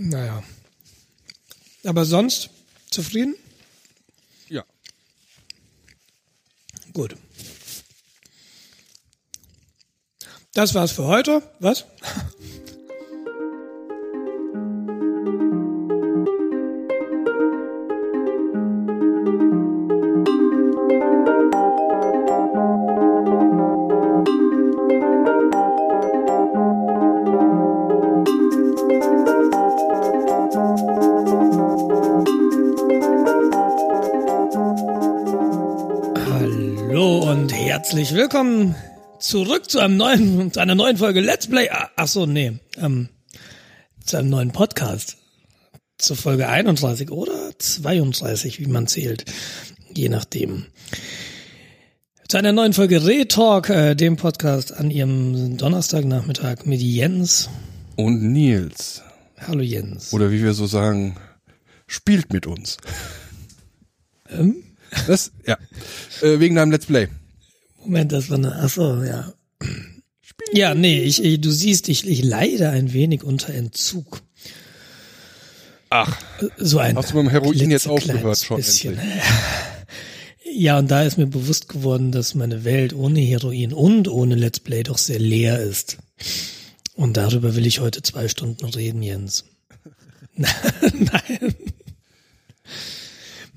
Naja. Aber sonst zufrieden? Ja. Gut. Das war's für heute. Was? Willkommen zurück zu einem neuen, zu einer neuen Folge Let's Play. Ah, Ach so, nee, ähm, zu einem neuen Podcast. Zur Folge 31 oder 32, wie man zählt. Je nachdem. Zu einer neuen Folge Retalk, äh, dem Podcast an ihrem Donnerstagnachmittag mit Jens. Und Nils. Hallo Jens. Oder wie wir so sagen, spielt mit uns. Ähm? Das, ja. Äh, wegen deinem Let's Play. Moment, das war eine, ach so, ja. Ja, nee, ich, ich, du siehst, ich, ich leide ein wenig unter Entzug. Ach, So ein hast du beim Heroin jetzt aufgehört schon bisschen. endlich? Ja, und da ist mir bewusst geworden, dass meine Welt ohne Heroin und ohne Let's Play doch sehr leer ist. Und darüber will ich heute zwei Stunden reden, Jens. Nein.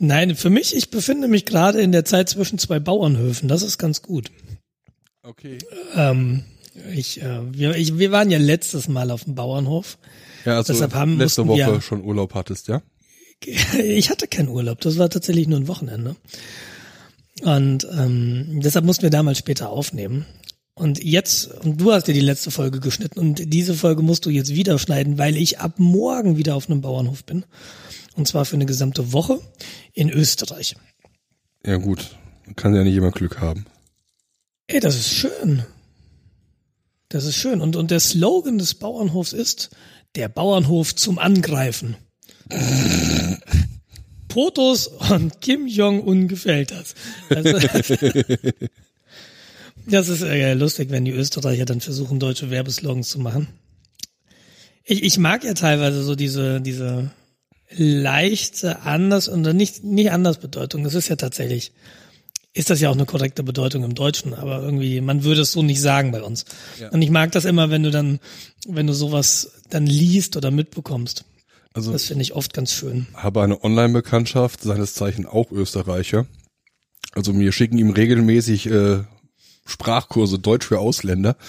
Nein, für mich, ich befinde mich gerade in der Zeit zwischen zwei Bauernhöfen. Das ist ganz gut. Okay. Ähm, ich, äh, wir, ich, wir waren ja letztes Mal auf dem Bauernhof. Ja, also Deshalb haben- letzte Woche wir- schon Urlaub hattest, ja? Ich hatte keinen Urlaub, das war tatsächlich nur ein Wochenende. Und ähm, deshalb mussten wir damals später aufnehmen. Und jetzt, und du hast dir die letzte Folge geschnitten und diese Folge musst du jetzt wieder schneiden, weil ich ab morgen wieder auf einem Bauernhof bin. Und zwar für eine gesamte Woche in Österreich. Ja gut, Man kann ja nicht immer Glück haben. Ey, das ist schön. Das ist schön. Und, und der Slogan des Bauernhofs ist, der Bauernhof zum Angreifen. Fotos und Kim Jong-un gefällt das. Also, das ist äh, lustig, wenn die Österreicher dann versuchen, deutsche Werbeslogans zu machen. Ich, ich mag ja teilweise so diese, diese leichte Anders- und nicht, nicht Andersbedeutung. Das ist ja tatsächlich, ist das ja auch eine korrekte Bedeutung im Deutschen, aber irgendwie, man würde es so nicht sagen bei uns. Und ich mag das immer, wenn du dann, wenn du sowas dann liest oder mitbekommst. Also Das finde ich oft ganz schön. habe eine Online-Bekanntschaft, seines Zeichen auch Österreicher. Also mir schicken ihm regelmäßig äh, Sprachkurse Deutsch für Ausländer.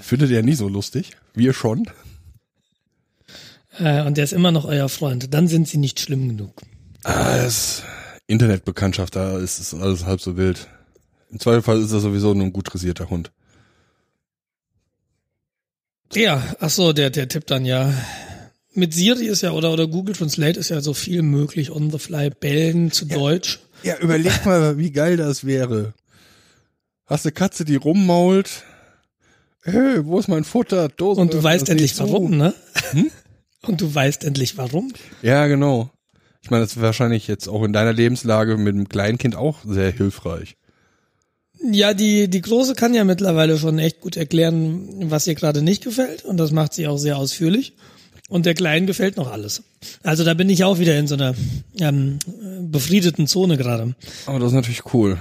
Findet er nie so lustig? Wir schon. Äh, und der ist immer noch euer Freund. Dann sind sie nicht schlimm genug. Ah, das Internetbekanntschaft, da ist es alles halb so wild. Im Zweifelsfall ist er sowieso nur ein gut dressierter Hund. Ja, ach so, der, der tippt dann ja. Mit Siri ist ja, oder, oder Google Translate ist ja so viel möglich on the fly. Bellen zu Deutsch. Ja, überleg mal, wie geil das wäre. Hast eine Katze, die rummault. Hey, wo ist mein Futter? Dosen Und du weißt endlich warum, ne? Und du weißt endlich warum. Ja, genau. Ich meine, das ist wahrscheinlich jetzt auch in deiner Lebenslage mit einem Kleinkind auch sehr hilfreich. Ja, die, die Große kann ja mittlerweile schon echt gut erklären, was ihr gerade nicht gefällt. Und das macht sie auch sehr ausführlich. Und der Kleinen gefällt noch alles. Also da bin ich auch wieder in so einer ähm, befriedeten Zone gerade. Aber das ist natürlich cool.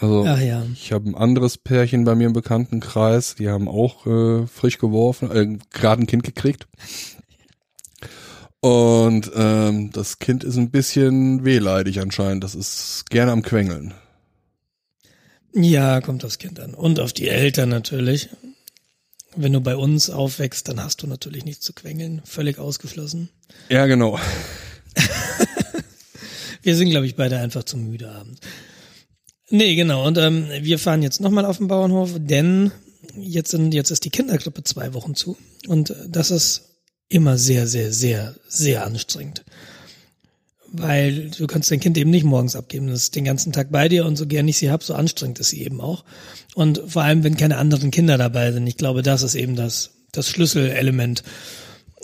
Also ja. ich habe ein anderes Pärchen bei mir im Bekanntenkreis, die haben auch äh, frisch geworfen, äh, gerade ein Kind gekriegt. Und ähm, das Kind ist ein bisschen wehleidig anscheinend. Das ist gerne am Quengeln. Ja, kommt das Kind an. Und auf die Eltern natürlich. Wenn du bei uns aufwächst, dann hast du natürlich nichts zu quengeln. Völlig ausgeschlossen. Ja, genau. Wir sind, glaube ich, beide einfach zu müde abends. Nee, genau. Und ähm, wir fahren jetzt nochmal auf den Bauernhof, denn jetzt, sind, jetzt ist die Kindergrippe zwei Wochen zu. Und das ist immer sehr, sehr, sehr, sehr anstrengend. Weil du kannst dein Kind eben nicht morgens abgeben. Das ist den ganzen Tag bei dir und so gern ich sie hab, so anstrengend ist sie eben auch. Und vor allem, wenn keine anderen Kinder dabei sind. Ich glaube, das ist eben das, das Schlüsselelement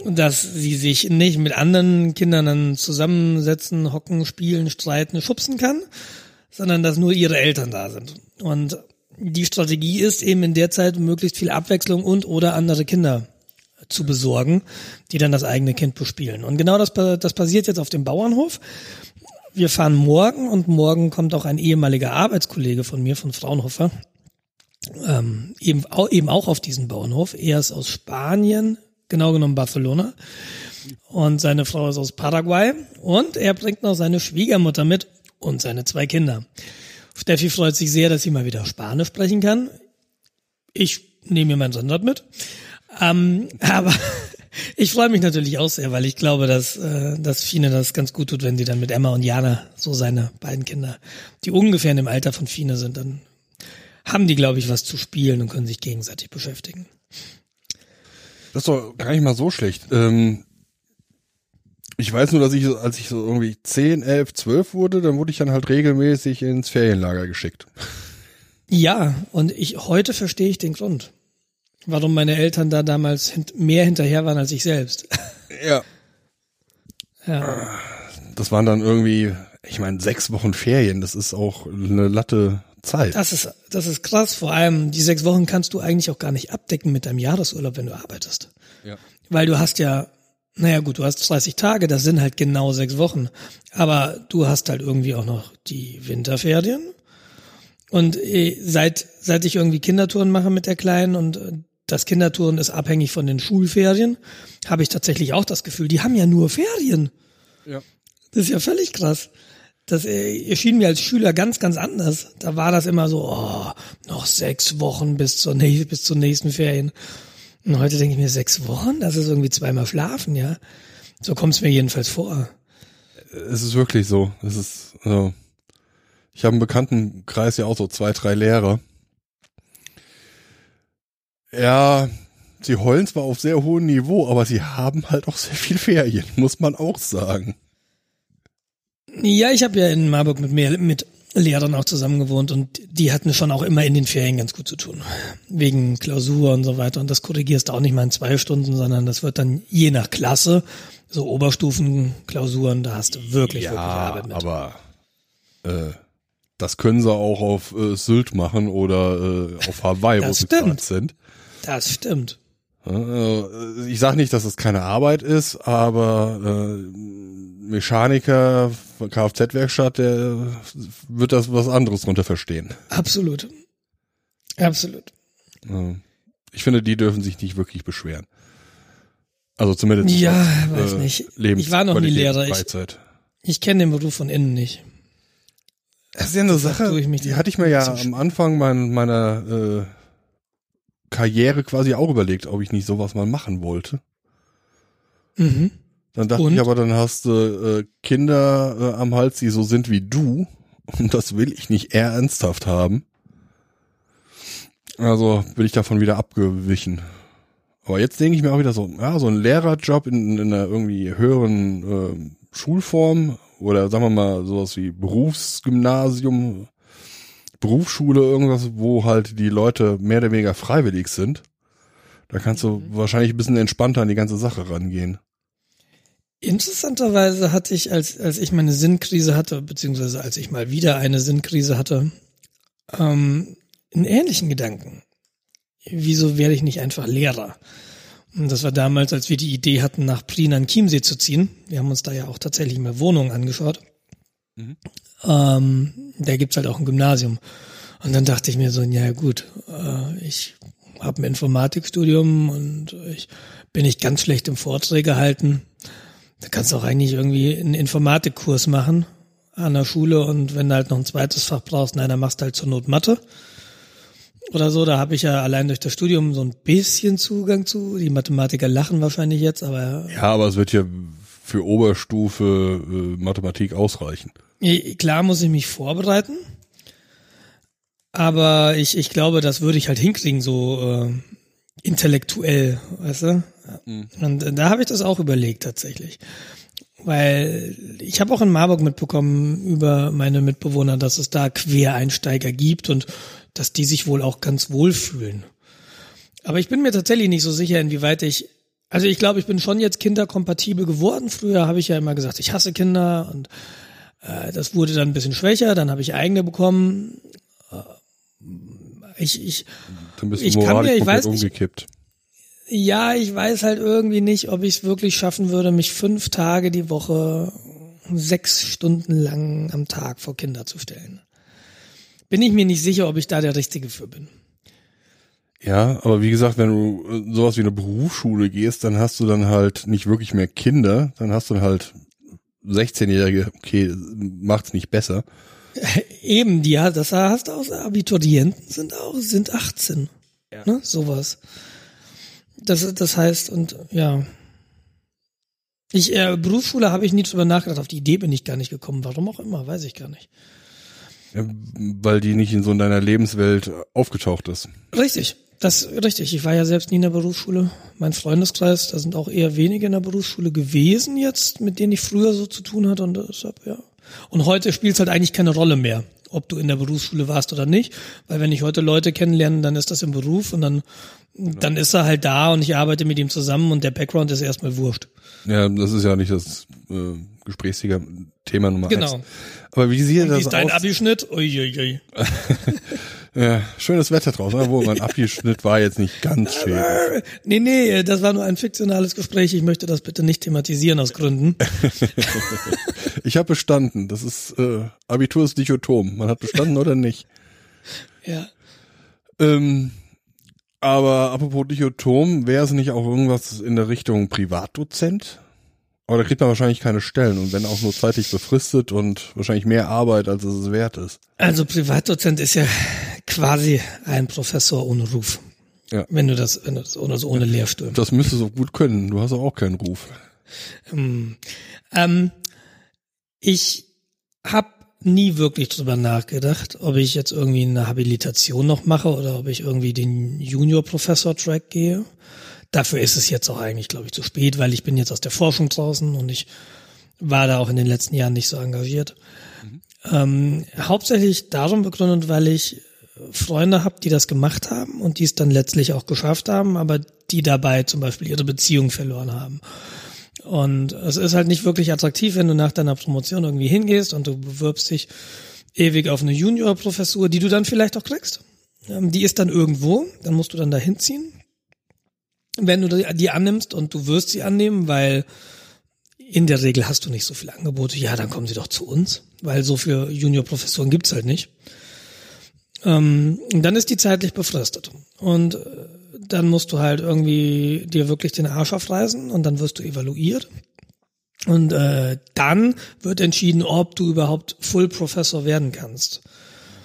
dass sie sich nicht mit anderen Kindern dann zusammensetzen, hocken, spielen, streiten, schubsen kann, sondern dass nur ihre Eltern da sind. Und die Strategie ist eben in der Zeit möglichst viel Abwechslung und oder andere Kinder zu besorgen, die dann das eigene Kind bespielen. Und genau das, das passiert jetzt auf dem Bauernhof. Wir fahren morgen und morgen kommt auch ein ehemaliger Arbeitskollege von mir, von Fraunhofer, ähm, eben, eben auch auf diesen Bauernhof. Er ist aus Spanien, genau genommen Barcelona. Und seine Frau ist aus Paraguay. Und er bringt noch seine Schwiegermutter mit und seine zwei Kinder. Steffi freut sich sehr, dass sie mal wieder Spanisch sprechen kann. Ich nehme mir mein Sonnenrad mit. Ähm, aber ich freue mich natürlich auch sehr, weil ich glaube, dass, äh, dass Fine das ganz gut tut, wenn sie dann mit Emma und Jana, so seine beiden Kinder, die ungefähr in dem Alter von Fine sind, dann haben die, glaube ich, was zu spielen und können sich gegenseitig beschäftigen. Das ist doch gar nicht mal so schlecht. Ähm, ich weiß nur, dass ich, als ich so irgendwie 10, 11, 12 wurde, dann wurde ich dann halt regelmäßig ins Ferienlager geschickt. Ja, und ich heute verstehe ich den Grund warum meine Eltern da damals hint mehr hinterher waren als ich selbst. Ja. ja. Das waren dann irgendwie, ich meine, sechs Wochen Ferien, das ist auch eine Latte Zeit. Das ist, das ist krass. Vor allem, die sechs Wochen kannst du eigentlich auch gar nicht abdecken mit deinem Jahresurlaub, wenn du arbeitest. Ja. Weil du hast ja, naja gut, du hast 30 Tage, das sind halt genau sechs Wochen. Aber du hast halt irgendwie auch noch die Winterferien. Und äh, seit, seit ich irgendwie Kindertouren mache mit der Kleinen und äh, das Kindertouren ist abhängig von den Schulferien, habe ich tatsächlich auch das Gefühl, die haben ja nur Ferien. Ja. Das ist ja völlig krass. Das äh, erschien mir als Schüler ganz, ganz anders. Da war das immer so, oh, noch sechs Wochen bis zur, bis zur nächsten Ferien. Und heute denke ich mir, sechs Wochen? Das ist irgendwie zweimal schlafen, ja. So kommt es mir jedenfalls vor. Es ist wirklich so. Es ist, also, ich habe im Bekanntenkreis ja auch so zwei, drei Lehrer. Ja, sie heulen zwar auf sehr hohem Niveau, aber sie haben halt auch sehr viel Ferien, muss man auch sagen. Ja, ich habe ja in Marburg mit, mehr, mit Lehrern auch zusammen gewohnt und die hatten schon auch immer in den Ferien ganz gut zu tun. Wegen Klausur und so weiter. Und das korrigierst du auch nicht mal in zwei Stunden, sondern das wird dann je nach Klasse, so Oberstufenklausuren, da hast du wirklich, ja, wirklich Arbeit mit. aber äh, das können sie auch auf äh, Sylt machen oder äh, auf Hawaii, wo sie gerade sind. Das stimmt. Äh, ich sage nicht, dass es keine Arbeit ist, aber äh, Mechaniker, Kfz-Werkstatt, der wird das was anderes drunter verstehen. Absolut. Absolut. Ich finde, die dürfen sich nicht wirklich beschweren. Also zumindest. Ja, auf, weiß äh, nicht. ich war noch nie Lehrer. Ich, ich kenne den Beruf von innen nicht. Das ist ja eine Sache, die hatte ich mir ja am Anfang mein, meiner äh, Karriere quasi auch überlegt, ob ich nicht sowas mal machen wollte. Mhm. Dann dachte Und? ich aber, dann hast du äh, Kinder äh, am Hals, die so sind wie du. Und das will ich nicht ernsthaft haben. Also bin ich davon wieder abgewichen. Aber jetzt denke ich mir auch wieder so, ja, so ein Lehrerjob in, in einer irgendwie höheren äh, Schulform oder sagen wir mal sowas wie Berufsgymnasium, Berufsschule, irgendwas, wo halt die Leute mehr oder weniger freiwillig sind. Da kannst du mhm. wahrscheinlich ein bisschen entspannter an die ganze Sache rangehen. Interessanterweise hatte ich, als, als ich meine Sinnkrise hatte, beziehungsweise als ich mal wieder eine Sinnkrise hatte, ähm, einen ähnlichen Gedanken. Wieso werde ich nicht einfach Lehrer? Und das war damals, als wir die Idee hatten, nach Prien an Chiemsee zu ziehen. Wir haben uns da ja auch tatsächlich mal Wohnungen angeschaut. Mhm. Ähm, da gibt's halt auch ein Gymnasium. Und dann dachte ich mir so, ja gut, äh, ich habe ein Informatikstudium und ich bin nicht ganz schlecht im Vorträge halten. Da kannst du auch eigentlich irgendwie einen Informatikkurs machen an der Schule und wenn du halt noch ein zweites Fach brauchst, nein, dann machst du halt zur Not Mathe oder so. Da habe ich ja allein durch das Studium so ein bisschen Zugang zu. Die Mathematiker lachen wahrscheinlich jetzt, aber ja, aber es wird ja für Oberstufe äh, Mathematik ausreichen. Klar muss ich mich vorbereiten, aber ich, ich glaube, das würde ich halt hinkriegen, so äh, intellektuell, weißt du? Mhm. Und da habe ich das auch überlegt tatsächlich. Weil ich habe auch in Marburg mitbekommen über meine Mitbewohner, dass es da Quereinsteiger gibt und dass die sich wohl auch ganz wohl fühlen. Aber ich bin mir tatsächlich nicht so sicher, inwieweit ich also ich glaube, ich bin schon jetzt kinderkompatibel geworden. Früher habe ich ja immer gesagt, ich hasse Kinder und äh, das wurde dann ein bisschen schwächer. Dann habe ich eigene bekommen. Äh, ich, ich, Dann bist du Ich kann mir- ich weiß umgekippt. ja, ich weiß halt irgendwie nicht, ob ich es wirklich schaffen würde, mich fünf Tage die Woche sechs Stunden lang am Tag vor Kinder zu stellen. Bin ich mir nicht sicher, ob ich da der Richtige für bin. Ja, aber wie gesagt, wenn du äh, sowas wie eine Berufsschule gehst, dann hast du dann halt nicht wirklich mehr Kinder, dann hast du dann halt 16-Jährige, okay, macht's nicht besser. Eben, die, ja, das hast du aus Abiturienten sind auch, sind 18. Ja. Ne, sowas. Das, das heißt, und ja. Ich, äh, Berufsschule habe ich nie drüber nachgedacht. Auf die Idee bin ich gar nicht gekommen. Warum auch immer, weiß ich gar nicht. Ja, weil die nicht in so in deiner Lebenswelt aufgetaucht ist. Richtig, das richtig. Ich war ja selbst nie in der Berufsschule. Mein Freundeskreis, da sind auch eher wenige in der Berufsschule gewesen jetzt, mit denen ich früher so zu tun hatte und deshalb, ja. Und heute spielt es halt eigentlich keine Rolle mehr, ob du in der Berufsschule warst oder nicht, weil wenn ich heute Leute kennenlerne, dann ist das im Beruf und dann dann ist er halt da und ich arbeite mit ihm zusammen und der Background ist erstmal wurscht. Ja, das ist ja nicht das äh, Gesprächsthema Thema Nummer Genau. eins. Aber wie sieht Wie das ist dein aus? Abischnitt? Uiuiui. Ja, schönes Wetter draußen, aber wo mein Abschnitt war jetzt nicht ganz schön. Nee, nee, das war nur ein fiktionales Gespräch. Ich möchte das bitte nicht thematisieren aus Gründen. Ich habe bestanden. Das ist äh, Abitur ist dichotom. Man hat bestanden oder nicht. Ja. Ähm, aber apropos dichotom, wäre es nicht auch irgendwas in der Richtung Privatdozent? Aber da kriegt man wahrscheinlich keine Stellen und wenn auch nur zeitlich befristet und wahrscheinlich mehr Arbeit, als es wert ist. Also Privatdozent ist ja quasi ein Professor ohne Ruf. Ja. Wenn du das, wenn du das ohne, so ohne Lehrstuhl. Das müsstest du gut können. Du hast auch keinen Ruf. Hm. Ähm, ich habe nie wirklich drüber nachgedacht, ob ich jetzt irgendwie eine Habilitation noch mache oder ob ich irgendwie den Junior-Professor-Track gehe. Dafür ist es jetzt auch eigentlich, glaube ich, zu spät, weil ich bin jetzt aus der Forschung draußen und ich war da auch in den letzten Jahren nicht so engagiert. Ähm, hauptsächlich darum begründet, weil ich Freunde habe, die das gemacht haben und die es dann letztlich auch geschafft haben, aber die dabei zum Beispiel ihre Beziehung verloren haben. Und es ist halt nicht wirklich attraktiv, wenn du nach deiner Promotion irgendwie hingehst und du bewirbst dich ewig auf eine Junior-Professur, die du dann vielleicht auch kriegst. Ähm, Die ist dann irgendwo, dann musst du dann da hinziehen. Wenn du die- die annimmst und du wirst sie annehmen, weil in der Regel hast du nicht so viele Angebote, ja, dann kommen sie doch zu uns, weil so für Junior-Professoren gibt's halt nicht. Ähm, dann ist die zeitlich befristet. Und äh, dann musst du halt irgendwie dir wirklich den Arsch aufreißen und dann wirst du evaluiert. Und äh, dann wird entschieden, ob du überhaupt Full Professor werden kannst.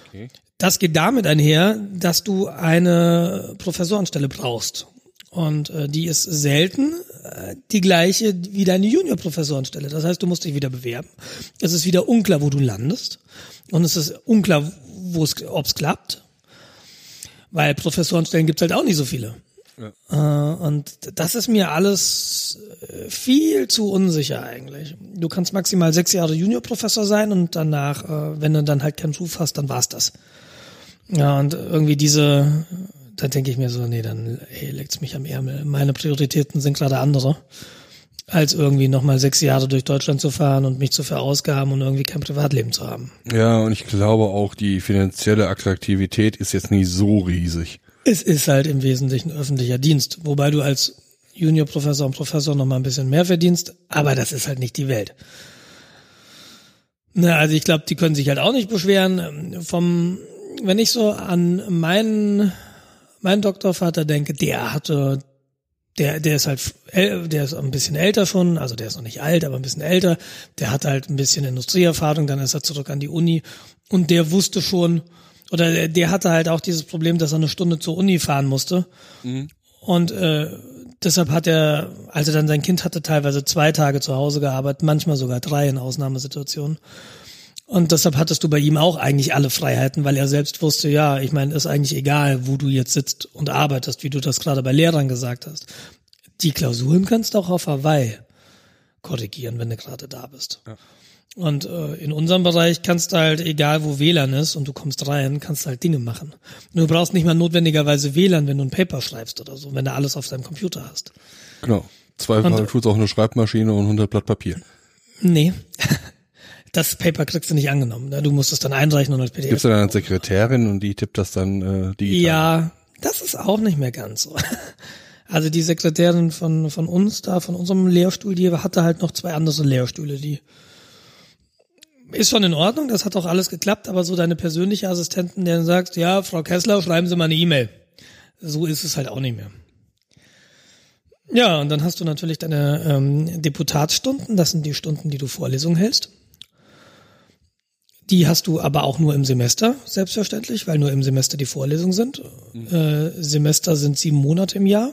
Okay. Das geht damit einher, dass du eine Professorenstelle brauchst. Und äh, die ist selten äh, die gleiche wie deine Junior-Professorenstelle. Das heißt, du musst dich wieder bewerben. Es ist wieder unklar, wo du landest. Und es ist unklar, ob es klappt. Weil Professorenstellen gibt's halt auch nicht so viele. Äh, und das ist mir alles äh, viel zu unsicher eigentlich. Du kannst maximal sechs Jahre Juniorprofessor sein und danach, äh, wenn du dann halt keinen Ruf hast, dann war's das. Ja, und irgendwie diese, da denke ich mir so, nee, dann ey, leckt's mich am Ärmel. Meine Prioritäten sind gerade andere, als irgendwie nochmal sechs Jahre durch Deutschland zu fahren und mich zu verausgaben und irgendwie kein Privatleben zu haben. Ja, und ich glaube auch, die finanzielle Attraktivität ist jetzt nicht so riesig. Es ist halt im Wesentlichen öffentlicher Dienst, wobei du als Juniorprofessor und Professor noch mal ein bisschen mehr verdienst, aber das ist halt nicht die Welt. Na, also ich glaube, die können sich halt auch nicht beschweren. Vom, wenn ich so an meinen, meinen Doktorvater denke, der hatte, der, der ist halt, der ist ein bisschen älter schon, also der ist noch nicht alt, aber ein bisschen älter. Der hat halt ein bisschen Industrieerfahrung, dann ist er zurück an die Uni und der wusste schon, oder der, der hatte halt auch dieses Problem, dass er eine Stunde zur Uni fahren musste. Und äh, deshalb hat er, als er dann sein Kind hatte, teilweise zwei Tage zu Hause gearbeitet, manchmal sogar drei in Ausnahmesituationen. Und deshalb hattest du bei ihm auch eigentlich alle Freiheiten, weil er selbst wusste, ja, ich meine, ist eigentlich egal, wo du jetzt sitzt und arbeitest, wie du das gerade bei Lehrern gesagt hast. Die Klausuren kannst du auch auf Hawaii korrigieren, wenn du gerade da bist. Und äh, in unserem Bereich kannst du halt, egal wo WLAN ist und du kommst rein, kannst du halt Dinge machen. Du brauchst nicht mal notwendigerweise WLAN, wenn du ein Paper schreibst oder so, wenn du alles auf deinem Computer hast. Genau. Zweifel Und- tut's auch eine Schreibmaschine und 100 Blatt Papier. Nee. Das Paper kriegst du nicht angenommen. Ne? Du musst es dann einreichen und als PDF. Gibt's da dann eine Sekretärin und die tippt das dann äh, digital? Ja, das ist auch nicht mehr ganz so. Also die Sekretärin von, von uns da, von unserem Lehrstuhl, die hatte halt noch zwei andere Lehrstühle, die ist schon in Ordnung, das hat auch alles geklappt, aber so deine persönliche Assistentin, der dann sagt, ja, Frau Kessler, schreiben Sie mal eine E-Mail. So ist es halt auch nicht mehr. Ja, und dann hast du natürlich deine ähm, Deputatsstunden, das sind die Stunden, die du Vorlesungen hältst. Die hast du aber auch nur im Semester, selbstverständlich, weil nur im Semester die Vorlesungen sind. Mhm. Äh, Semester sind sieben Monate im Jahr.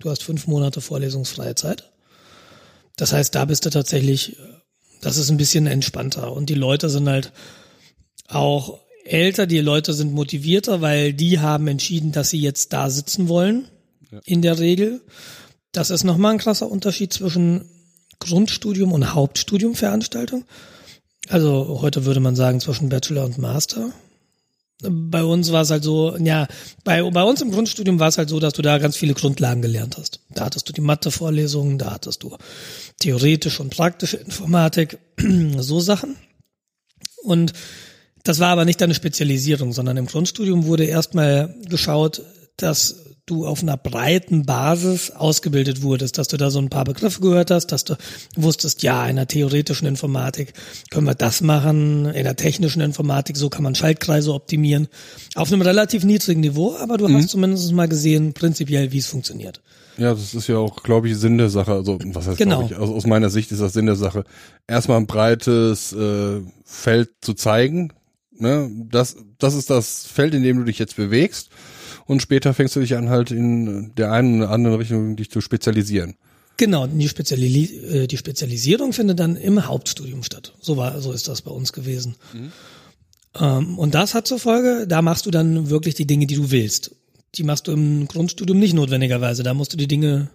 Du hast fünf Monate vorlesungsfreie Zeit. Das heißt, da bist du tatsächlich, das ist ein bisschen entspannter. Und die Leute sind halt auch älter, die Leute sind motivierter, weil die haben entschieden, dass sie jetzt da sitzen wollen. Ja. In der Regel. Das ist nochmal ein krasser Unterschied zwischen Grundstudium und Hauptstudiumveranstaltung. Also heute würde man sagen zwischen Bachelor und Master. Bei uns war es halt so, ja, bei, bei uns im Grundstudium war es halt so, dass du da ganz viele Grundlagen gelernt hast. Da hattest du die Mathe-Vorlesungen, da hattest du theoretische und praktische Informatik, so Sachen. Und das war aber nicht deine Spezialisierung, sondern im Grundstudium wurde erstmal geschaut, dass du auf einer breiten Basis ausgebildet wurdest, dass du da so ein paar Begriffe gehört hast, dass du wusstest, ja, in der theoretischen Informatik können wir das machen, in der technischen Informatik, so kann man Schaltkreise optimieren. Auf einem relativ niedrigen Niveau, aber du mhm. hast zumindest mal gesehen, prinzipiell, wie es funktioniert. Ja, das ist ja auch, glaube ich, Sinn der Sache. Also, was heißt, genau. ich, also aus meiner Sicht ist das Sinn der Sache. Erstmal ein breites äh, Feld zu zeigen. Ne? Das, das ist das Feld, in dem du dich jetzt bewegst und später fängst du dich an, halt in der einen oder anderen Richtung dich zu spezialisieren. Genau, die, Speziali äh, die Spezialisierung findet dann im Hauptstudium statt. So war, so ist das bei uns gewesen. Mhm. Ähm, und das hat zur Folge, da machst du dann wirklich die Dinge, die du willst. Die machst du im Grundstudium nicht notwendigerweise. Da musst du die Dinge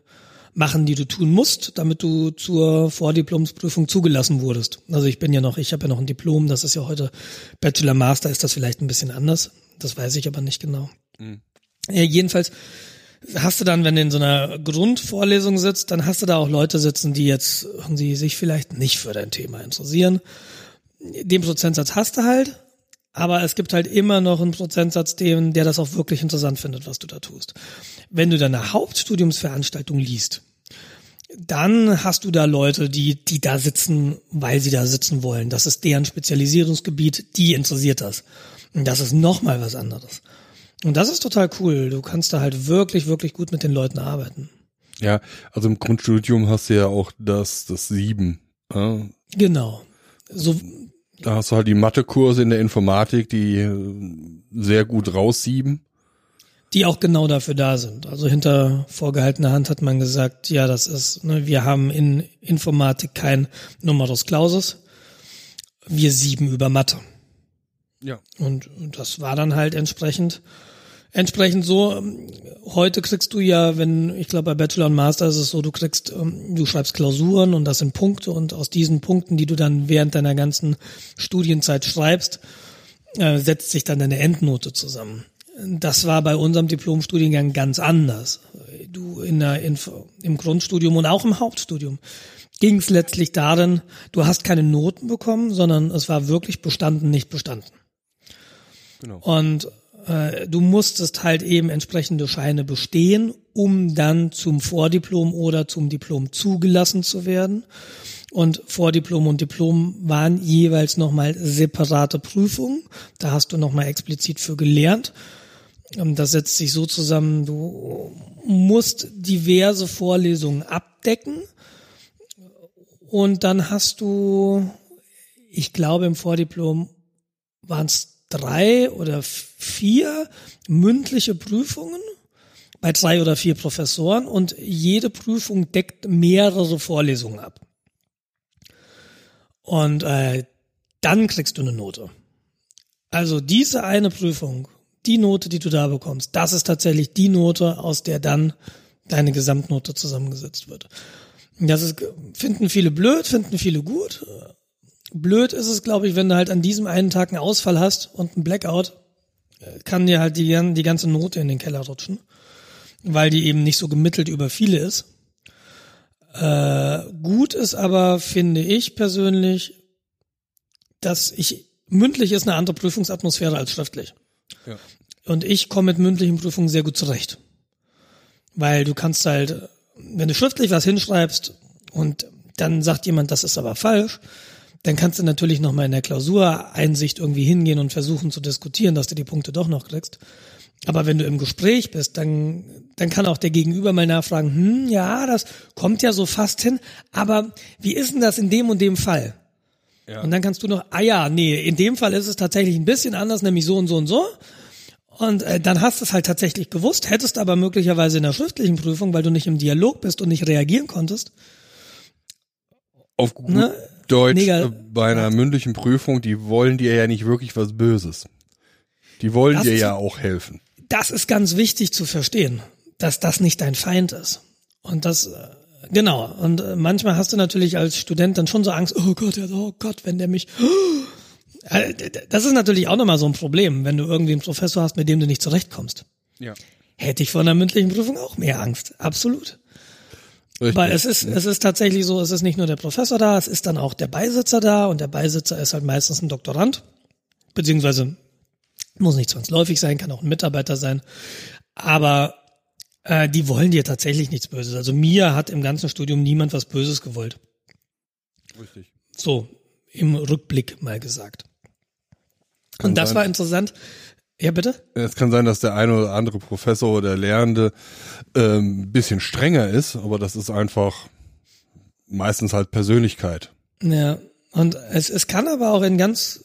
machen, die du tun musst, damit du zur Vordiplomsprüfung zugelassen wurdest. Also ich bin ja noch, ich habe ja noch ein Diplom, das ist ja heute Bachelor Master, ist das vielleicht ein bisschen anders. Das weiß ich aber nicht genau. Mhm. Ja, jedenfalls hast du dann, wenn du in so einer Grundvorlesung sitzt, dann hast du da auch Leute sitzen, die jetzt irgendwie sich vielleicht nicht für dein Thema interessieren. Den Prozentsatz hast du halt, aber es gibt halt immer noch einen Prozentsatz, dem, der das auch wirklich interessant findet, was du da tust. Wenn du deine Hauptstudiumsveranstaltung liest, dann hast du da Leute, die, die da sitzen, weil sie da sitzen wollen. Das ist deren Spezialisierungsgebiet, die interessiert das. Und das ist nochmal was anderes. Und das ist total cool. Du kannst da halt wirklich, wirklich gut mit den Leuten arbeiten. Ja, also im Grundstudium hast du ja auch das, das Sieben. Ja? Genau. So, da hast du halt die Mathekurse in der Informatik, die äh, sehr gut raussieben. Die auch genau dafür da sind. Also hinter vorgehaltener Hand hat man gesagt, ja, das ist, ne, wir haben in Informatik kein Numerus Clausus. Wir sieben über Mathe. Ja. Und, und das war dann halt entsprechend entsprechend so, heute kriegst du ja, wenn, ich glaube bei Bachelor und Master ist es so, du kriegst, ähm, du schreibst Klausuren und das sind Punkte und aus diesen Punkten, die du dann während deiner ganzen Studienzeit schreibst, äh, setzt sich dann deine Endnote zusammen. Das war bei unserem Diplomstudiengang ganz anders. Du in der, in, im Grundstudium und auch im Hauptstudium ging es letztlich darin, du hast keine Noten bekommen, sondern es war wirklich bestanden, nicht bestanden. Genau. Und äh, du musstest halt eben entsprechende Scheine bestehen, um dann zum Vordiplom oder zum Diplom zugelassen zu werden. Und Vordiplom und Diplom waren jeweils nochmal separate Prüfungen. Da hast du nochmal explizit für gelernt. Das setzt sich so zusammen, du musst diverse Vorlesungen abdecken. Und dann hast du, ich glaube im Vordiplom waren es drei oder vier mündliche Prüfungen bei drei oder vier Professoren und jede Prüfung deckt mehrere Vorlesungen ab. Und äh, dann kriegst du eine Note. Also diese eine Prüfung, die Note, die du da bekommst, das ist tatsächlich die Note, aus der dann deine Gesamtnote zusammengesetzt wird. Das ist, finden viele blöd, finden viele gut. Blöd ist es, glaube ich, wenn du halt an diesem einen Tag einen Ausfall hast und einen Blackout, äh, kann dir halt die, die ganze Note in den Keller rutschen, weil die eben nicht so gemittelt über viele ist. Äh, gut ist aber, finde ich persönlich, dass ich mündlich ist eine andere Prüfungsatmosphäre als schriftlich. Ja. Und ich komme mit mündlichen Prüfungen sehr gut zurecht. Weil du kannst halt, wenn du schriftlich was hinschreibst und dann sagt jemand, das ist aber falsch, dann kannst du natürlich nochmal in der Klausureinsicht irgendwie hingehen und versuchen zu diskutieren, dass du die Punkte doch noch kriegst. Aber wenn du im Gespräch bist, dann, dann kann auch der Gegenüber mal nachfragen, hm, ja, das kommt ja so fast hin, aber wie ist denn das in dem und dem Fall? Ja. Und dann kannst du noch, ah ja, nee, in dem Fall ist es tatsächlich ein bisschen anders, nämlich so und so und so. Und äh, dann hast du es halt tatsächlich gewusst, hättest aber möglicherweise in der schriftlichen Prüfung, weil du nicht im Dialog bist und nicht reagieren konntest. Auf gut Ne? Deutsch, Neger- äh, bei einer mündlichen Prüfung, die wollen dir ja nicht wirklich was Böses. Die wollen Das dir ja auch helfen. Das ist ganz wichtig zu verstehen, dass das nicht dein Feind ist. Und das, äh, genau. Und äh, manchmal hast du natürlich als Student dann schon so Angst, oh Gott, oh Gott, wenn der mich, das ist natürlich auch nochmal so ein Problem, wenn du irgendwie einen Professor hast, mit dem du nicht zurechtkommst. Ja. Hätte ich vor einer mündlichen Prüfung auch mehr Angst. Absolut. Richtig. Weil es ist, es ist tatsächlich so, es ist nicht nur der Professor da, es ist dann auch der Beisitzer da und der Beisitzer ist halt meistens ein Doktorand, beziehungsweise muss nicht zwangsläufig sein, kann auch ein Mitarbeiter sein, aber äh, die wollen dir tatsächlich nichts Böses. Also mir hat im ganzen Studium niemand was Böses gewollt. Richtig. So, im Rückblick mal gesagt. Kann und das sein. war interessant. Ja, bitte? Es kann sein, dass der eine oder andere Professor oder Lehrende ähm, ein bisschen strenger ist, aber das ist einfach meistens halt Persönlichkeit. Ja, und es, es kann aber auch in ganz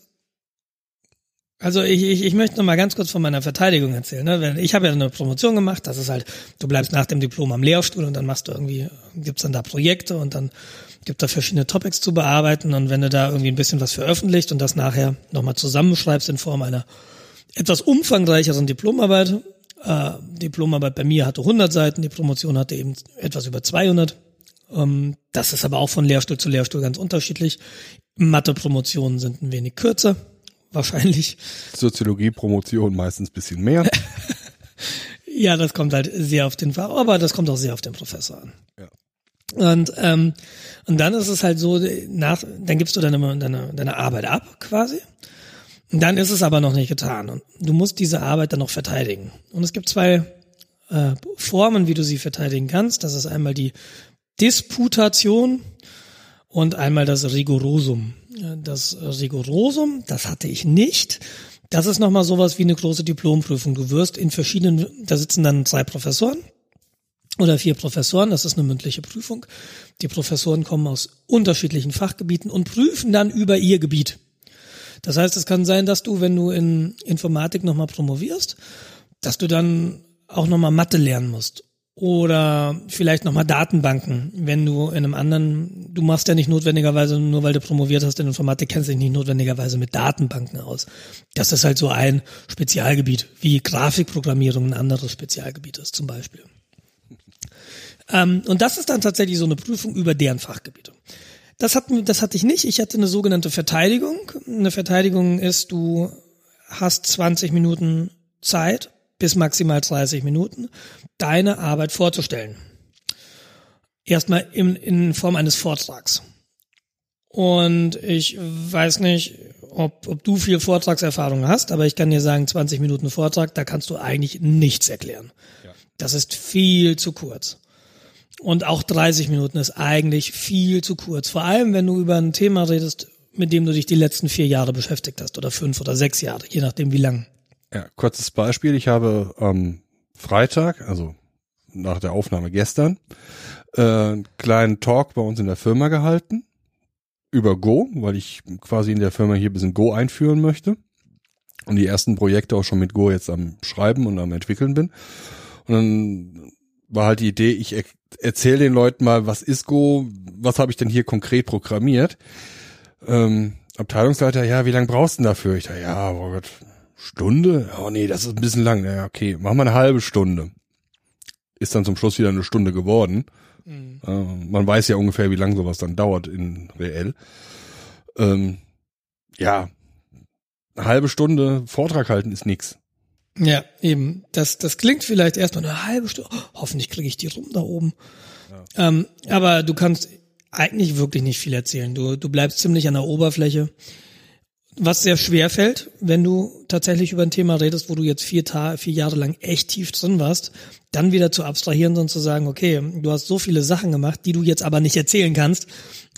also ich, ich, ich möchte noch mal ganz kurz von meiner Verteidigung erzählen. Ne? Ich habe ja eine Promotion gemacht, das ist halt, du bleibst nach dem Diplom am Lehrstuhl und dann machst du irgendwie, gibt's dann da Projekte und dann gibt da verschiedene Topics zu bearbeiten und wenn du da irgendwie ein bisschen was veröffentlicht und das nachher nochmal zusammenschreibst in Form einer etwas umfangreicheren Diplomarbeit, äh, Diplomarbeit bei mir hatte 100 Seiten, die Promotion hatte eben etwas über 200. Ähm, das ist aber auch von Lehrstuhl zu Lehrstuhl ganz unterschiedlich. Mathe-Promotionen sind ein wenig kürzer, wahrscheinlich. Soziologie-Promotion meistens bisschen mehr. Ja, das kommt halt sehr auf den Fach, aber das kommt auch sehr auf den Professor an. Ja. Und, ähm, und dann ist es halt so, nach, dann gibst du deine, deine, deine Arbeit ab quasi. Dann ist es aber noch nicht getan. Und du musst diese Arbeit dann noch verteidigen. Und es gibt zwei äh, Formen, wie du sie verteidigen kannst. Das ist einmal die Disputation und einmal das Rigorosum. Das Rigorosum, das hatte ich nicht. Das ist nochmal sowas wie eine große Diplomprüfung. Du wirst in verschiedenen, da sitzen dann drei Professoren oder vier Professoren, das ist eine mündliche Prüfung. Die Professoren kommen aus unterschiedlichen Fachgebieten und prüfen dann über ihr Gebiet. Das heißt, es kann sein, dass du, wenn du in Informatik nochmal promovierst, dass du dann auch nochmal Mathe lernen musst. Oder vielleicht nochmal Datenbanken, wenn du in einem anderen, du machst ja nicht notwendigerweise, nur weil du promoviert hast in Informatik, kennst dich nicht notwendigerweise mit Datenbanken aus. Das ist halt so ein Spezialgebiet, wie Grafikprogrammierung ein anderes Spezialgebiet ist zum Beispiel. Ähm, und das ist dann tatsächlich so eine Prüfung über deren Fachgebiete. Das, hat, das hatte ich nicht. Ich hatte eine sogenannte Verteidigung. Eine Verteidigung ist, du hast 20 Minuten Zeit bis maximal 30 Minuten, deine Arbeit vorzustellen. Erstmal in, in Form eines Vortrags. Und ich weiß nicht, ob, ob du viel Vortragserfahrung hast, aber ich kann dir sagen, 20 Minuten Vortrag, da kannst du eigentlich nichts erklären. Das ist viel zu kurz. Und auch 30 Minuten ist eigentlich viel zu kurz. Vor allem, wenn du über ein Thema redest, mit dem du dich die letzten vier Jahre beschäftigt hast oder fünf oder sechs Jahre, je nachdem wie lang. Ja, kurzes Beispiel. Ich habe am Freitag, also nach der Aufnahme gestern, äh, einen kleinen Talk bei uns in der Firma gehalten über Go, weil ich quasi in der Firma hier ein bisschen Go einführen möchte und die ersten Projekte auch schon mit Go jetzt am Schreiben und am entwickeln bin. Und dann war halt die Idee, ich er erzähle den Leuten mal, was ist Go, was habe ich denn hier konkret programmiert. Ähm, Abteilungsleiter, ja, wie lange brauchst du denn dafür? Ich dachte, ja, oh Gott, Stunde? Oh nee, das ist ein bisschen lang. Ja, okay, machen wir eine halbe Stunde. Ist dann zum Schluss wieder eine Stunde geworden. Äh, man weiß ja ungefähr, wie lang sowas dann dauert in reell. Ähm, ja, eine halbe Stunde Vortrag halten ist nix. Ja, eben. Das, das klingt vielleicht erstmal eine halbe Stunde. Oh, hoffentlich kriege ich die rum da oben. Ähm, aber du kannst eigentlich wirklich nicht viel erzählen. Du, du bleibst ziemlich an der Oberfläche. was sehr schwer fällt, wenn du tatsächlich über ein Thema redest, wo du jetzt vier, Ta vier Jahre lang echt tief drin warst, dann wieder zu abstrahieren und zu sagen, okay, du hast so viele Sachen gemacht, die du jetzt aber nicht erzählen kannst,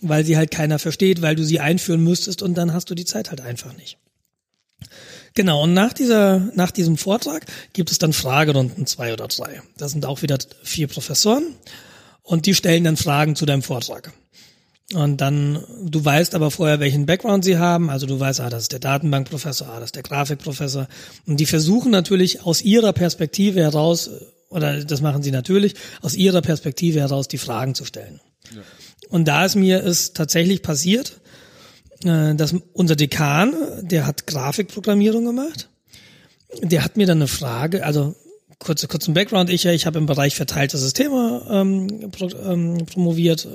weil sie halt keiner versteht, weil du sie einführen müsstest und dann hast du die Zeit halt einfach nicht. Genau, und nach dieser, nach diesem Vortrag gibt es dann Fragerunden zwei oder drei. Da sind auch wieder vier Professoren und die stellen dann Fragen zu deinem Vortrag. Und dann, du weißt aber vorher, welchen Background sie haben. Also du weißt, ah, das ist der Datenbankprofessor, ah, das ist der Grafikprofessor. Und die versuchen natürlich aus ihrer Perspektive heraus, oder das machen sie natürlich, aus ihrer Perspektive heraus die Fragen zu stellen. Ja. Und da ist mir es tatsächlich passiert, äh, dass unser Dekan, der hat Grafikprogrammierung gemacht, der hat mir dann eine Frage, also kurz, kurz ein Background, ich, ich habe im Bereich verteilte Systeme ähm, pro, ähm, promoviert,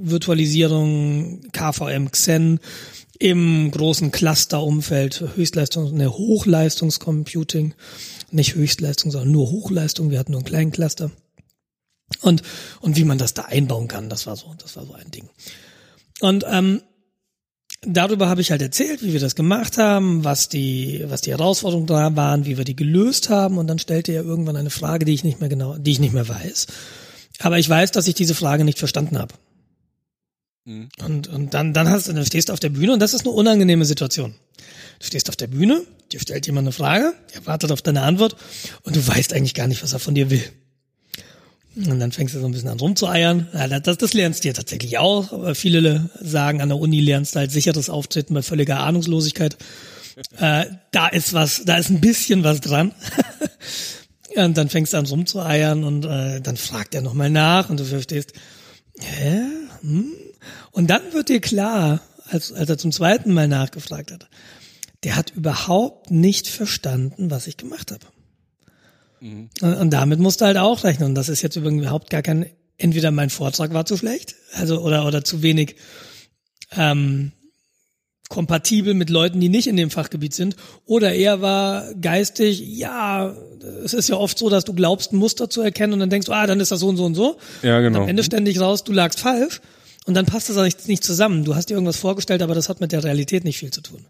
Virtualisierung, KVM, Xen, im großen Cluster-Umfeld, Höchstleistung, ne, Hochleistungscomputing, nicht Höchstleistung, sondern nur Hochleistung, wir hatten nur einen kleinen Cluster. Und, und wie man das da einbauen kann, das war so, das war so ein Ding. Und ähm, darüber habe ich halt erzählt, wie wir das gemacht haben, was die, was die Herausforderungen da waren, wie wir die gelöst haben. Und dann stellte er irgendwann eine Frage, die ich nicht mehr genau, die ich nicht mehr weiß. Aber ich weiß, dass ich diese Frage nicht verstanden habe. Mhm. Und, und dann, dann hast du, dann stehst du auf der Bühne und das ist eine unangenehme Situation. Du stehst auf der Bühne, dir stellt jemand eine Frage, er wartet auf deine Antwort und du weißt eigentlich gar nicht, was er von dir will. Und dann fängst du so ein bisschen an rumzueiern. Ja, das, das lernst du ja tatsächlich auch. Aber viele sagen, an der Uni lernst du halt sicheres Auftreten bei völliger Ahnungslosigkeit. Äh, da ist was, da ist ein bisschen was dran. und dann fängst du an rumzueiern und äh, dann fragt er nochmal nach und du verstehst, hä? Hm? Und dann wird dir klar, als, als er zum zweiten Mal nachgefragt hat, der hat überhaupt nicht verstanden, was ich gemacht habe. Mhm. Und damit musst du halt auch rechnen. Und das ist jetzt überhaupt gar kein, entweder mein Vortrag war zu schlecht, also oder oder zu wenig ähm, kompatibel mit Leuten, die nicht in dem Fachgebiet sind, oder er war geistig, ja, es ist ja oft so, dass du glaubst, ein Muster zu erkennen und dann denkst du, ah, dann ist das so und so und so. Ja, genau. Und am Ende ständig raus, du lagst falsch und dann passt das nicht, nicht zusammen. Du hast dir irgendwas vorgestellt, aber das hat mit der Realität nicht viel zu tun.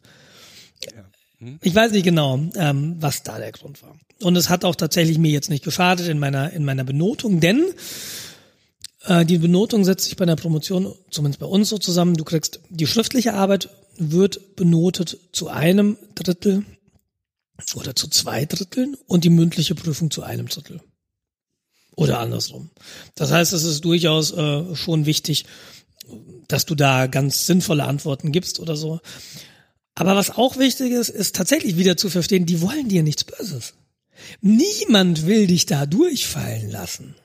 Hm? Ich weiß nicht genau, ähm, was da der Grund war. Und es hat auch tatsächlich mir jetzt nicht geschadet in meiner, in meiner Benotung, denn äh, die Benotung setzt sich bei der Promotion, zumindest bei uns so zusammen, du kriegst die schriftliche Arbeit wird benotet zu einem Drittel oder zu zwei Dritteln und die mündliche Prüfung zu einem Drittel. Oder andersrum. Das heißt, es ist durchaus äh, schon wichtig, dass du da ganz sinnvolle Antworten gibst oder so. Aber was auch wichtig ist, ist tatsächlich wieder zu verstehen, die wollen dir nichts Böses. Niemand will dich da durchfallen lassen.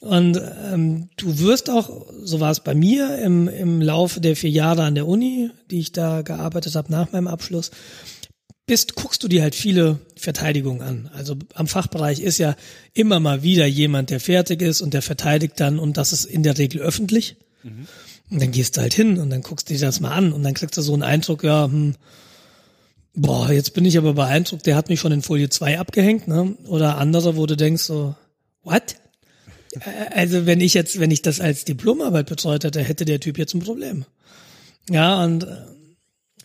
Und ähm, du wirst auch, so war es bei mir im, im Laufe der vier Jahre an der Uni, die ich da gearbeitet habe nach meinem Abschluss, bist, guckst du dir halt viele Verteidigungen an. Also am Fachbereich ist ja immer mal wieder jemand, der fertig ist und der verteidigt dann und das ist in der Regel öffentlich. Mhm. Und dann gehst du halt hin und dann guckst du dir das mal an und dann kriegst du so einen Eindruck, ja, hm, boah, jetzt bin ich aber beeindruckt, der hat mich schon in Folie 2 abgehängt, ne? Oder andere, wo du denkst so, what? Also wenn ich jetzt, wenn ich das als Diplomarbeit betreut hätte, hätte der Typ jetzt ein Problem. Ja, und,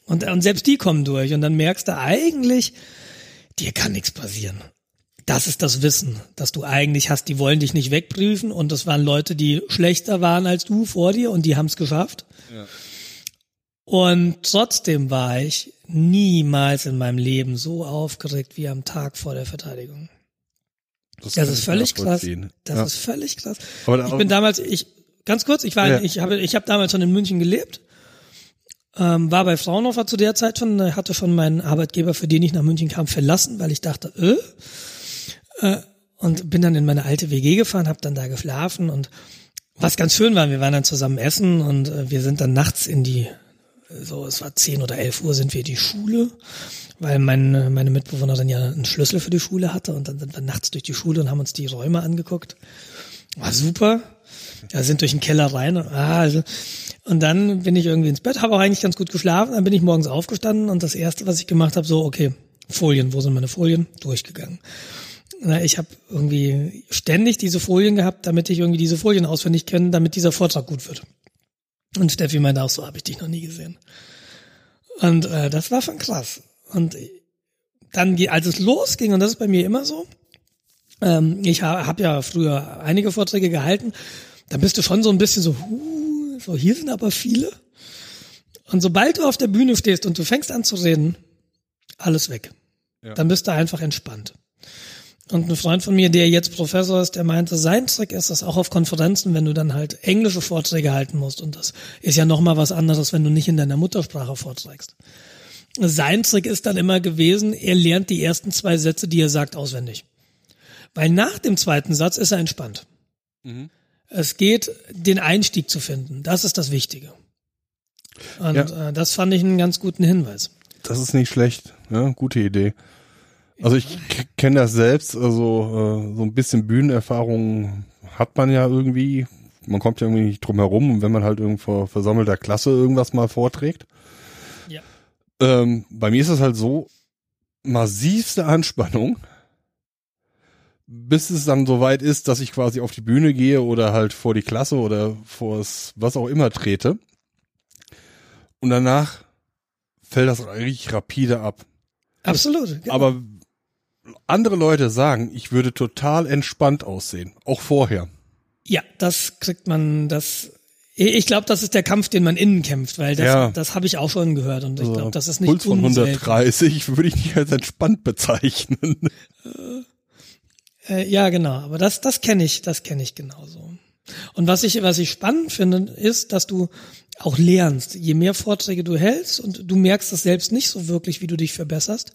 und, und selbst die kommen durch und dann merkst du eigentlich, dir kann nichts passieren. Das ist das Wissen, dass du eigentlich hast, die wollen dich nicht wegprüfen und das waren Leute, die schlechter waren als du vor dir und die haben es geschafft. Ja. Und trotzdem war ich niemals in meinem Leben so aufgeregt wie am Tag vor der Verteidigung. Das, das ist völlig krass. Das ja. ist völlig krass. ich bin damals, ich ganz kurz, ich war, ja. ich habe, ich habe damals schon in München gelebt, ähm, war bei Fraunhofer zu der Zeit schon, hatte schon meinen Arbeitgeber, für den ich nach München kam, verlassen, weil ich dachte, äh, äh und bin dann in meine alte WG gefahren, habe dann da geschlafen und was ganz schön war, wir waren dann zusammen essen und äh, wir sind dann nachts in die so, es war zehn oder elf Uhr sind wir in die Schule, weil meine, meine Mitbewohnerin ja einen Schlüssel für die Schule hatte und dann sind wir nachts durch die Schule und haben uns die Räume angeguckt. War super. Ja, sind durch den Keller rein. Ah, also, und dann bin ich irgendwie ins Bett, habe auch eigentlich ganz gut geschlafen. Dann bin ich morgens aufgestanden und das erste, was ich gemacht habe, so, okay, Folien, wo sind meine Folien? Durchgegangen. Na, ich habe irgendwie ständig diese Folien gehabt, damit ich irgendwie diese Folien auswendig kenne, damit dieser Vortrag gut wird. Und Steffi meinte auch so, habe ich dich noch nie gesehen. Und äh, das war schon krass. Und dann, als es losging, und das ist bei mir immer so, ähm, ich habe hab ja früher einige Vorträge gehalten, dann bist du schon so ein bisschen so, huh, so hier sind aber viele. Und sobald du auf der Bühne stehst und du fängst an zu reden, alles weg. Ja. Dann bist du einfach entspannt. Und ein Freund von mir, der jetzt Professor ist, der meinte, sein Trick ist es auch auf Konferenzen, wenn du dann halt englische Vorträge halten musst. Und das ist ja nochmal was anderes, wenn du nicht in deiner Muttersprache vorträgst. Sein Trick ist dann immer gewesen, er lernt die ersten zwei Sätze, die er sagt, auswendig. Weil nach dem zweiten Satz ist er entspannt. Mhm. Es geht, den Einstieg zu finden. Das ist das Wichtige. Und ja. äh, das fand ich einen ganz guten Hinweis. Das ist nicht schlecht. Ja, gute Idee. Also ich kenne das selbst, also äh, so ein bisschen Bühnenerfahrung hat man ja irgendwie. Man kommt ja irgendwie nicht drum herum und wenn man halt irgendwo versammelter Klasse irgendwas mal vorträgt. Ja. Ähm, bei mir ist es halt so, massivste Anspannung, bis es dann soweit ist, dass ich quasi auf die Bühne gehe oder halt vor die Klasse oder vor was auch immer trete. Und danach fällt das richtig rapide ab. Absolut. Genau. Aber andere Leute sagen, ich würde total entspannt aussehen, auch vorher. Ja, das kriegt man, das ich glaube, das ist der Kampf, den man innen kämpft, weil das, ja. das habe ich auch schon gehört und ich glaube, das ist nicht Puls von 130 würde ich nicht als entspannt bezeichnen. Äh, äh, ja, genau, aber das das kenne ich, das kenne ich genauso. Und was ich was ich spannend finde, ist, dass du auch lernst, je mehr Vorträge du hältst und du merkst das selbst nicht so wirklich, wie du dich verbesserst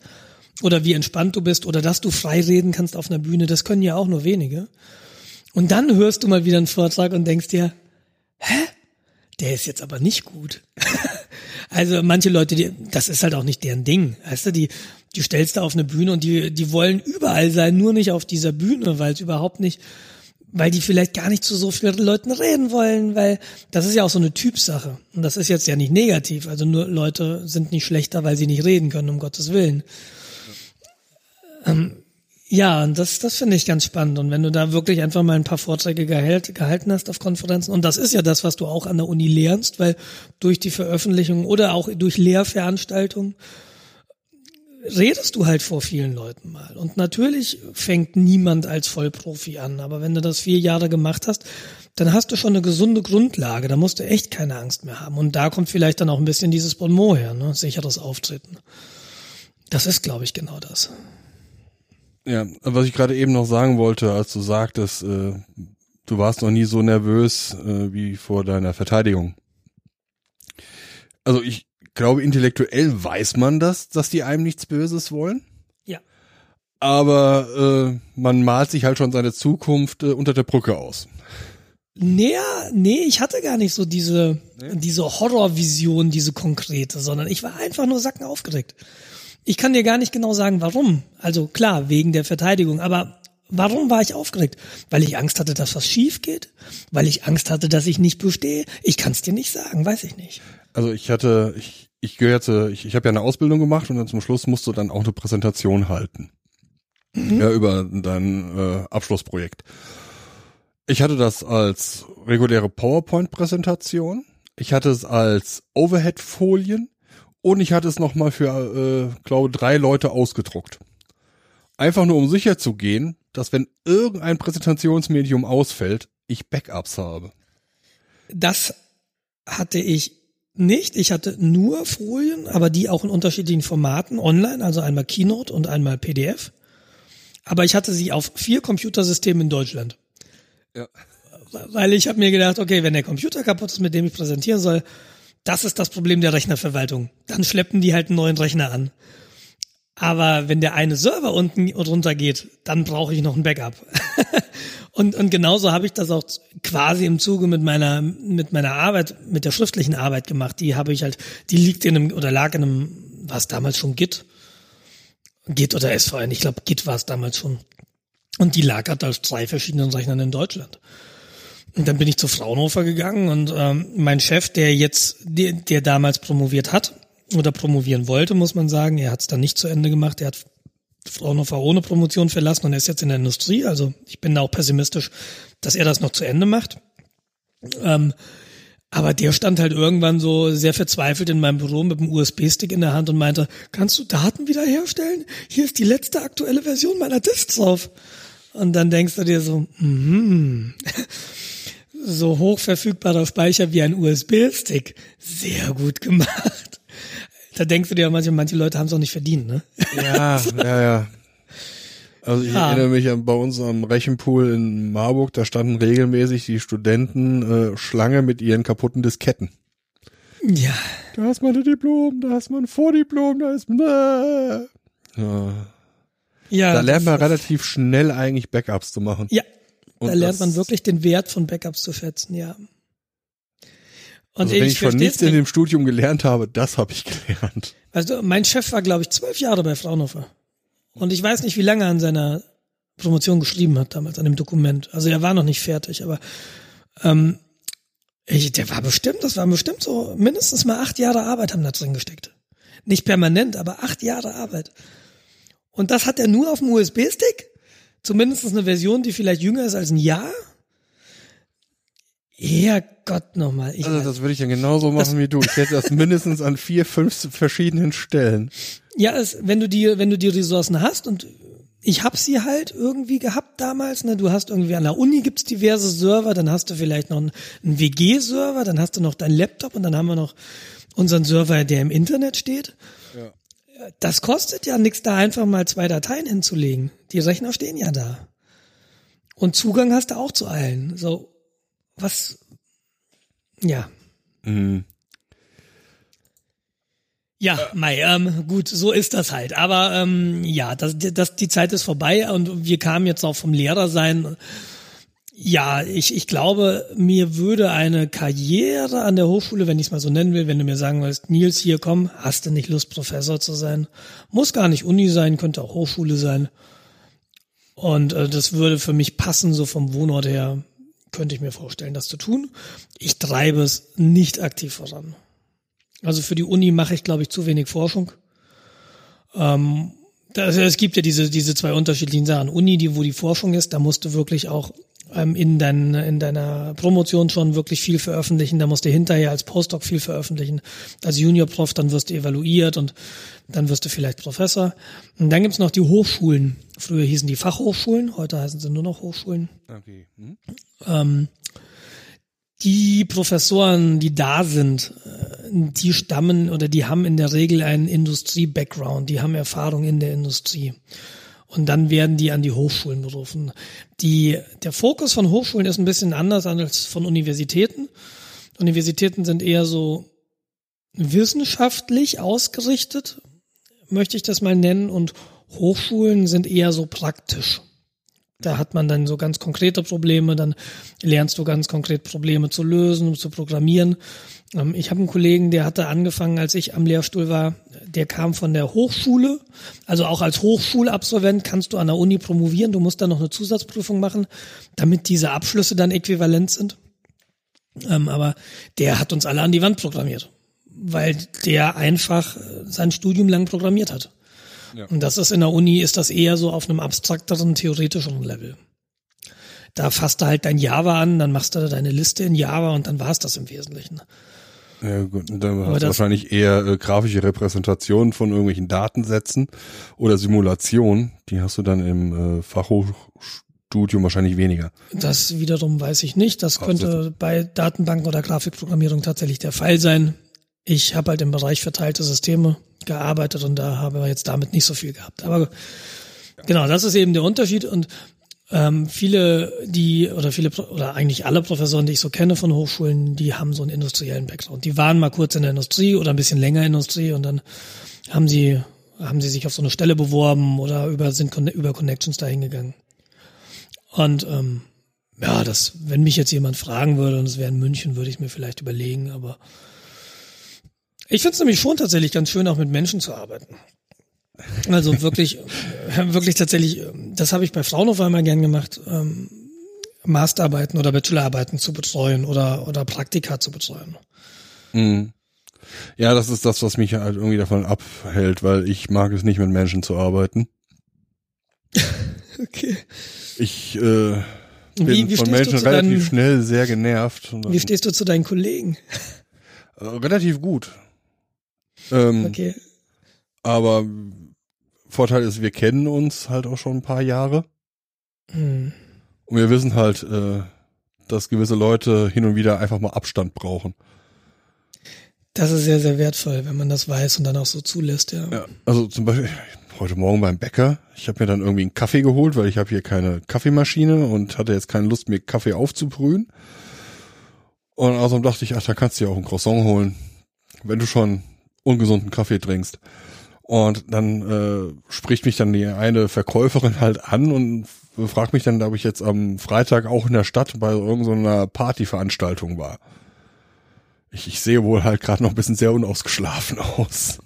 oder wie entspannt du bist oder dass du frei reden kannst auf einer Bühne, das können ja auch nur wenige. Und dann hörst du mal wieder einen Vortrag und denkst dir, hä? Der ist jetzt aber nicht gut. also manche Leute, die, das ist halt auch nicht deren Ding. Weißt du, die, die stellst du auf eine Bühne und die, die wollen überall sein, nur nicht auf dieser Bühne, weil es überhaupt nicht, weil die vielleicht gar nicht zu so vielen Leuten reden wollen, weil das ist ja auch so eine Typsache. Und das ist jetzt ja nicht negativ. Also nur Leute sind nicht schlechter, weil sie nicht reden können, um Gottes Willen. Ähm, ja, und das, das finde ich ganz spannend. Und wenn du da wirklich einfach mal ein paar Vorträge gehält, gehalten hast auf Konferenzen, und das ist ja das, was du auch an der Uni lernst, weil durch die Veröffentlichung oder auch durch Lehrveranstaltungen redest du halt vor vielen Leuten mal. Und natürlich fängt niemand als Vollprofi an, aber wenn du das vier Jahre gemacht hast, dann hast du schon eine gesunde Grundlage, da musst du echt keine Angst mehr haben. Und da kommt vielleicht dann auch ein bisschen dieses Bonmot her, ne? sicheres Auftreten. Das ist, glaube ich, genau das. Ja, was ich gerade eben noch sagen wollte, als du sagtest, äh, du warst noch nie so nervös äh, wie vor deiner Verteidigung. Also ich glaube, intellektuell weiß man das, dass die einem nichts Böses wollen. Ja. Aber äh, man malt sich halt schon seine Zukunft äh, unter der Brücke aus. Nee, nee, ich hatte gar nicht so diese, nee? diese Horrorvision, diese konkrete, sondern ich war einfach nur sacken aufgeregt. Ich kann dir gar nicht genau sagen, warum. Also klar, wegen der Verteidigung, aber warum war ich aufgeregt? Weil ich Angst hatte, dass was schief geht? Weil ich Angst hatte, dass ich nicht bestehe? Ich kann es dir nicht sagen, weiß ich nicht. Also ich hatte, ich, ich gehörte, ich, ich habe ja eine Ausbildung gemacht und dann zum Schluss musst du dann auch eine Präsentation halten. Mhm. Ja, über dein äh, Abschlussprojekt. Ich hatte das als reguläre PowerPoint-Präsentation. Ich hatte es als Overhead-Folien und ich hatte es nochmal für, äh, glaube drei Leute ausgedruckt. Einfach nur, um sicher zu gehen, dass wenn irgendein Präsentationsmedium ausfällt, ich Backups habe. Das hatte ich nicht. Ich hatte nur Folien, aber die auch in unterschiedlichen Formaten online, also einmal Keynote und einmal PDF. Aber ich hatte sie auf vier Computersystemen in Deutschland. Ja. Weil ich habe mir gedacht, okay, wenn der Computer kaputt ist, mit dem ich präsentieren soll, das ist das Problem der Rechnerverwaltung. Dann schleppen die halt einen neuen Rechner an. Aber wenn der eine Server unten runter geht, dann brauche ich noch ein Backup. und, und genauso habe ich das auch quasi im Zuge mit meiner, mit meiner Arbeit, mit der schriftlichen Arbeit gemacht. Die habe ich halt, die liegt in einem, oder lag in einem, war es damals schon Git? Git oder SVN, ich glaube Git war es damals schon. Und die lag halt auf drei verschiedenen Rechnern in Deutschland. Und dann bin ich zu Fraunhofer gegangen und ähm, mein Chef, der jetzt, der, der damals promoviert hat oder promovieren wollte, muss man sagen, er hat es dann nicht zu Ende gemacht. Er hat Fraunhofer ohne Promotion verlassen und er ist jetzt in der Industrie. Also ich bin da auch pessimistisch, dass er das noch zu Ende macht. Ähm, Aber der stand halt irgendwann so sehr verzweifelt in meinem Büro mit dem USB-Stick in der Hand und meinte, kannst du Daten wiederherstellen? Hier ist die letzte aktuelle Version meiner Disks drauf. Und dann denkst du dir so, mm, so hochverfügbarer Speicher wie ein USB-Stick. Sehr gut gemacht. Da denkst du dir manchmal, manche Leute haben es auch nicht verdient, ne? Ja, ja, ja. Also ich Ja. erinnere mich an bei uns am Rechenpool in Marburg, da standen regelmäßig die Studenten äh, Schlange mit ihren kaputten Disketten. Ja. Da ist mein Diplom, da ist mein Vordiplom, da ist ja. Ja. Da lernt man relativ schnell eigentlich Backups zu machen. Ja. Und da lernt man wirklich den Wert von Backups zu schätzen, ja. Und Also wenn ich von versteh's nichts in dem Studium gelernt habe, das habe ich gelernt. Also mein Chef war, glaube ich, zwölf Jahre bei Fraunhofer. Und ich weiß nicht, wie lange er an seiner Promotion geschrieben hat damals, an dem Dokument. Also er war noch nicht fertig, aber ähm, ich, der war bestimmt, das waren bestimmt so mindestens mal acht Jahre Arbeit haben da drin gesteckt. Nicht permanent, aber acht Jahre Arbeit. Und das hat er nur auf dem USB-Stick? Zumindest eine Version, die vielleicht jünger ist als ein Jahr? Herrgott nochmal. Ich Also das würde ich dann genauso machen wie du. Ich hätte das mindestens an vier, fünf verschiedenen Stellen. Ja, es, wenn du die, wenn du die Ressourcen hast und ich hab sie halt irgendwie gehabt damals, ne? Du hast irgendwie an der Uni gibt's diverse Server, dann hast du vielleicht noch einen, einen WG-Server, dann hast du noch deinen Laptop und dann haben wir noch unseren Server, der im Internet steht. Das kostet ja nichts, da einfach mal zwei Dateien hinzulegen. Die Rechner stehen ja da. Und Zugang hast du auch zu allen. So, was, ja. Mhm. Ja, Mai, ähm, gut, so ist das halt. Aber ähm, ja, das, das, die Zeit ist vorbei und wir kamen jetzt auch vom Lehrer sein. Ja, ich, ich glaube, mir würde eine Karriere an der Hochschule, wenn ich es mal so nennen will, wenn du mir sagen willst, Nils, hier komm, hast du nicht Lust, Professor zu sein? Muss gar nicht Uni sein, könnte auch Hochschule sein. Und äh, das würde für mich passen, so vom Wohnort her, könnte ich mir vorstellen, das zu tun. Ich treibe es nicht aktiv voran. Also für die Uni mache ich, glaube ich, zu wenig Forschung. Ähm, das, es gibt ja diese, diese zwei unterschiedlichen Sachen. Uni, die, wo die Forschung ist, da musst du wirklich auch ähm, in, dein, in deiner Promotion schon wirklich viel veröffentlichen. Da musst du hinterher als Postdoc viel veröffentlichen. Als Juniorprof, dann wirst du evaluiert und dann wirst du vielleicht Professor. Und dann gibt's noch die Hochschulen. Früher hießen die Fachhochschulen, heute heißen sie nur noch Hochschulen. Okay. Hm? Ähm, die Professoren, die da sind, äh, die stammen oder die haben in der Regel einen Industrie-Background, die haben Erfahrung in der Industrie. Und dann werden die an die Hochschulen berufen. Die, der Fokus von Hochschulen ist ein bisschen anders als von Universitäten. Universitäten sind eher so wissenschaftlich ausgerichtet, möchte ich das mal nennen, und Hochschulen sind eher so praktisch. Da hat man dann so ganz konkrete Probleme, dann lernst du ganz konkret Probleme zu lösen und zu programmieren. Ähm, Ich habe einen Kollegen, der hatte angefangen, als ich am Lehrstuhl war, der kam von der Hochschule. Also auch als Hochschulabsolvent kannst du an der Uni promovieren. Du musst dann noch eine Zusatzprüfung machen, damit diese Abschlüsse dann äquivalent sind. Ähm, Aber der hat uns alle an die Wand programmiert, weil der einfach äh, sein Studium lang programmiert hat. Und das ist in der Uni, ist das eher so auf einem abstrakteren, theoretischeren Level. Da fasst du halt dein Java an, dann machst du deine Liste in Java und dann war's das im Wesentlichen. Ja, gut, und dann hast du wahrscheinlich eher äh, grafische Repräsentationen von irgendwelchen Datensätzen oder Simulationen. Die hast du dann im äh, Fachhochstudium wahrscheinlich weniger. Das wiederum weiß ich nicht. Das könnte bei Datenbanken oder Grafikprogrammierung tatsächlich der Fall sein. Ich habe halt im Bereich verteilte Systeme gearbeitet und da habe ich jetzt damit nicht so viel gehabt. Aber genau, das ist eben der Unterschied und ähm, viele, die oder viele oder eigentlich alle Professoren, die ich so kenne von Hochschulen, die haben so einen industriellen Background. Die waren mal kurz in der Industrie oder ein bisschen länger Industrie und dann haben sie haben sie sich auf so eine Stelle beworben oder über sind über Connections dahin gegangen. Und ähm, ja, das, wenn mich jetzt jemand fragen würde und es wäre in München, würde ich mir vielleicht überlegen, aber ich finde es nämlich schon tatsächlich ganz schön, auch mit Menschen zu arbeiten. Also wirklich, wirklich tatsächlich, das habe ich bei Fraunhofer immer gern gemacht, ähm, Masterarbeiten oder Bachelorarbeiten zu betreuen oder, oder Praktika zu betreuen. Mhm. Ja, das ist das, was mich halt irgendwie davon abhält, weil ich mag es nicht mit Menschen zu arbeiten. Okay. Ich äh, bin Wie- wie von Menschen relativ deinen- schnell sehr genervt. Und Wie stehst du zu deinen Kollegen? Äh, relativ gut. Ähm, Okay. Aber Vorteil ist, wir kennen uns halt auch schon ein paar Jahre. Hm. Und wir wissen halt, äh, dass gewisse Leute hin und wieder einfach mal Abstand brauchen. Das ist sehr, sehr wertvoll, wenn man das weiß und dann auch so zulässt, ja. Ja, also zum Beispiel heute Morgen beim Bäcker. Ich habe mir dann irgendwie einen Kaffee geholt, weil ich habe hier keine Kaffeemaschine und hatte jetzt keine Lust, mir Kaffee aufzubrühen. Und außerdem dachte ich, ach, da kannst du ja auch ein Croissant holen, wenn du schon ungesunden Kaffee trinkst. Und dann äh, spricht mich dann die eine Verkäuferin halt an und fragt mich dann, ob ich jetzt am Freitag auch in der Stadt bei irgendeiner Partyveranstaltung war. Ich, ich sehe wohl halt gerade noch ein bisschen sehr unausgeschlafen aus.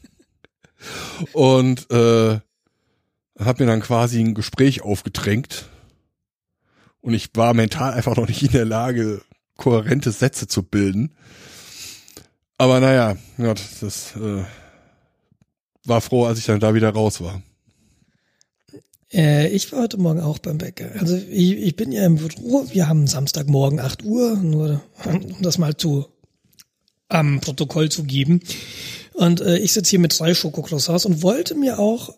Und äh, habe mir dann quasi ein Gespräch aufgedrängt. Und ich war mental einfach noch nicht in der Lage, kohärente Sätze zu bilden. Aber naja, ja, das äh, war froh, als ich dann da wieder raus war. Äh, ich war heute Morgen auch beim Bäcker. Also ich, ich bin ja im Büro. Wir haben Samstagmorgen 8 Uhr, nur um das mal zu am Protokoll zu geben. Und äh, ich sitze hier mit drei Schokocroissants und wollte mir auch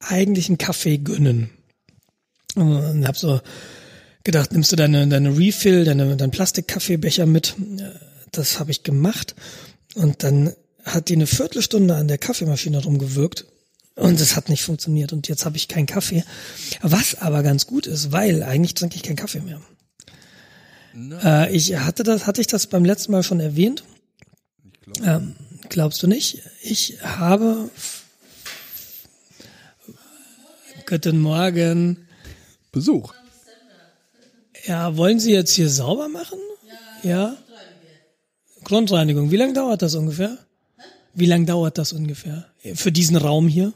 eigentlich einen Kaffee gönnen. Und hab so gedacht, nimmst du deine, deine Refill, deine, deinen Plastikkaffeebecher mit. Äh, Das habe ich gemacht. Und dann hat die eine Viertelstunde an der Kaffeemaschine rumgewirkt. Und es hat nicht funktioniert. Und jetzt habe ich keinen Kaffee. Was aber ganz gut ist, weil eigentlich trinke ich keinen Kaffee mehr. Äh, ich hatte das, hatte ich das beim letzten Mal schon erwähnt? Ähm, glaubst du nicht? Ich habe. Guten Morgen. Besuch. Ja, wollen Sie jetzt hier sauber machen? Ja. Grundreinigung. Wie lange dauert das ungefähr? Wie lange dauert das ungefähr? Für diesen Raum hier?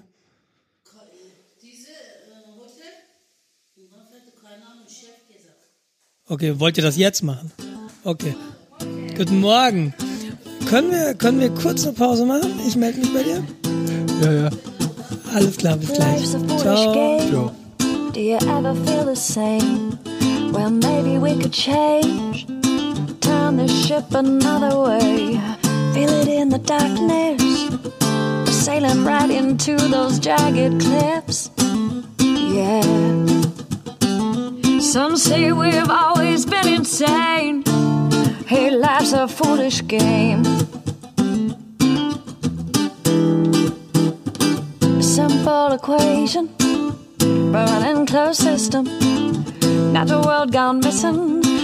Okay, wollt ihr das jetzt machen? Okay. Guten Morgen. Können wir, können wir kurz eine Pause machen? Ich melde mich bei dir. Ja, ja. Alles klar, bis gleich. Ciao. Ja. Do you ever feel the same? Well, maybe we could change. Turn the ship another way. Feel it in the darkness. We're sailing right into those jagged cliffs. Yeah. Some say we've always been insane. Hey, life's a foolish game. Simple equation from an enclosed system. Natural world gone missing,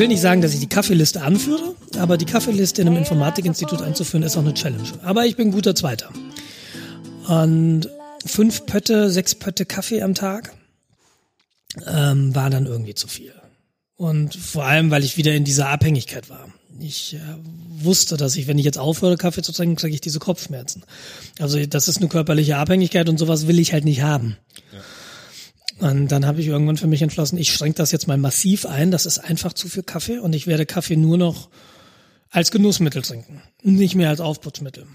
Will nicht sagen, dass ich die Kaffeeliste anführe, aber die Kaffeeliste in einem Informatikinstitut einzuführen, ist auch eine Challenge. Aber ich bin guter Zweiter. Und fünf Pötte, sechs Pötte Kaffee am Tag ähm, war dann irgendwie zu viel. Und vor allem, weil ich wieder in dieser Abhängigkeit war. Ich äh, wusste, dass ich, wenn ich jetzt aufhöre, Kaffee zu trinken, kriege ich diese Kopfschmerzen. Also das ist eine körperliche Abhängigkeit und sowas will ich halt nicht haben. Und dann habe ich irgendwann für mich entschlossen, ich schränke das jetzt mal massiv ein. Das ist einfach zu viel Kaffee und ich werde Kaffee nur noch als Genussmittel trinken, nicht mehr als Aufputzmittel.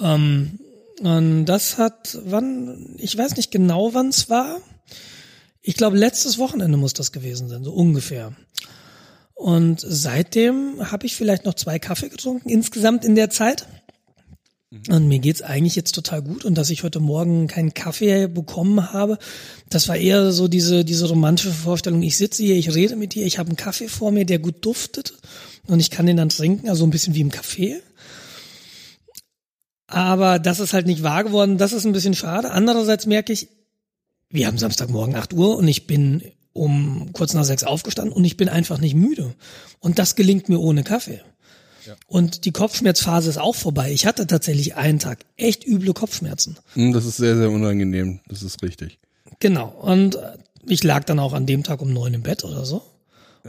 Ähm, und das hat, wann, ich weiß nicht genau, wann es war. Ich glaube, letztes Wochenende muss das gewesen sein, so ungefähr. Und seitdem habe ich vielleicht noch zwei Kaffee getrunken, insgesamt in der Zeit. Und mir geht's eigentlich jetzt total gut. Und dass ich heute Morgen keinen Kaffee bekommen habe, das war eher so diese, diese romantische Vorstellung. Ich sitze hier, ich rede mit dir, ich habe einen Kaffee vor mir, der gut duftet. Und ich kann den dann trinken, also ein bisschen wie im Kaffee. Aber das ist halt nicht wahr geworden. Das ist ein bisschen schade. Andererseits merke ich, wir haben Samstagmorgen 8 Uhr und ich bin um kurz nach sechs aufgestanden und ich bin einfach nicht müde. Und das gelingt mir ohne Kaffee. Und die Kopfschmerzphase ist auch vorbei. Ich hatte tatsächlich einen Tag echt üble Kopfschmerzen. Hm, Das ist sehr, sehr unangenehm. Das ist richtig. Genau. Und äh, ich lag dann auch an dem Tag um neun im Bett oder so.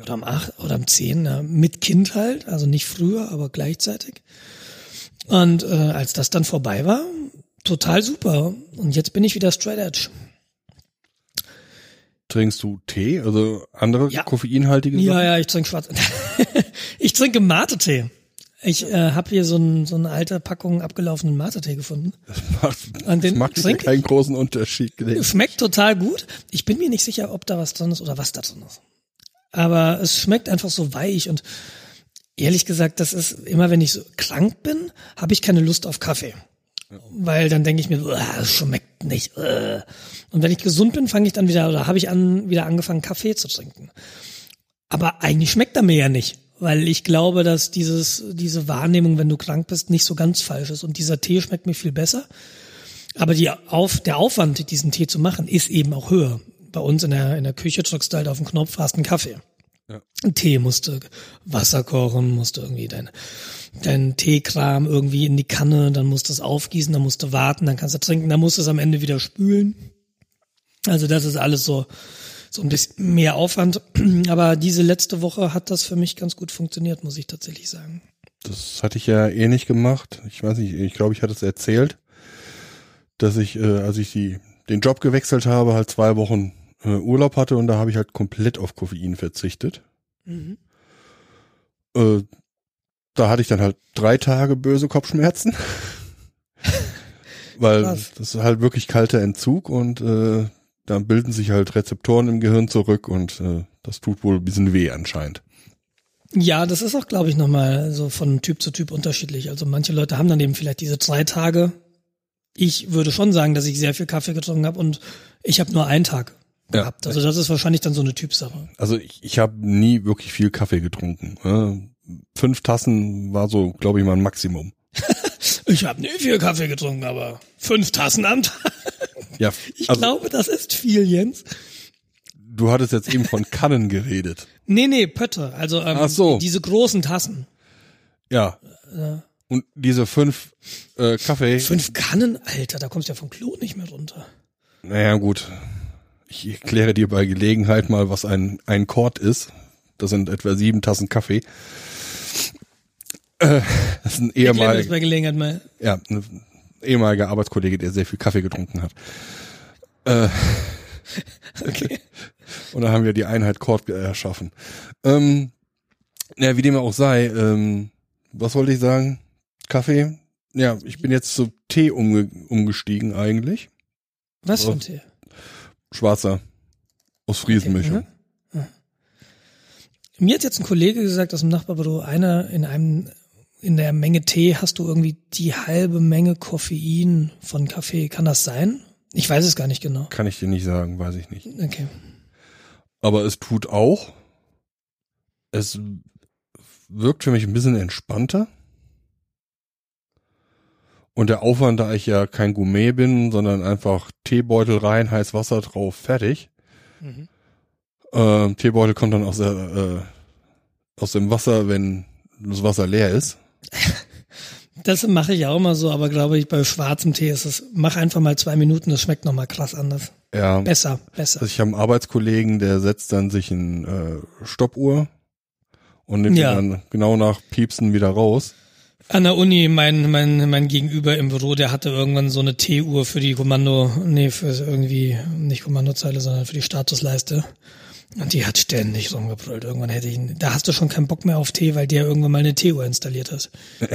Oder um acht oder um zehn, ja, mit Kind halt. Also nicht früher, aber gleichzeitig. Und äh, als das dann vorbei war, total super. Und jetzt bin ich wieder straight edge. Trinkst du Tee? Also andere Ja. koffeinhaltige Ja, Sachen? ja, ich trinke schwarz. ich trinke Mate-Tee. Ich äh, habe hier so, ein, so eine alte Packung abgelaufenen Mate-Tee gefunden. Macht, An den das macht ja keinen großen Unterschied. Schmeckt total gut. Ich bin mir nicht sicher, ob da was drin ist oder was da drin ist. Aber es schmeckt einfach so weich und ehrlich gesagt, das ist immer, wenn ich so krank bin, habe ich keine Lust auf Kaffee. Weil dann denke ich mir, "Uah, es schmeckt nicht. äh." Und wenn ich gesund bin, fange ich dann wieder oder habe ich an, wieder angefangen, Kaffee zu trinken. Aber eigentlich schmeckt er mir ja nicht, weil ich glaube, dass dieses, diese Wahrnehmung, wenn du krank bist, nicht so ganz falsch ist. Und dieser Tee schmeckt mir viel besser. Aber die auf, der Aufwand, diesen Tee zu machen, ist eben auch höher. Bei uns in der, in der Küche drückst du halt auf den Knopf, hast einen Kaffee. Ein Tee musste Wasser kochen, musste irgendwie dein, dein Teekram irgendwie in die Kanne, dann musst du es aufgießen, dann musst du warten, dann kannst du trinken, dann musst du es am Ende wieder spülen. Also das ist alles so, so ein bisschen mehr Aufwand. Aber diese letzte Woche hat das für mich ganz gut funktioniert, muss ich tatsächlich sagen. Das hatte ich ja eh nicht gemacht. Ich weiß nicht, ich glaube, ich hatte es erzählt, dass ich, äh, als ich die, den Job gewechselt habe, halt zwei Wochen äh, Urlaub hatte und da habe ich halt komplett auf Koffein verzichtet. Äh, da hatte ich dann halt drei Tage böse Kopfschmerzen. Weil Krass. das ist halt wirklich kalter Entzug und äh, da bilden sich halt Rezeptoren im Gehirn zurück und äh, das tut wohl ein bisschen weh anscheinend. Ja, das ist auch, glaube ich, nochmal so von Typ zu Typ unterschiedlich. Also manche Leute haben dann eben vielleicht diese drei Tage. Ich würde schon sagen, dass ich sehr viel Kaffee getrunken habe und ich habe nur einen Tag Ja. gehabt. Also das ist wahrscheinlich dann so eine Typsache. Also ich, ich habe nie wirklich viel Kaffee getrunken. Äh, fünf Tassen war so, glaube ich, mal ein Maximum. Ich habe nie viel Kaffee getrunken, aber fünf Tassen am Tag. Ja, Ich also glaube, das ist viel, Jens. du hattest jetzt eben von Kannen geredet. Nee, nee, Pötte. Also ähm, Ach so. diese großen Tassen. Ja. Und diese fünf äh, Kaffee. Fünf Kannen, Alter, da kommst du ja vom Klo nicht mehr runter. Naja, gut. Ich erkläre dir bei Gelegenheit mal, was ein, ein Kord ist. Das sind etwa sieben Tassen Kaffee. Äh, das ist ein ehemaliger, bei Gelegenheit mal. ja, ehemaliger Arbeitskollege, der sehr viel Kaffee getrunken hat. Äh, Okay. Und dann haben wir die Einheit Kord erschaffen. Ähm, ja, wie dem auch sei, ähm, was wollte ich sagen? Kaffee? Ja, ich bin jetzt zu Tee umge umgestiegen eigentlich. Was für ein Oh. Tee? Schwarzer. Aus Friesenmischung. Okay, Mir hat jetzt ein Kollege gesagt aus dem Nachbarbüro, einer in einem in der Menge Tee hast du irgendwie die halbe Menge Koffein von Kaffee. Kann das sein? Ich weiß es gar nicht genau. Kann ich dir nicht sagen, weiß ich nicht. Okay. Aber es tut auch. Es wirkt für mich ein bisschen entspannter. Und der Aufwand, da ich ja kein Gourmet bin, sondern einfach Teebeutel rein, heiß Wasser drauf, fertig. Mhm. Ähm, Teebeutel kommt dann aus, der, äh, aus dem Wasser, wenn das Wasser leer ist. Das mache ich auch immer so, aber glaube ich, bei schwarzem Tee ist es, mach einfach mal zwei Minuten, das schmeckt nochmal krass anders. Ja. Besser, besser. Also ich habe einen Arbeitskollegen, der setzt dann sich in äh, Stoppuhr und nimmt Ja. ihn dann genau nach Piepsen wieder raus. An der Uni, mein, mein, mein Gegenüber im Büro, der hatte irgendwann so eine T-Uhr für die Kommando, nee, für irgendwie, nicht Kommandozeile, sondern für die Statusleiste. Und die hat ständig rumgebrüllt. Irgendwann hätte ich, ihn- da hast du schon keinen Bock mehr auf Tee, weil der irgendwann mal eine T-Uhr installiert hat.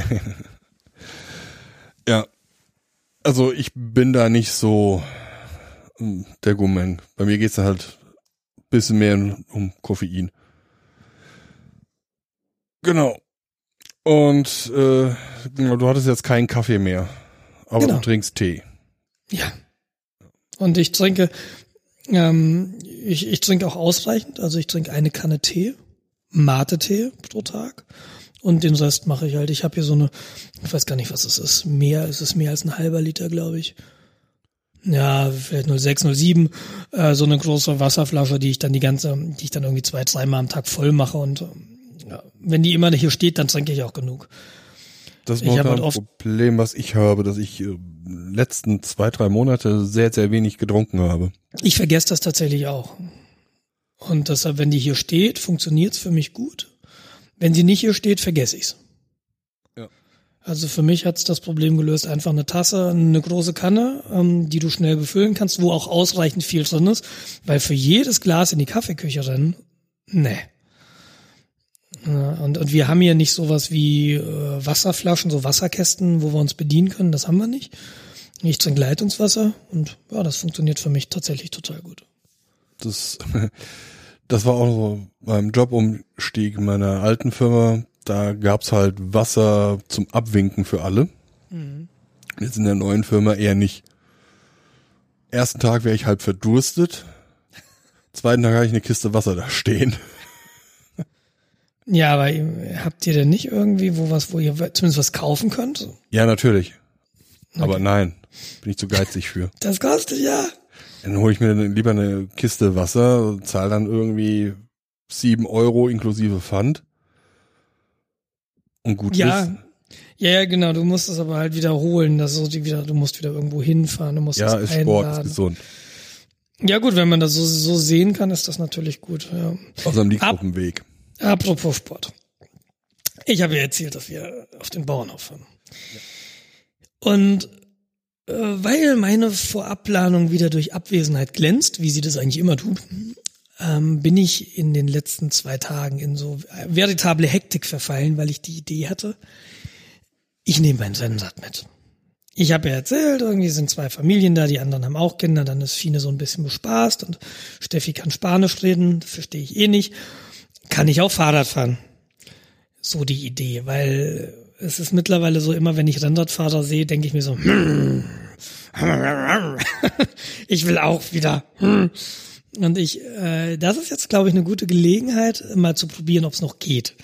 Ja. Also ich bin da nicht so mm, der Gourmet. Bei mir geht's halt ein bisschen mehr um Koffein. Genau. Und äh, genau, du hattest jetzt keinen Kaffee mehr. Aber Genau. du trinkst Tee. Ja. Und ich trinke, ähm, ich, ich trinke auch ausreichend. Also ich trinke eine Kanne Tee, Mate-Tee pro Tag. Und den Rest mache ich halt. Ich habe hier so eine, ich weiß gar nicht, was es ist. Mehr, es ist mehr als ein halber Liter, glaube ich. Ja, vielleicht 06, 07, äh, so eine große Wasserflasche, die ich dann die ganze, die ich dann irgendwie zwei, dreimal am Tag voll mache. Und ähm, ja, wenn die immer hier steht, dann trinke ich auch genug. Das ist momentan halt ein Problem, was ich habe, dass ich äh, letzten zwei, drei Monate sehr, sehr wenig getrunken habe. Ich vergesse das tatsächlich auch. Und deshalb, wenn die hier steht, funktioniert's für mich gut. Wenn sie nicht hier steht, vergesse ich's. Ja. Also für mich hat's das Problem gelöst, einfach eine Tasse, eine große Kanne, ähm, die du schnell befüllen kannst, wo auch ausreichend viel drin ist, weil für jedes Glas in die Kaffeeküche rennen, nee. Ja, und, und wir haben hier nicht sowas wie äh, Wasserflaschen, so Wasserkästen, wo wir uns bedienen können, das haben wir nicht. Ich trinke Leitungswasser und ja, das funktioniert für mich tatsächlich total gut. Das, das war auch so beim Jobumstieg meiner alten Firma. Da gab's halt Wasser zum Abwinken für alle. Jetzt in der neuen Firma eher nicht. Ersten Tag wäre ich halb verdurstet. Zweiten Tag habe ich eine Kiste Wasser da stehen. Ja, aber habt ihr denn nicht irgendwie wo was, wo ihr zumindest was kaufen könnt? Ja, natürlich. Aber nein, bin ich zu geizig für. Das kostet ja. Dann hole ich mir lieber eine Kiste Wasser, zahle dann irgendwie sieben Euro inklusive Pfand. Und gut Ja. ist. Ja, ja, genau. Du musst es aber halt wiederholen. Das ist so die wieder, du musst wieder irgendwo hinfahren. Du musst Ja, ist Sport, ist einladen. gesund. Ja, gut, wenn man das so, so sehen kann, ist das natürlich gut. Ja. Außerdem liegt Ab- auf dem Weg. Apropos Sport. Ich habe ja erzählt, dass wir auf den Bauernhof fahren. Und äh, weil meine Vorabplanung wieder durch Abwesenheit glänzt, wie sie das eigentlich immer tut, ähm, bin ich in den letzten zwei Tagen in so veritable Hektik verfallen, weil ich die Idee hatte, ich nehme mein Rennrad mit. Ich habe ja erzählt, irgendwie sind zwei Familien da, die anderen haben auch Kinder, dann ist Fine so ein bisschen bespaßt und Steffi kann Spanisch reden, das verstehe ich eh nicht. Kann ich auch Fahrrad fahren? So die Idee, weil es ist mittlerweile so, immer wenn ich Rennradfahrer sehe, denke ich mir so, hm, ich will auch wieder. hm. Und ich, äh, das ist jetzt, glaube ich, eine gute Gelegenheit, mal zu probieren, ob es noch geht.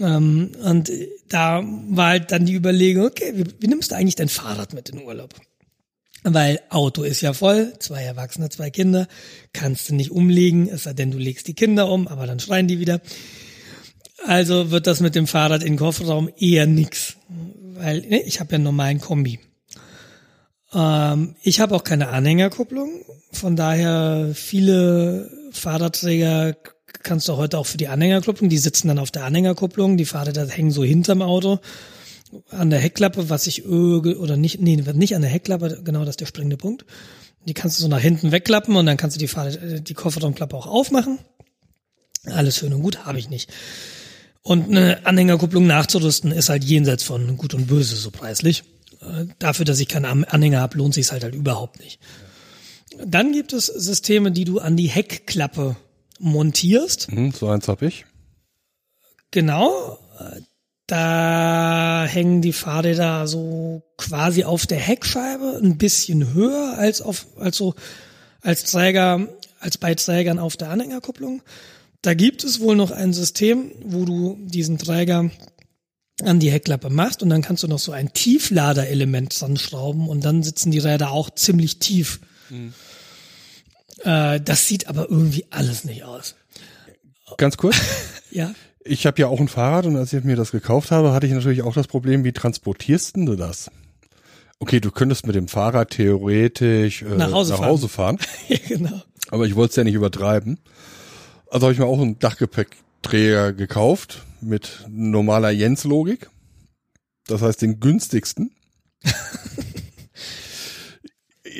Ähm, und da war halt dann die Überlegung, okay, wie, wie nimmst du eigentlich dein Fahrrad mit in den Urlaub? Weil Auto ist ja voll, zwei Erwachsene, zwei Kinder, kannst du nicht umlegen, es sei denn, du legst die Kinder um, aber dann schreien die wieder. Also wird das mit dem Fahrrad in den Kofferraum eher nix, weil ne, ich habe ja einen normalen Kombi. Ähm, ich habe auch keine Anhängerkupplung, von daher viele Fahrradträger kannst du heute auch für die Anhängerkupplung, die sitzen dann auf der Anhängerkupplung, die Fahrräder hängen so hinterm Auto an der Heckklappe, was ich öge, oder nicht, nee, nicht an der Heckklappe, genau das ist der springende Punkt. Die kannst du so nach hinten wegklappen und dann kannst du die Fahrrad, äh, die Kofferraumklappe auch aufmachen. Alles schön und gut, habe ich nicht. Und eine Anhängerkupplung nachzurüsten ist halt jenseits von gut und böse so preislich. Äh, Dafür, dass ich keine Am- Anhänger habe, lohnt sich halt halt überhaupt nicht. Dann gibt es Systeme, die du an die Heckklappe montierst. Hm, so eins hab ich. Genau. Da hängen die Fahrräder so quasi auf der Heckscheibe, ein bisschen höher als auf, als so, als Träger, als bei Trägern auf der Anhängerkupplung. Da gibt es wohl noch ein System, wo du diesen Träger an die Heckklappe machst und dann kannst du noch so ein Tiefladerelement dran schrauben und dann sitzen die Räder auch ziemlich tief. Äh, das sieht aber irgendwie alles nicht aus. Ganz kurz. Ja. Ich habe ja auch ein Fahrrad und als ich mir das gekauft habe, hatte ich natürlich auch das Problem, wie transportierst denn du das? Okay, du könntest mit dem Fahrrad theoretisch äh, Nach Hause fahren. Hause fahren, ja, genau. aber ich wollte es ja nicht übertreiben. Also habe ich mir auch einen Dachgepäckträger gekauft mit normaler Jens-Logik. Das heißt den günstigsten.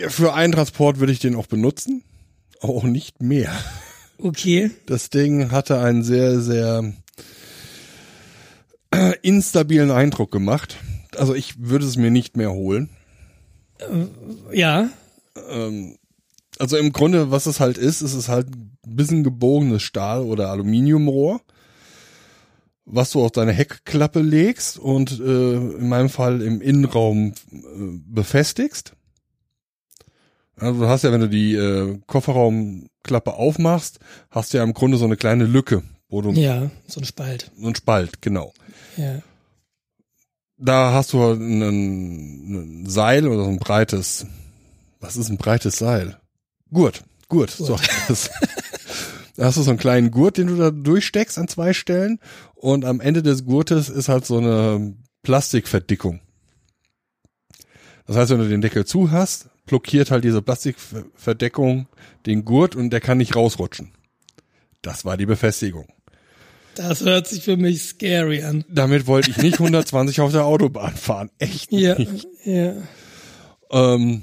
Für einen Transport würde ich den auch benutzen, aber auch nicht mehr. Okay. Das Ding hatte einen sehr, sehr äh, instabilen Eindruck gemacht. Also ich würde es mir nicht mehr holen. Ja. Also im Grunde, was es halt ist, ist es halt ein bisschen gebogenes Stahl- oder Aluminiumrohr, was du auf deine Heckklappe legst und äh, in meinem Fall im Innenraum äh, befestigst. Also du hast ja, wenn du die äh, Kofferraumklappe aufmachst, hast du ja im Grunde so eine kleine Lücke, wo du Ja, so ein Spalt. so ein Spalt, genau. Ja. Da hast du ein, ein Seil oder so ein breites, was ist ein breites Seil? Gurt, Gurt, so. Das, da hast du so einen kleinen Gurt, den du da durchsteckst an zwei Stellen und am Ende des Gurtes ist halt so eine Plastikverdickung. Das heißt, wenn du den Deckel zu hast, blockiert halt diese Plastikverdeckung den Gurt und der kann nicht rausrutschen. Das war die Befestigung. Das hört sich für mich scary an. Damit wollte ich nicht 120 auf der Autobahn fahren. Echt Ja, nicht. ja. Ähm,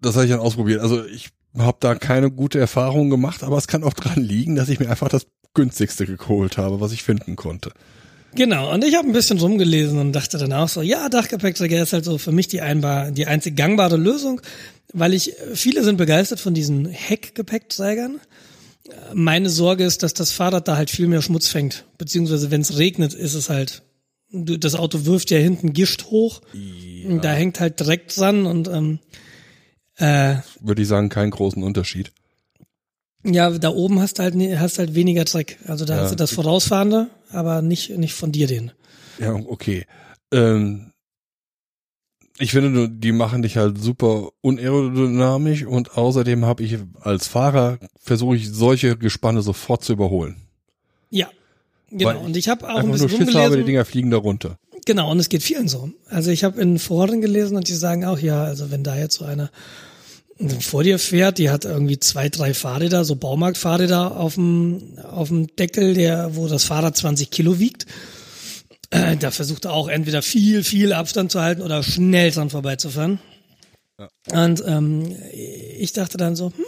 das habe ich dann ausprobiert. Also ich habe da keine gute Erfahrung gemacht, aber es kann auch dran liegen, dass ich mir einfach das günstigste geholt habe, was ich finden konnte. Genau, und ich habe ein bisschen rumgelesen und dachte dann auch so, ja, Dachgepäckträger ist halt so für mich die, einbar, die einzig gangbare Lösung, weil ich, viele sind begeistert von diesen Heckgepäckträgern. Meine Sorge ist, dass das Fahrrad da halt viel mehr Schmutz fängt, beziehungsweise wenn es regnet, ist es halt, du, das Auto wirft ja hinten Gischt hoch, und da hängt halt direkt dran und ähm, äh, Würde ich sagen, keinen großen Unterschied. ja, da oben hast du halt, ne- hast halt weniger Dreck. Also da Ja. hast du das Vorausfahrende, aber nicht, nicht von dir den. Ja, okay. Ähm, ich finde, die machen dich halt super unaerodynamisch und außerdem habe ich als Fahrer versuche ich solche Gespanne sofort zu überholen. Ja. Genau. Weil Und ich habe auch ein Einfach nur bisschen Schiss habe, die. Dinger fliegen da runter. Genau, und es geht vielen so. Also ich habe in Foren gelesen und die sagen auch, ja, also wenn da jetzt so einer vor dir fährt, die hat irgendwie zwei, drei Fahrräder, so Baumarktfahrräder auf dem, auf dem Deckel, der, wo das Fahrrad 20 Kilo wiegt. Äh, da versucht er auch entweder viel, viel Abstand zu halten oder schnell dran vorbeizufahren. Und ähm, ich dachte dann so, hm,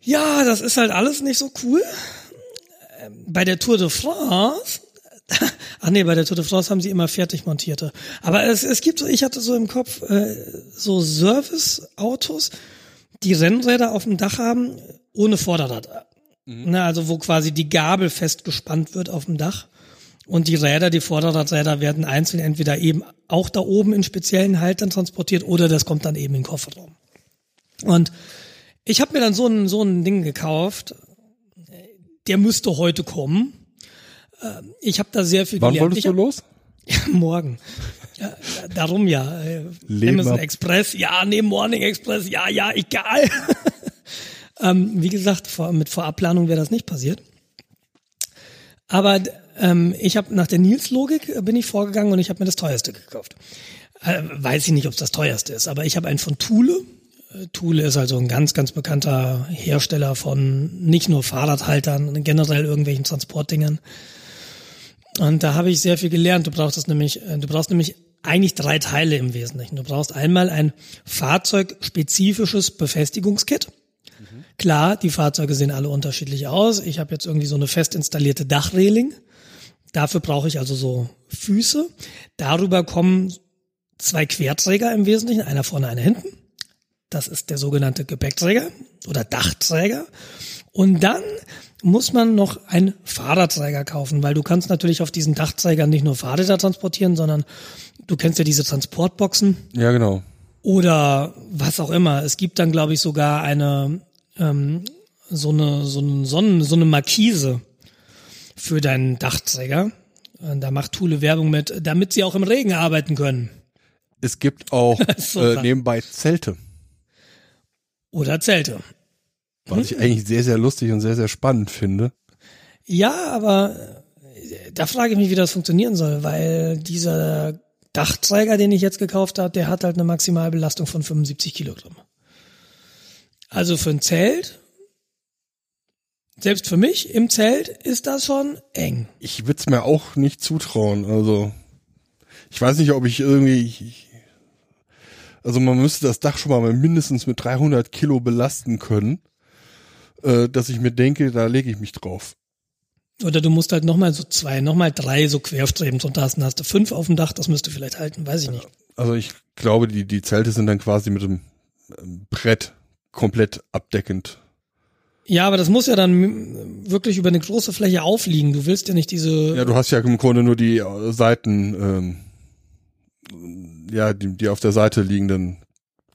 ja, das ist halt alles nicht so cool. Ähm, Bei der Tour de France Ach nee, bei der Tour de France haben sie immer fertig montierte. Aber es, es gibt, so- ich hatte so im Kopf äh, so Service-Autos, die Rennräder auf dem Dach haben, ohne Vorderrad. Na, also wo quasi die Gabel festgespannt wird auf dem Dach. Und die Räder, die Vorderradräder werden einzeln entweder eben auch da oben in speziellen Haltern transportiert oder das kommt dann eben in den Kofferraum. Und ich habe mir dann so ein, so ein Ding gekauft. Der müsste heute kommen. Ähm, Ich habe da sehr viel Wann gelernt. wolltest ich du los? Ja, morgen. Ja, darum ja. Äh, Leben Amazon ab. Express, ja, nee, Morning Express, ja, ja, egal. ähm, wie gesagt, vor, mit Vorabplanung wäre das nicht passiert. Aber ähm, ich habe nach der Nils-Logik äh, bin ich vorgegangen und ich habe mir das teuerste gekauft. Äh, weiß ich nicht, ob es das teuerste ist, aber ich habe einen von Thule. Äh, Thule ist also ein ganz, ganz bekannter Hersteller von nicht nur Fahrradhaltern, generell irgendwelchen Transportdingern. Und da habe ich sehr viel gelernt. Du brauchst das nämlich, äh, du brauchst nämlich eigentlich drei Teile im Wesentlichen. Du brauchst einmal ein fahrzeugspezifisches Befestigungskit. Klar, die Fahrzeuge sehen alle unterschiedlich aus. Ich habe jetzt irgendwie so eine fest installierte Dachreling. Dafür brauche ich also so Füße. Darüber kommen zwei Querträger im Wesentlichen, einer vorne, einer hinten. Das ist der sogenannte Gepäckträger oder Dachträger. Und dann muss man noch einen Fahrradträger kaufen, weil du kannst natürlich auf diesen Dachträgern nicht nur Fahrräder transportieren, sondern du kennst ja diese Transportboxen Ja, genau. oder was auch immer. Es gibt dann, glaube ich, sogar eine ähm, so eine so eine Sonnen, so eine Markise für deinen Dachträger. Und Da macht Thule Werbung mit, damit sie auch im Regen arbeiten können. Es gibt auch äh, nebenbei Zelte, Oder Zelte. was ich eigentlich sehr, sehr lustig und sehr, sehr spannend finde. Ja, aber äh, da frage ich mich, wie das funktionieren soll, weil dieser Dachträger, den ich jetzt gekauft habe, der hat halt eine Maximalbelastung von 75 Kilogramm. Also für ein Zelt, selbst für mich im Zelt ist das schon eng. Ich würde es mir auch nicht zutrauen. Also ich weiß nicht, ob ich irgendwie, ich, also man müsste das Dach schon mal mindestens mit 300 Kilo belasten können, äh, dass ich mir denke, da lege ich mich drauf. Oder du musst halt nochmal so zwei, nochmal drei so Querstreben drunter hast, dann hast du fünf auf dem Dach, das müsste vielleicht halten, weiß ich nicht. Also ich glaube, die die Zelte sind dann quasi mit dem ähm, Brett komplett abdeckend. Ja, aber das muss ja dann wirklich über eine große Fläche aufliegen. Du willst ja nicht diese Ja, du hast ja im Grunde nur die äh, Seiten, ähm, ja, die, die auf der Seite liegenden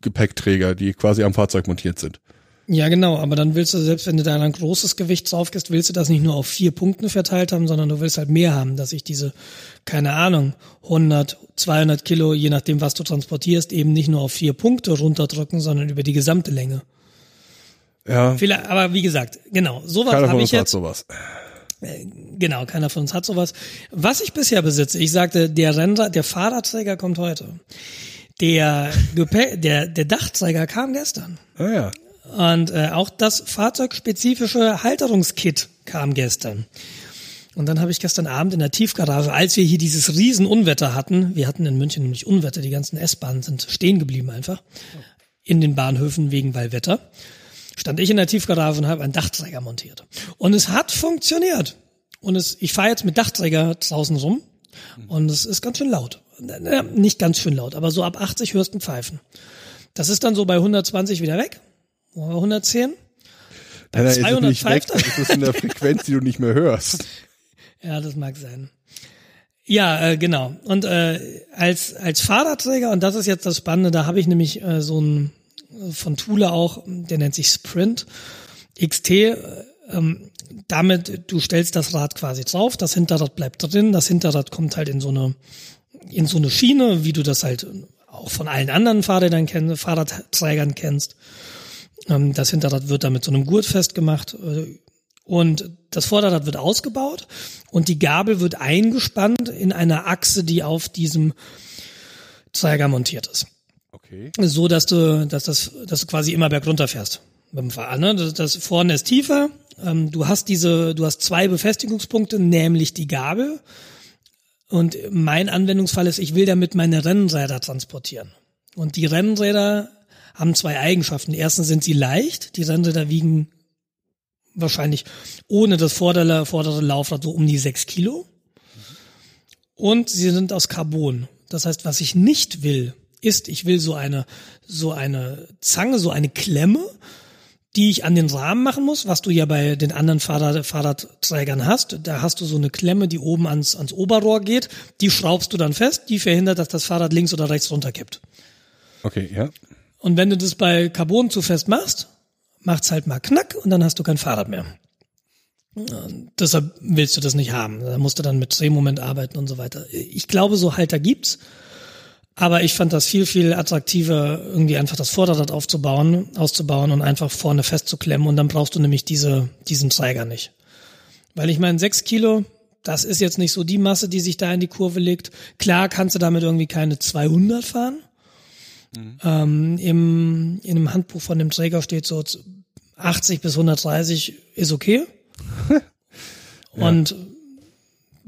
Gepäckträger, die quasi am Fahrzeug montiert sind. Ja, genau, aber dann willst du, selbst wenn du da ein großes Gewicht drauf gehst, willst du das nicht nur auf vier Punkten verteilt haben, sondern du willst halt mehr haben, dass ich diese, keine Ahnung, 100, 200 Kilo, je nachdem, was du transportierst, eben nicht nur auf vier Punkte runterdrücken, sondern über die gesamte Länge. Ja, Vielleicht, aber wie gesagt, genau, sowas keiner von habe uns ich hat jetzt. sowas. Genau, keiner von uns hat sowas. Was ich bisher besitze, ich sagte, der Rennrad, der Fahrradträger kommt heute. Der, Gepä der, der Dachträger kam gestern. Ah ja. Und äh, auch das fahrzeugspezifische Halterungskit kam gestern. Und dann habe ich gestern Abend in der Tiefgarage, als wir hier dieses Riesenunwetter hatten, wir hatten in München nämlich Unwetter, die ganzen S-Bahnen sind stehen geblieben einfach, in den Bahnhöfen wegen Weilwetter, stand ich in der Tiefgarage und habe einen Dachträger montiert. Und es hat funktioniert. Und es, ich fahre jetzt mit Dachträger draußen rum und es ist ganz schön laut. Na, Nicht ganz schön laut, aber so ab 80 hörst du ein Pfeifen. Das ist dann so bei 120 wieder weg. Oder 110. Nein, nein, ist es 200 nicht weg, pfeift ist in der Frequenz, die du nicht mehr hörst. Ja, das mag sein. Ja, äh, genau. Und äh, als als Fahrradträger und das ist jetzt das Spannende, da habe ich nämlich äh, so ein von Thule auch, der nennt sich Sprint XT. Äh, ähm, damit du stellst das Rad quasi drauf, das Hinterrad bleibt drin, das Hinterrad kommt halt in so eine in so eine Schiene, wie du das halt auch von allen anderen Fahrrädern kennst, Fahrradträgern kennst. Ähm, das Hinterrad wird dann mit so einem Gurt festgemacht äh, und das Vorderrad wird ausgebaut und die Gabel wird eingespannt in einer Achse, die auf diesem Träger montiert ist. Okay. So dass du, dass das, dass du quasi immer bergunter fährst beim Fahren. Ne? Das, das vorne ist tiefer. Ähm, du hast diese, du hast zwei Befestigungspunkte, nämlich die Gabel. Und mein Anwendungsfall ist, ich will damit meine Rennräder transportieren. Und die Rennräder haben zwei Eigenschaften. Erstens sind sie leicht. Die Rennräder wiegen wahrscheinlich ohne das vordere, vordere Laufrad so um die sechs Kilo. Und sie sind aus Carbon. Das heißt, was ich nicht will, ist, ich will so eine, so eine Zange, so eine Klemme, die ich an den Rahmen machen muss, was du ja bei den anderen Fahrrad, Fahrradträgern hast. Da hast du so eine Klemme, die oben ans, ans Oberrohr geht. Die schraubst du dann fest, die verhindert, dass das Fahrrad links oder rechts runterkippt. Okay, ja. Und wenn du das bei Carbon zu fest machst, macht's halt mal knack und dann hast du kein Fahrrad mehr. Und deshalb willst du das nicht haben. Da musst du dann mit Drehmoment arbeiten und so weiter. Ich glaube, so Halter gibt's. Aber ich fand das viel, viel attraktiver, irgendwie einfach das Vorderrad aufzubauen, auszubauen und einfach vorne festzuklemmen. Und dann brauchst du nämlich diese, diesen Träger nicht. Weil ich meine, sechs Kilo, das ist jetzt nicht so die Masse, die sich da in die Kurve legt. Klar kannst du damit irgendwie keine 200 fahren. Ähm, im, in einem Handbuch von dem Träger steht so 80 bis 130 ist okay. Und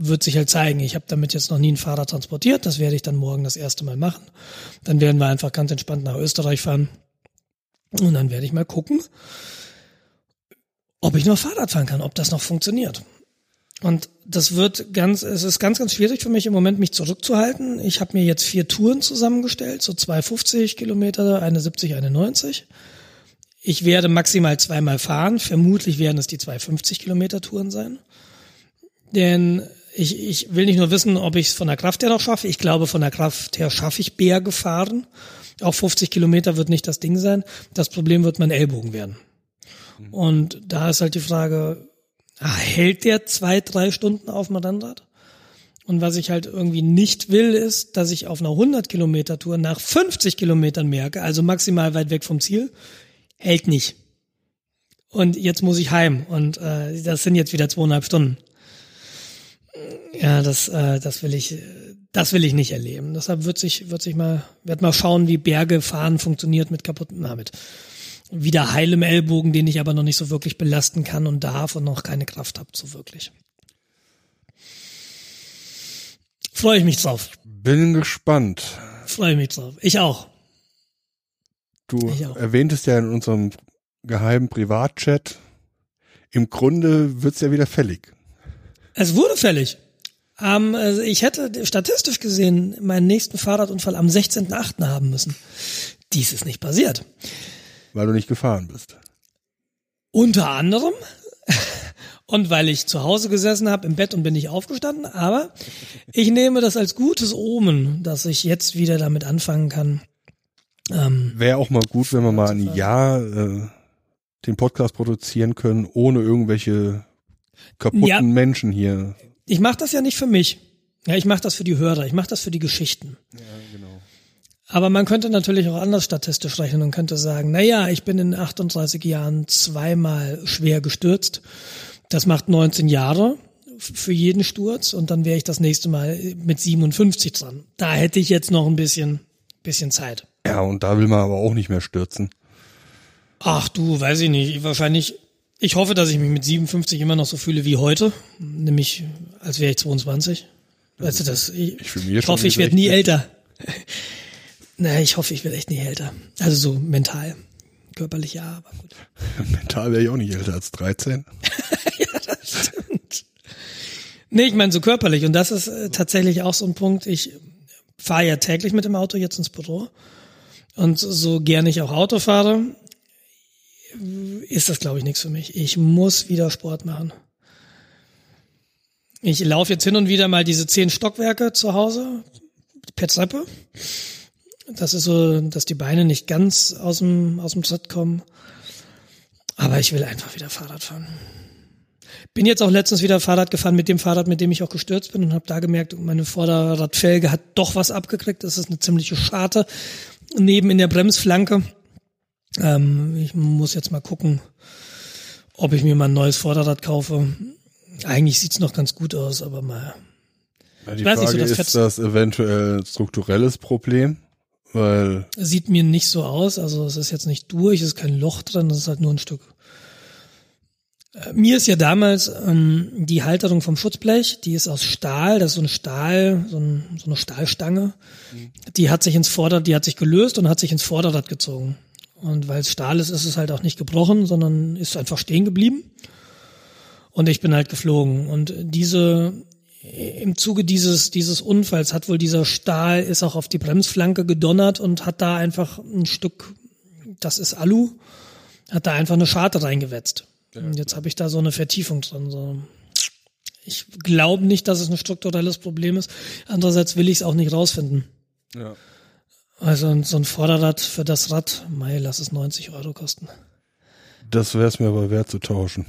wird sich halt zeigen. Ich habe damit jetzt noch nie ein Fahrrad transportiert. Das werde ich dann morgen das erste Mal machen. Dann werden wir einfach ganz entspannt nach Österreich fahren. Und dann werde ich mal gucken, ob ich noch Fahrrad fahren kann, ob das noch funktioniert. Und das wird ganz, es ist ganz, ganz schwierig für mich im Moment, mich zurückzuhalten. Ich habe mir jetzt vier Touren zusammengestellt, so 250 Kilometer, eine 70, eine 90. Ich werde maximal zweimal fahren. Vermutlich werden es die 250 Kilometer Touren sein. Denn ich, ich will nicht nur wissen, ob ich es von der Kraft her noch schaffe. Ich glaube, von der Kraft her schaffe ich Berge fahren. Auch 50 Kilometer wird nicht das Ding sein. Das Problem wird mein Ellbogen werden. Und da ist halt die Frage, ah, hält der zwei, drei Stunden auf dem Rennrad? Und was ich halt irgendwie nicht will, ist, dass ich auf einer 100 Kilometer Tour nach 50 Kilometern merke, also maximal weit weg vom Ziel, hält nicht. Und jetzt muss ich heim und äh, das sind jetzt wieder zweieinhalb Stunden. Ja, das, äh, das will ich, das will ich nicht erleben. Deshalb wird sich, wird sich mal, wird mal schauen, wie Berge fahren funktioniert mit kaputten, na, mit wieder heilem Ellbogen, den ich aber noch nicht so wirklich belasten kann und darf und noch keine Kraft habe, so wirklich. Freue ich mich drauf. Bin gespannt. Freue ich mich drauf. Ich auch. Du Ich auch. erwähntest ja in unserem geheimen Privatchat, im Grunde wird's ja wieder fällig. Es wurde fällig. Ähm, also ich hätte statistisch gesehen meinen nächsten Fahrradunfall am 16.8. haben müssen. Dies ist nicht passiert. Weil du nicht gefahren bist. Unter anderem. Und weil ich zu Hause gesessen habe im Bett und bin nicht aufgestanden, aber ich nehme das als gutes Omen, dass ich jetzt wieder damit anfangen kann. Ähm, Wäre auch mal gut, wenn wir mal ein Jahr äh, den Podcast produzieren können, ohne irgendwelche kaputten Ja. Menschen hier. ich mache das ja nicht für mich. Ja, ich mache das für die Hörer, ich mache das für die Geschichten. Ja, genau. Aber man könnte natürlich auch anders statistisch rechnen und könnte sagen, na ja, ich bin in 38 Jahren zweimal schwer gestürzt. Das macht 19 Jahre für jeden Sturz und dann wäre ich das nächste Mal mit 57 dran. Da hätte ich jetzt noch ein bisschen, bisschen Zeit. Ja, und da will man aber auch nicht mehr stürzen. Ach du, weiß ich nicht. Wahrscheinlich, ich hoffe, dass ich mich mit 57 immer noch so fühle wie heute. Nämlich, als wäre ich 22. Weißt du das? Ich, Ich mich ich hoffe, ich werde nie 60. älter. naja, ich hoffe, ich werde echt nie älter. Also so mental. Körperlich ja, aber gut. Mental wäre ich auch nicht älter als 13. Nee, ich meine so körperlich. Und das ist äh, tatsächlich auch so ein Punkt. Ich fahre ja täglich mit dem Auto jetzt ins Büro. Und so gerne ich auch Auto fahre, ist das, glaube ich, nichts für mich. Ich muss wieder Sport machen. Ich laufe jetzt hin und wieder mal diese zehn Stockwerke zu Hause per Treppe. Das ist so, dass die Beine nicht ganz aus dem, aus dem Tritt kommen. Aber ich will einfach wieder Fahrrad fahren. Bin jetzt auch letztens wieder Fahrrad gefahren mit dem Fahrrad, mit dem ich auch gestürzt bin und habe da gemerkt, meine Vorderradfelge hat doch was abgekriegt. Das ist eine ziemliche Scharte neben in der Bremsflanke. Ähm, ich muss jetzt mal gucken, ob ich mir mal ein neues Vorderrad kaufe. Eigentlich sieht's noch ganz gut aus, aber mal. Ja, die weiß nicht, so Frage das ist Fett- das eventuell ein strukturelles Problem, weil Sieht mir nicht so aus. Also es ist jetzt nicht durch, es ist kein Loch drin, es ist halt nur ein Stück. Äh, Mir ist ja damals ähm, die Halterung vom Schutzblech, die ist aus Stahl, das ist so ein Stahl, so, ein, so eine Stahlstange. Die hat sich ins Vorderrad, die hat sich gelöst und hat sich ins Vorderrad gezogen. Und weil es Stahl ist, ist es halt auch nicht gebrochen, sondern ist einfach stehen geblieben. Und ich bin halt geflogen. Und diese, im Zuge dieses, dieses Unfalls hat wohl dieser Stahl ist auch auf die Bremsflanke gedonnert und hat da einfach ein Stück, das ist Alu, hat da einfach eine Scharte reingewetzt. und jetzt habe ich da so eine Vertiefung drin. So. Ich glaube nicht, dass es ein strukturelles Problem ist. Andererseits will ich es auch nicht rausfinden. ja. Also so ein Vorderrad für das Rad, mei, lass es 90 Euro kosten. das wäre es mir aber wert zu tauschen.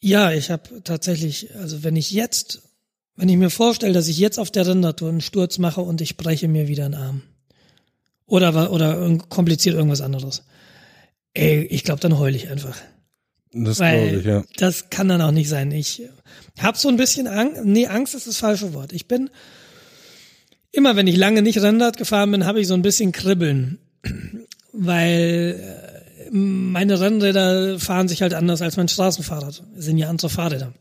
Ja, ich habe tatsächlich, also wenn ich jetzt, wenn ich mir vorstelle, dass ich jetzt auf der Rennradtour einen Sturz mache und ich breche mir wieder einen Arm. Oder, oder kompliziert irgendwas anderes. Ey, ich glaube, dann heule ich einfach. Das glaube ich, ja. das kann dann auch nicht sein. Ich habe so ein bisschen Angst. Nee, Angst ist das falsche Wort. Ich bin immer, wenn ich lange nicht Rennrad gefahren bin, habe ich so ein bisschen Kribbeln. Weil äh, meine Rennräder fahren sich halt anders als mein Straßenfahrrad. Das sind ja andere Fahrräder.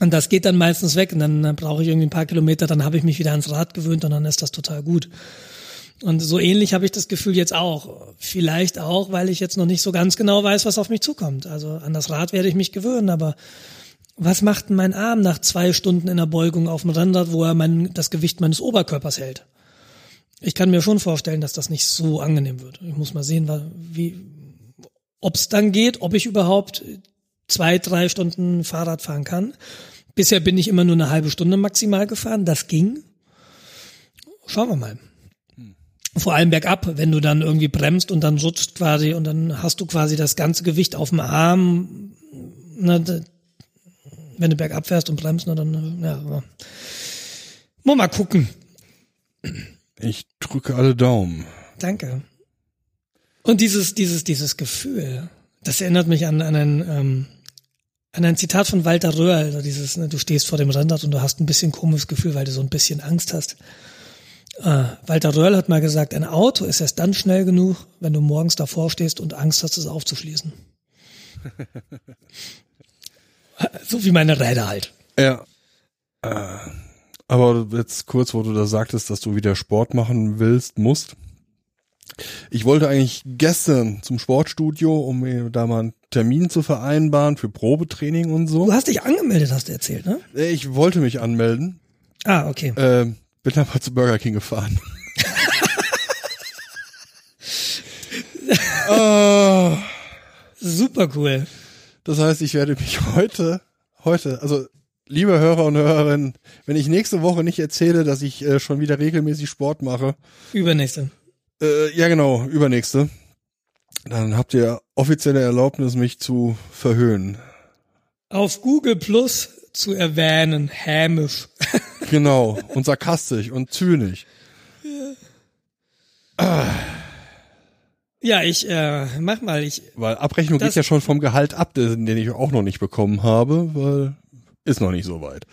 Und das geht dann meistens weg und dann, dann brauche ich irgendwie ein paar Kilometer, dann habe ich mich wieder ans Rad gewöhnt und dann ist das total gut. Und so ähnlich habe ich das Gefühl jetzt auch. Vielleicht auch, weil ich jetzt noch nicht so ganz genau weiß, was auf mich zukommt. Also an das Rad werde ich mich gewöhnen, aber was macht denn mein Arm nach zwei Stunden in der Beugung auf dem Rennrad, wo er mein, das Gewicht meines Oberkörpers hält? Ich kann mir schon vorstellen, dass das nicht so angenehm wird. Ich muss mal sehen, wie, ob es dann geht, ob ich überhaupt zwei, drei Stunden Fahrrad fahren kann. Bisher bin ich immer nur eine halbe Stunde maximal gefahren. Das ging. Schauen wir mal. Vor allem bergab, wenn du dann irgendwie bremst und dann rutscht quasi und dann hast du quasi das ganze Gewicht auf dem Arm. Na, wenn du bergab fährst und bremst, na, dann, ja, aber- muss mal gucken. Ich drücke alle Daumen. Danke. Und dieses, dieses, dieses Gefühl, das erinnert mich an, an ein, ähm, an ein Zitat von Walter Röhrl, also dieses, ne, du stehst vor dem Rennrad und du hast ein bisschen komisches Gefühl, weil du so ein bisschen Angst hast. Äh, Walter Röhrl hat mal gesagt, ein Auto ist erst dann schnell genug, wenn du morgens davor stehst und Angst hast, es aufzuschließen. so wie meine Räder halt. Ja. Äh, aber jetzt kurz, wo du da sagtest, dass du wieder Sport machen willst, musst. Ich wollte eigentlich gestern zum Sportstudio, um mir da mal einen Termin zu vereinbaren für Probetraining und so. Du hast dich angemeldet, hast du erzählt, ne? Ich wollte mich anmelden, Ah, okay. ähm, bin aber zu Burger King gefahren. Ah, Super cool. Das heißt, ich werde mich heute, heute, also liebe Hörer und Hörerinnen, wenn ich nächste Woche nicht erzähle, dass ich äh, schon wieder regelmäßig Sport mache, Übernächste. Äh, ja, genau, übernächste. Dann habt ihr offizielle Erlaubnis, mich zu verhöhnen. Auf Google Plus zu erwähnen, hämisch. Genau, und sarkastisch und zynisch. Ja, ich äh, mach mal. Ich Weil Abrechnung geht ja schon vom Gehalt ab, den ich auch noch nicht bekommen habe, weil ist noch nicht so weit.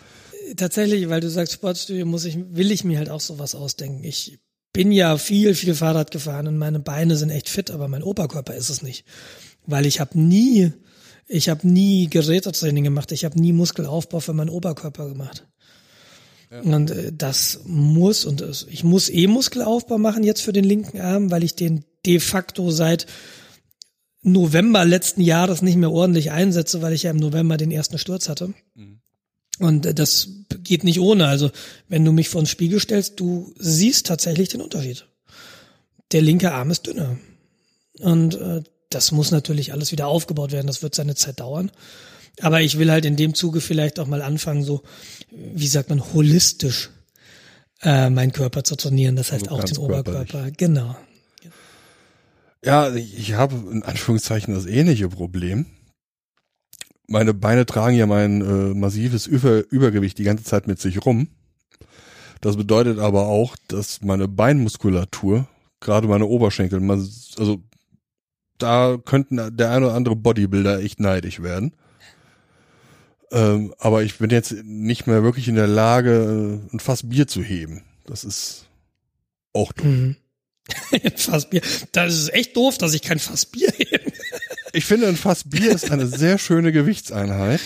tatsächlich, weil du sagst Sportstudio, muss ich, will ich mir halt auch sowas ausdenken. Ich bin ja viel, viel Fahrrad gefahren und meine Beine sind echt fit, aber mein Oberkörper ist es nicht, weil ich habe nie, ich habe nie Gerätetraining gemacht, ich habe nie Muskelaufbau für meinen Oberkörper gemacht. Und äh, das muss und ich muss eh Muskelaufbau machen jetzt für den linken Arm, weil ich den de facto seit November letzten Jahres nicht mehr ordentlich einsetze, weil ich ja im November den ersten Sturz hatte. Und äh, das geht nicht ohne. Also wenn du mich vor den Spiegel stellst, du siehst tatsächlich den Unterschied. Der linke Arm ist dünner. Und äh, das muss natürlich alles wieder aufgebaut werden. Das wird seine Zeit dauern. Aber ich will halt in dem Zuge vielleicht auch mal anfangen, so, wie sagt man, holistisch äh, meinen Körper zu trainieren. Das heißt Also auch den. Oberkörper. Genau. Ja, ich habe in Anführungszeichen das ähnliche Problem. Meine Beine tragen ja mein äh, massives Über Übergewicht die ganze Zeit mit sich rum. Das bedeutet aber auch, dass meine Beinmuskulatur, gerade meine Oberschenkel, mas- also da könnten der ein oder andere Bodybuilder echt neidisch werden. Ähm, aber ich bin jetzt nicht mehr wirklich in der Lage, äh, ein Fass Bier zu heben. Das ist auch doof. Mhm. Fassbier. Das ist echt doof, dass ich kein Fassbier hebe. Ich finde, ein Fass Bier ist eine sehr schöne Gewichtseinheit.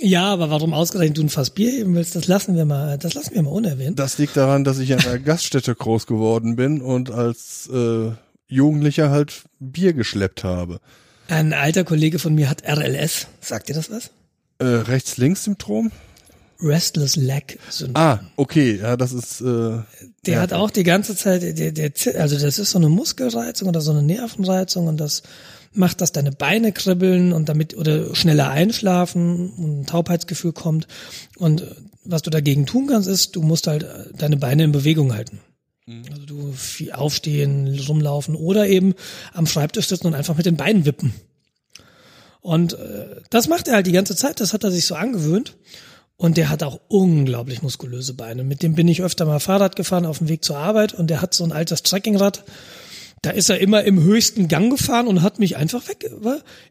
Ja, aber warum ausgerechnet du ein Fass Bier heben willst, das lassen wir mal, das lassen wir mal unerwähnt. Das liegt daran, dass ich in einer Gaststätte groß geworden bin und als äh, Jugendlicher halt Bier geschleppt habe. Ein alter Kollege von mir hat RLS. Sagt dir das was? Äh, Rechts-Links-Syndrom? Restless Leg Syndrom. Ah, okay, ja, das ist. Äh, Der ja, hat auch die ganze Zeit, der, der, also das ist so eine Muskelreizung oder so eine Nervenreizung und das macht, dass deine Beine kribbeln und damit oder schneller einschlafen und ein Taubheitsgefühl kommt. Und was du dagegen tun kannst, ist, du musst halt deine Beine in Bewegung halten. Also du aufstehen, rumlaufen oder eben am Schreibtisch sitzen und einfach mit den Beinen wippen. Und äh, das macht er halt die ganze Zeit, das hat er sich so angewöhnt. Und der hat auch unglaublich muskulöse Beine. Mit dem bin ich öfter mal Fahrrad gefahren auf dem Weg zur Arbeit und der hat so ein altes Trekkingrad. Da ist er immer im höchsten Gang gefahren und hat mich einfach weg.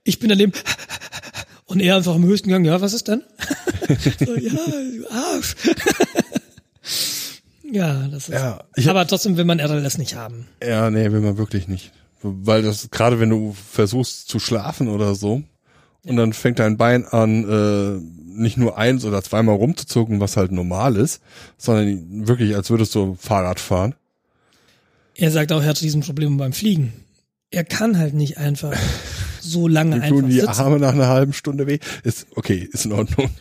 Ich bin daneben und er einfach im höchsten Gang. Ja, was ist denn? so, ja, Arsch. ja, das ist. Ja, aber trotzdem will man RLS nicht haben. ja, nee, will man wirklich nicht. Weil das, gerade wenn du versuchst zu schlafen oder so, und dann fängt dein Bein an, äh, nicht nur eins oder zweimal rumzuzucken, was halt normal ist, sondern wirklich, als würdest du Fahrrad fahren. Er sagt auch, er hat Riesenprobleme beim Fliegen. Er kann halt nicht einfach so lange einfach tun die sitzen. Arme nach einer halben Stunde weh. Ist okay, ist in Ordnung.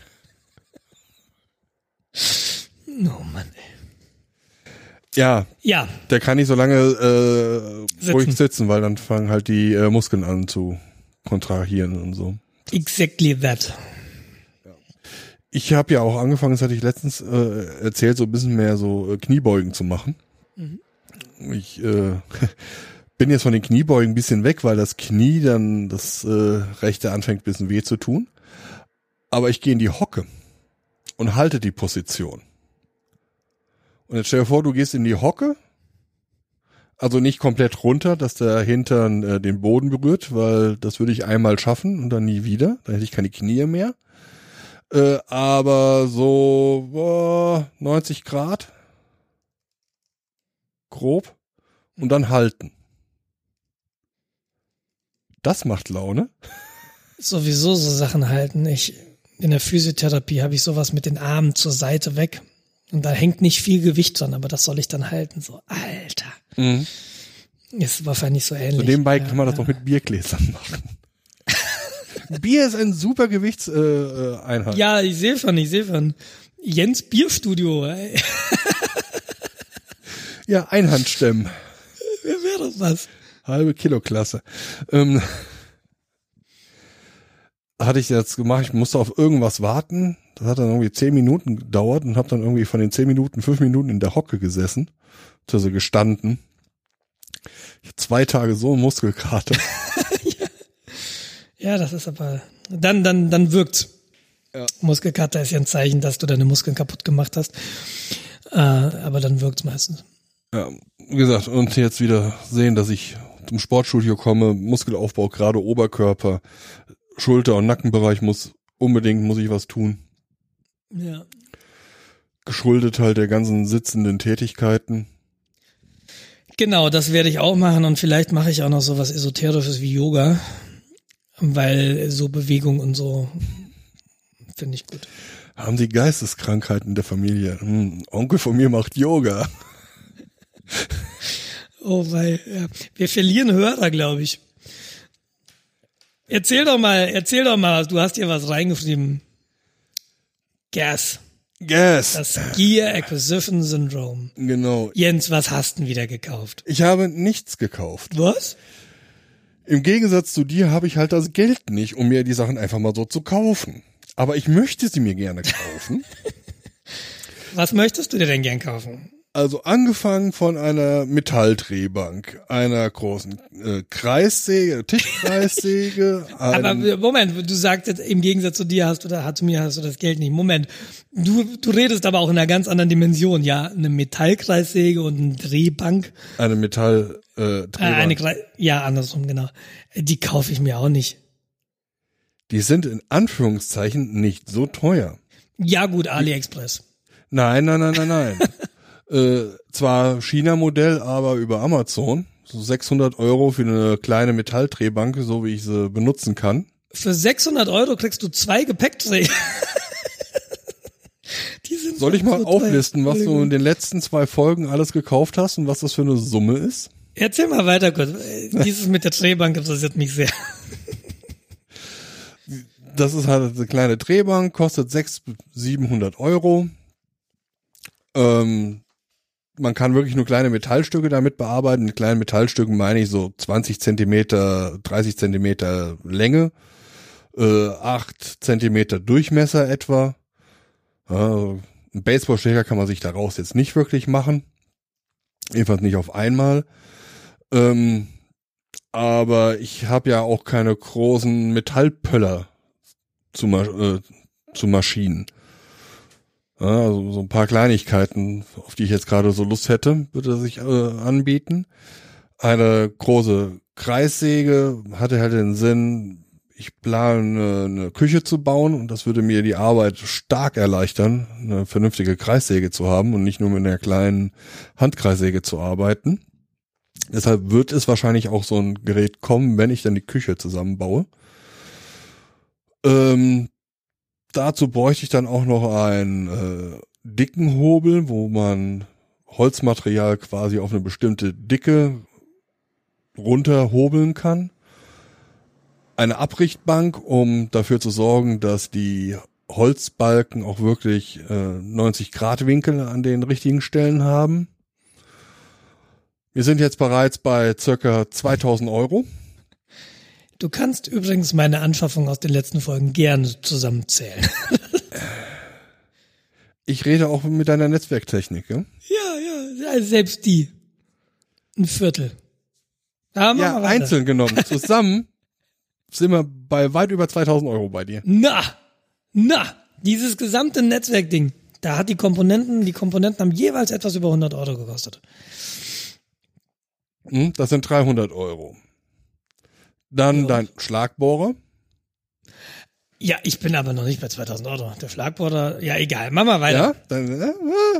Oh Mann, ey. Ja, Ja, der kann nicht so lange äh, Sitzen. ruhig sitzen, weil dann fangen halt die äh, Muskeln an zu kontrahieren und so. Exactly that. Ich habe ja auch angefangen, das hatte ich letztens äh, erzählt, so ein bisschen mehr so äh, Kniebeugen zu machen. Ich äh, bin jetzt von den Kniebeugen ein bisschen weg, weil das Knie dann das äh, rechte anfängt ein bisschen weh zu tun. Aber ich gehe in die Hocke und halte die Position. Und jetzt stell dir vor, du gehst in die Hocke, also nicht komplett runter, dass der Hintern äh, den Boden berührt, weil das würde ich einmal schaffen und dann nie wieder. Dann hätte ich keine Knie mehr. Äh, aber so boah, 90 Grad grob und dann halten. Das macht Laune. Sowieso so Sachen halten. Ich, in der Physiotherapie habe ich sowas mit den Armen zur Seite weg. Und da hängt nicht viel Gewicht dran, aber das soll ich dann halten. So, Alter. Mhm. Ist wahrscheinlich so ähnlich. So nebenbei ja, kann man das ja. auch mit Biergläsern machen. Bier ist ein super Gewichtseinheit. Äh, Einheit. Ja, ich sehe schon, ich sehe schon. Jens Bierstudio, ey. ja, Einhandstemmen. Wer wäre das was? Halbe Kilo Klasse. Ähm, hatte ich jetzt gemacht, ich musste auf irgendwas warten. Das hat dann irgendwie zehn Minuten gedauert und habe dann irgendwie von den zehn Minuten fünf Minuten in der Hocke gesessen, also gestanden. Ich hab zwei Tage so einen Muskelkater. Ja, das ist aber, dann, dann, dann wirkt's. Ja. Muskelkater ist ja ein Zeichen, dass du deine Muskeln kaputt gemacht hast. Äh, aber dann wirkt's meistens. Ja, wie gesagt, und jetzt wieder sehen, dass ich zum Sportstudio komme, Muskelaufbau, gerade Oberkörper, Schulter- und Nackenbereich muss unbedingt, muss ich was tun. Ja. Geschuldet halt der ganzen sitzenden Tätigkeiten. Genau, das werde ich auch machen und vielleicht mache ich auch noch so was Esoterisches wie Yoga, weil so Bewegung und so finde ich gut. Haben Sie Geisteskrankheiten in der Familie? Hm, Onkel von mir macht Yoga. Oh, weil ja, wir verlieren Hörer, glaube ich. Erzähl doch mal, erzähl doch mal, du hast hier was reingeschrieben. Gas, Yes. das Gear Acquisition Syndrome. genau. Jens, was hast du denn wieder gekauft? Ich habe nichts gekauft. Was? Im Gegensatz zu dir habe ich halt das Geld nicht, um mir die Sachen einfach mal so zu kaufen. Aber ich möchte sie mir gerne kaufen. Was möchtest du dir denn gern kaufen? Also angefangen von einer Metallddrehbank, einer großen äh, Kreissäge, Tischkreissäge. Aber Moment, du sagtest, im Gegensatz zu dir hast du da, zu mir hast du das Geld nicht. Moment, du, du redest aber auch in einer ganz anderen Dimension. Ja, eine Metallkreissäge und eine Drehbank. eine Metall äh, Äh, eine Drehbank. Krei ja, andersrum, genau. Die kaufe ich mir auch nicht. Die sind in Anführungszeichen nicht so teuer. Ja, gut, AliExpress. Nein, nein, nein, nein, nein. äh, zwar China-Modell, aber über Amazon. So 600 Euro für eine kleine Metalldrehbank, so wie ich sie benutzen kann. Für 600 Euro kriegst du zwei Gepäckträger. Die sind Soll ich so mal teuer. auflisten, was du in den letzten zwei Folgen alles gekauft hast und was das für eine Summe ist? Erzähl mal weiter kurz. Dieses mit der Drehbank interessiert mich sehr. Das ist halt eine kleine Drehbank, kostet 600, 700 Euro. Ähm, man kann wirklich nur kleine Metallstücke damit bearbeiten. Mit kleinen Metallstücken meine ich so 20 Zentimeter, 30 Zentimeter Länge, äh, 8 Zentimeter Durchmesser etwa. Ja, ein Baseballschläger kann man sich daraus jetzt nicht wirklich machen. Jedenfalls nicht auf einmal. Ähm, aber ich habe ja auch keine großen Metallpöller zu, äh, zu Maschinen. Also so ein paar Kleinigkeiten, auf die ich jetzt gerade so Lust hätte, würde sich äh, anbieten. Eine große Kreissäge hatte halt den Sinn, ich plane eine Küche zu bauen und das würde mir die Arbeit stark erleichtern, eine vernünftige Kreissäge zu haben und nicht nur mit einer kleinen Handkreissäge zu arbeiten. Deshalb wird es wahrscheinlich auch so ein Gerät kommen, wenn ich dann die Küche zusammenbaue. Ähm, dazu bräuchte ich dann auch noch einen äh, dicken Hobel, wo man Holzmaterial quasi auf eine bestimmte Dicke runterhobeln kann. Eine Abrichtbank, um dafür zu sorgen, dass die Holzbalken auch wirklich äh, 90 Grad Winkel an den richtigen Stellen haben. Wir sind jetzt bereits bei circa 2000 Euro. Du kannst übrigens meine Anschaffung aus den letzten Folgen gerne zusammenzählen. Ich rede auch mit deiner Netzwerktechnik, ja? ja, ja, selbst die. Ein Viertel. Da Ja, einzeln genommen. Zusammen sind wir bei weit über 2000 Euro bei dir. Na, na, dieses gesamte Netzwerkding. Da hat die Komponenten, die Komponenten haben jeweils etwas über 100 Euro gekostet. Hm, Das sind 300 Euro. Dann Ja. dein Schlagbohrer. Ja, ich bin aber noch nicht bei 2000 Euro. Der Schlagbohrer, ja egal, mach mal weiter. Ja, dann, äh,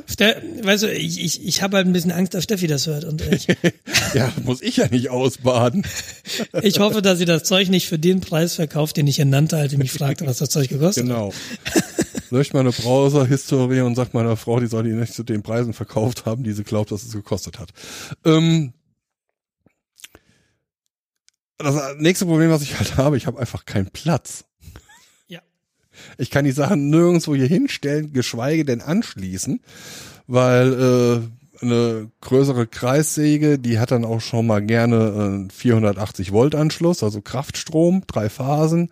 Ste weißt du, ich, ich, ich habe halt ein bisschen Angst, dass Steffi das hört. Und ich, ja, muss ich ja nicht ausbaden. ich hoffe, dass sie das Zeug nicht für den Preis verkauft, den ich ihr nannte, als sie mich fragte, was das Zeug gekostet hat. Genau. Löscht meine Browser-Historie und sagt meiner Frau, die soll die nicht zu den Preisen verkauft haben, die sie glaubt, dass es gekostet hat. Ähm, das nächste Problem, was ich halt habe, ich habe einfach keinen Platz. Ja. Ich kann die Sachen nirgendwo hier hinstellen, geschweige denn anschließen, weil äh, eine größere Kreissäge, die hat dann auch schon mal gerne äh, einen 480 Volt Anschluss, also Kraftstrom, drei Phasen.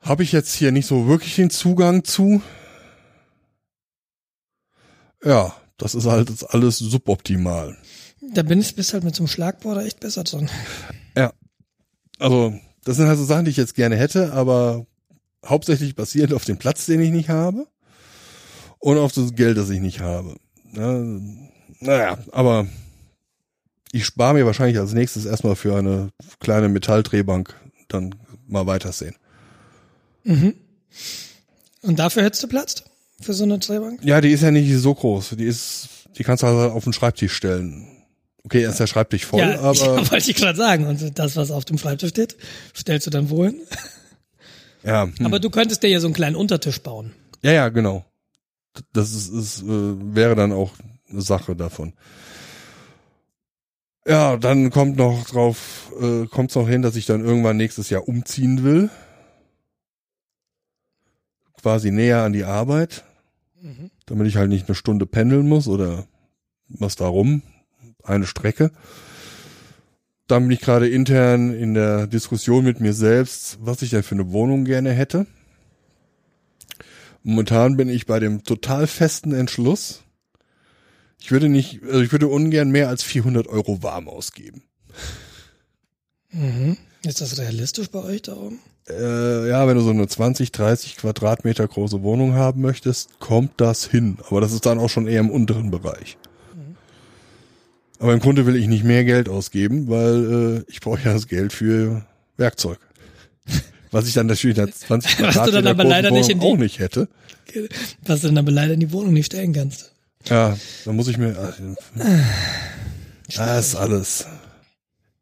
Habe ich jetzt hier nicht so wirklich den Zugang zu. Ja, das ist halt jetzt alles suboptimal. Da bin ich bis halt mit so einem Schlagbohrer echt besser drin. Also, das sind halt so Sachen, die ich jetzt gerne hätte, aber hauptsächlich basierend auf den Platz, den ich nicht habe und auf das Geld, das ich nicht habe. Ja, naja, aber ich spare mir wahrscheinlich als nächstes erstmal für eine kleine Metalldrehbank dann mal weitersehen. Und dafür hättest du Platz? Für so eine Drehbank? Ja, die ist ja nicht so groß. Die ist, die kannst du halt auf den Schreibtisch stellen. Okay, ist der Schreibtisch voll, ja, aber ja, wollte ich gerade sagen. Und das, was auf dem Schreibtisch steht, stellst du dann wohin? ja, hm. Aber du könntest dir ja so einen kleinen Untertisch bauen. ja, ja, genau. Das ist, ist äh, wäre dann auch eine Sache davon. Ja, dann kommt noch drauf, äh, kommt noch hin, dass ich dann irgendwann nächstes Jahr umziehen will. Quasi näher an die Arbeit, damit ich halt nicht eine Stunde pendeln muss oder was darum, eine Strecke. Dann bin ich gerade intern in der Diskussion mit mir selbst, was ich denn für eine Wohnung gerne hätte. Momentan bin ich bei dem total festen Entschluss. Ich würde nicht, also ich würde ungern mehr als 400 Euro warm ausgeben. Ist das realistisch bei euch da oben? Äh, ja, wenn du so eine 20, 30 Quadratmeter große Wohnung haben möchtest, kommt das hin. Aber das ist dann auch schon eher im unteren Bereich. Aber im Grunde will ich nicht mehr Geld ausgeben, weil äh, ich brauche ja das Geld für Werkzeug. Was ich dann natürlich der 20 Was du dann Quadratmeter aber leider nicht in Wohnung die- auch nicht hätte. Was du dann aber leider in die Wohnung nicht stellen kannst. Ja, dann muss ich mir. Äh, das ist alles.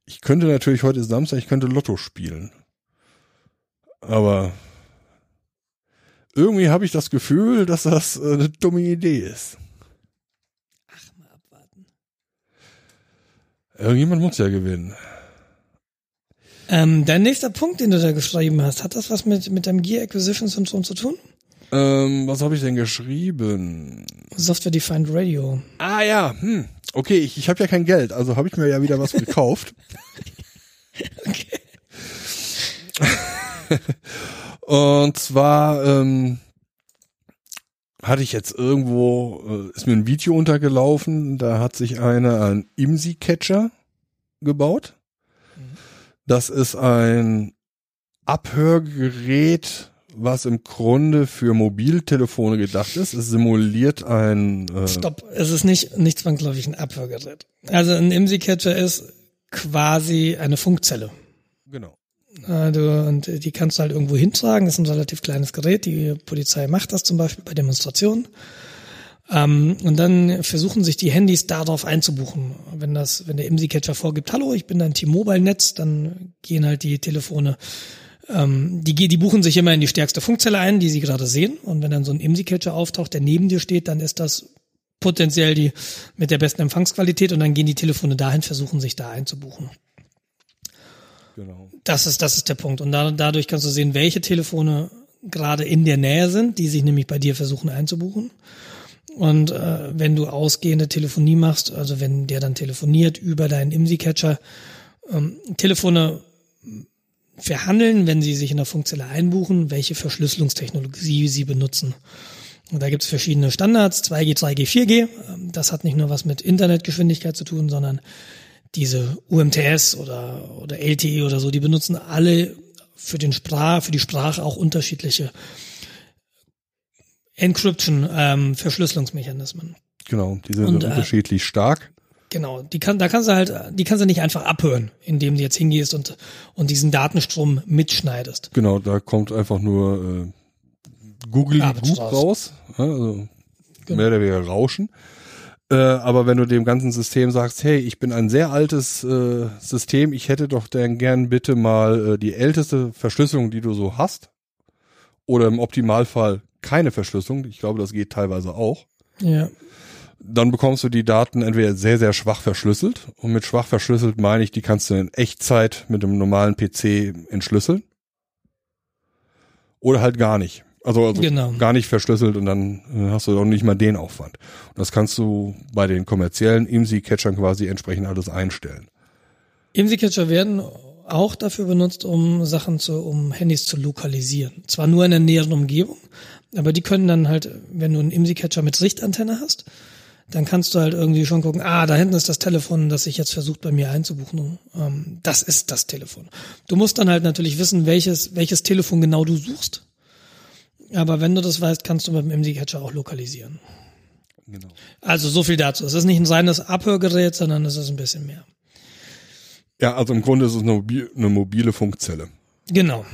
Ich könnte natürlich heute ist Samstag, ich könnte Lotto spielen. Aber irgendwie habe ich das Gefühl, dass das äh, eine dumme Idee ist. Mal abwarten. Irgendjemand muss ja gewinnen. Ähm, dein nächster Punkt, den du da geschrieben hast, hat das was mit, mit deinem Gear Acquisition Syndrom zu tun? Ähm, was habe ich denn geschrieben? Software Defined Radio. Ah ja, hm. okay, ich, ich habe ja kein Geld, also habe ich mir ja wieder was gekauft. Und zwar ähm, hatte ich jetzt irgendwo, äh, ist mir ein Video untergelaufen, da hat sich einer einen IMSI-Catcher gebaut. Das ist ein Abhörgerät, was im Grunde für Mobiltelefone gedacht ist. Es simuliert ein äh, Stopp, es ist nicht, nicht zwangsläufig ein Abhörgerät. Also ein IMSI-Catcher ist quasi eine Funkzelle. genau. Du, und die kannst du halt irgendwo hintragen. Das ist ein relativ kleines Gerät. Die Polizei macht das zum Beispiel bei Demonstrationen. Ähm, und dann versuchen sich die Handys darauf einzubuchen. Wenn das, wenn der IMSI-Catcher vorgibt, hallo, ich bin dein T-Mobile-Netz, dann gehen halt die Telefone, ähm, die, die buchen sich immer in die stärkste Funkzelle ein, die sie gerade sehen. Und wenn dann so ein IMSI-Catcher auftaucht, der neben dir steht, dann ist das potenziell die mit der besten Empfangsqualität und dann gehen die Telefone dahin, versuchen sich da einzubuchen. Genau. Das ist, das ist der Punkt. Und da, dadurch kannst du sehen, welche Telefone gerade in der Nähe sind, die sich nämlich bei dir versuchen einzubuchen. Und äh, wenn du ausgehende Telefonie machst, also wenn der dann telefoniert über deinen IMSI-Catcher, ähm, Telefone verhandeln, wenn sie sich in der Funkzelle einbuchen, welche Verschlüsselungstechnologie sie benutzen. Und da gibt es verschiedene Standards, 2G, 3G, 4G. Ähm, Das hat nicht nur was mit Internetgeschwindigkeit zu tun, sondern diese UMTS oder, oder LTE oder so, die benutzen alle für den Sprach, für die Sprache auch unterschiedliche Encryption, ähm, Verschlüsselungsmechanismen. Genau, die sind Und, äh, unterschiedlich stark. Genau, die kann, da kannst du halt, die kannst du nicht einfach abhören, indem du jetzt hingehst und, und diesen Datenstrom mitschneidest. Genau, da kommt einfach nur äh, Google Garbage Goop raus. raus, also Genau. mehr oder weniger Rauschen. Äh, aber wenn du dem ganzen System sagst, hey, ich bin ein sehr altes äh, System, ich hätte doch dann gern bitte mal äh, die älteste Verschlüsselung, die du so hast, oder im Optimalfall keine Verschlüsselung, ich glaube, das geht teilweise auch, Ja. dann bekommst du die Daten entweder sehr, sehr schwach verschlüsselt. Und mit schwach verschlüsselt meine ich, die kannst du in Echtzeit mit einem normalen PC entschlüsseln. Oder halt gar nicht. Also, also Genau. gar nicht verschlüsselt und dann äh, hast du auch nicht mal den Aufwand. Und das kannst du bei den kommerziellen IMSI-Catchern quasi entsprechend alles einstellen. IMSI-Catcher werden auch dafür benutzt, um Sachen zu, um Handys zu lokalisieren. Zwar nur in der näheren Umgebung, aber die können dann halt, wenn du einen IMSI-Catcher mit Sichtantenne hast, dann kannst du halt irgendwie schon gucken, ah, da hinten ist das Telefon, das sich jetzt versucht bei mir einzubuchen. Ähm, das ist das Telefon. Du musst dann halt natürlich wissen, welches, welches Telefon genau du suchst. Aber wenn du das weißt, kannst du mit dem IMSI-Catcher auch lokalisieren. Genau. Also so viel dazu. Es ist nicht ein reines Abhörgerät, sondern es ist ein bisschen mehr. Ja, also im Grunde ist es eine mobile Funkzelle. Genau.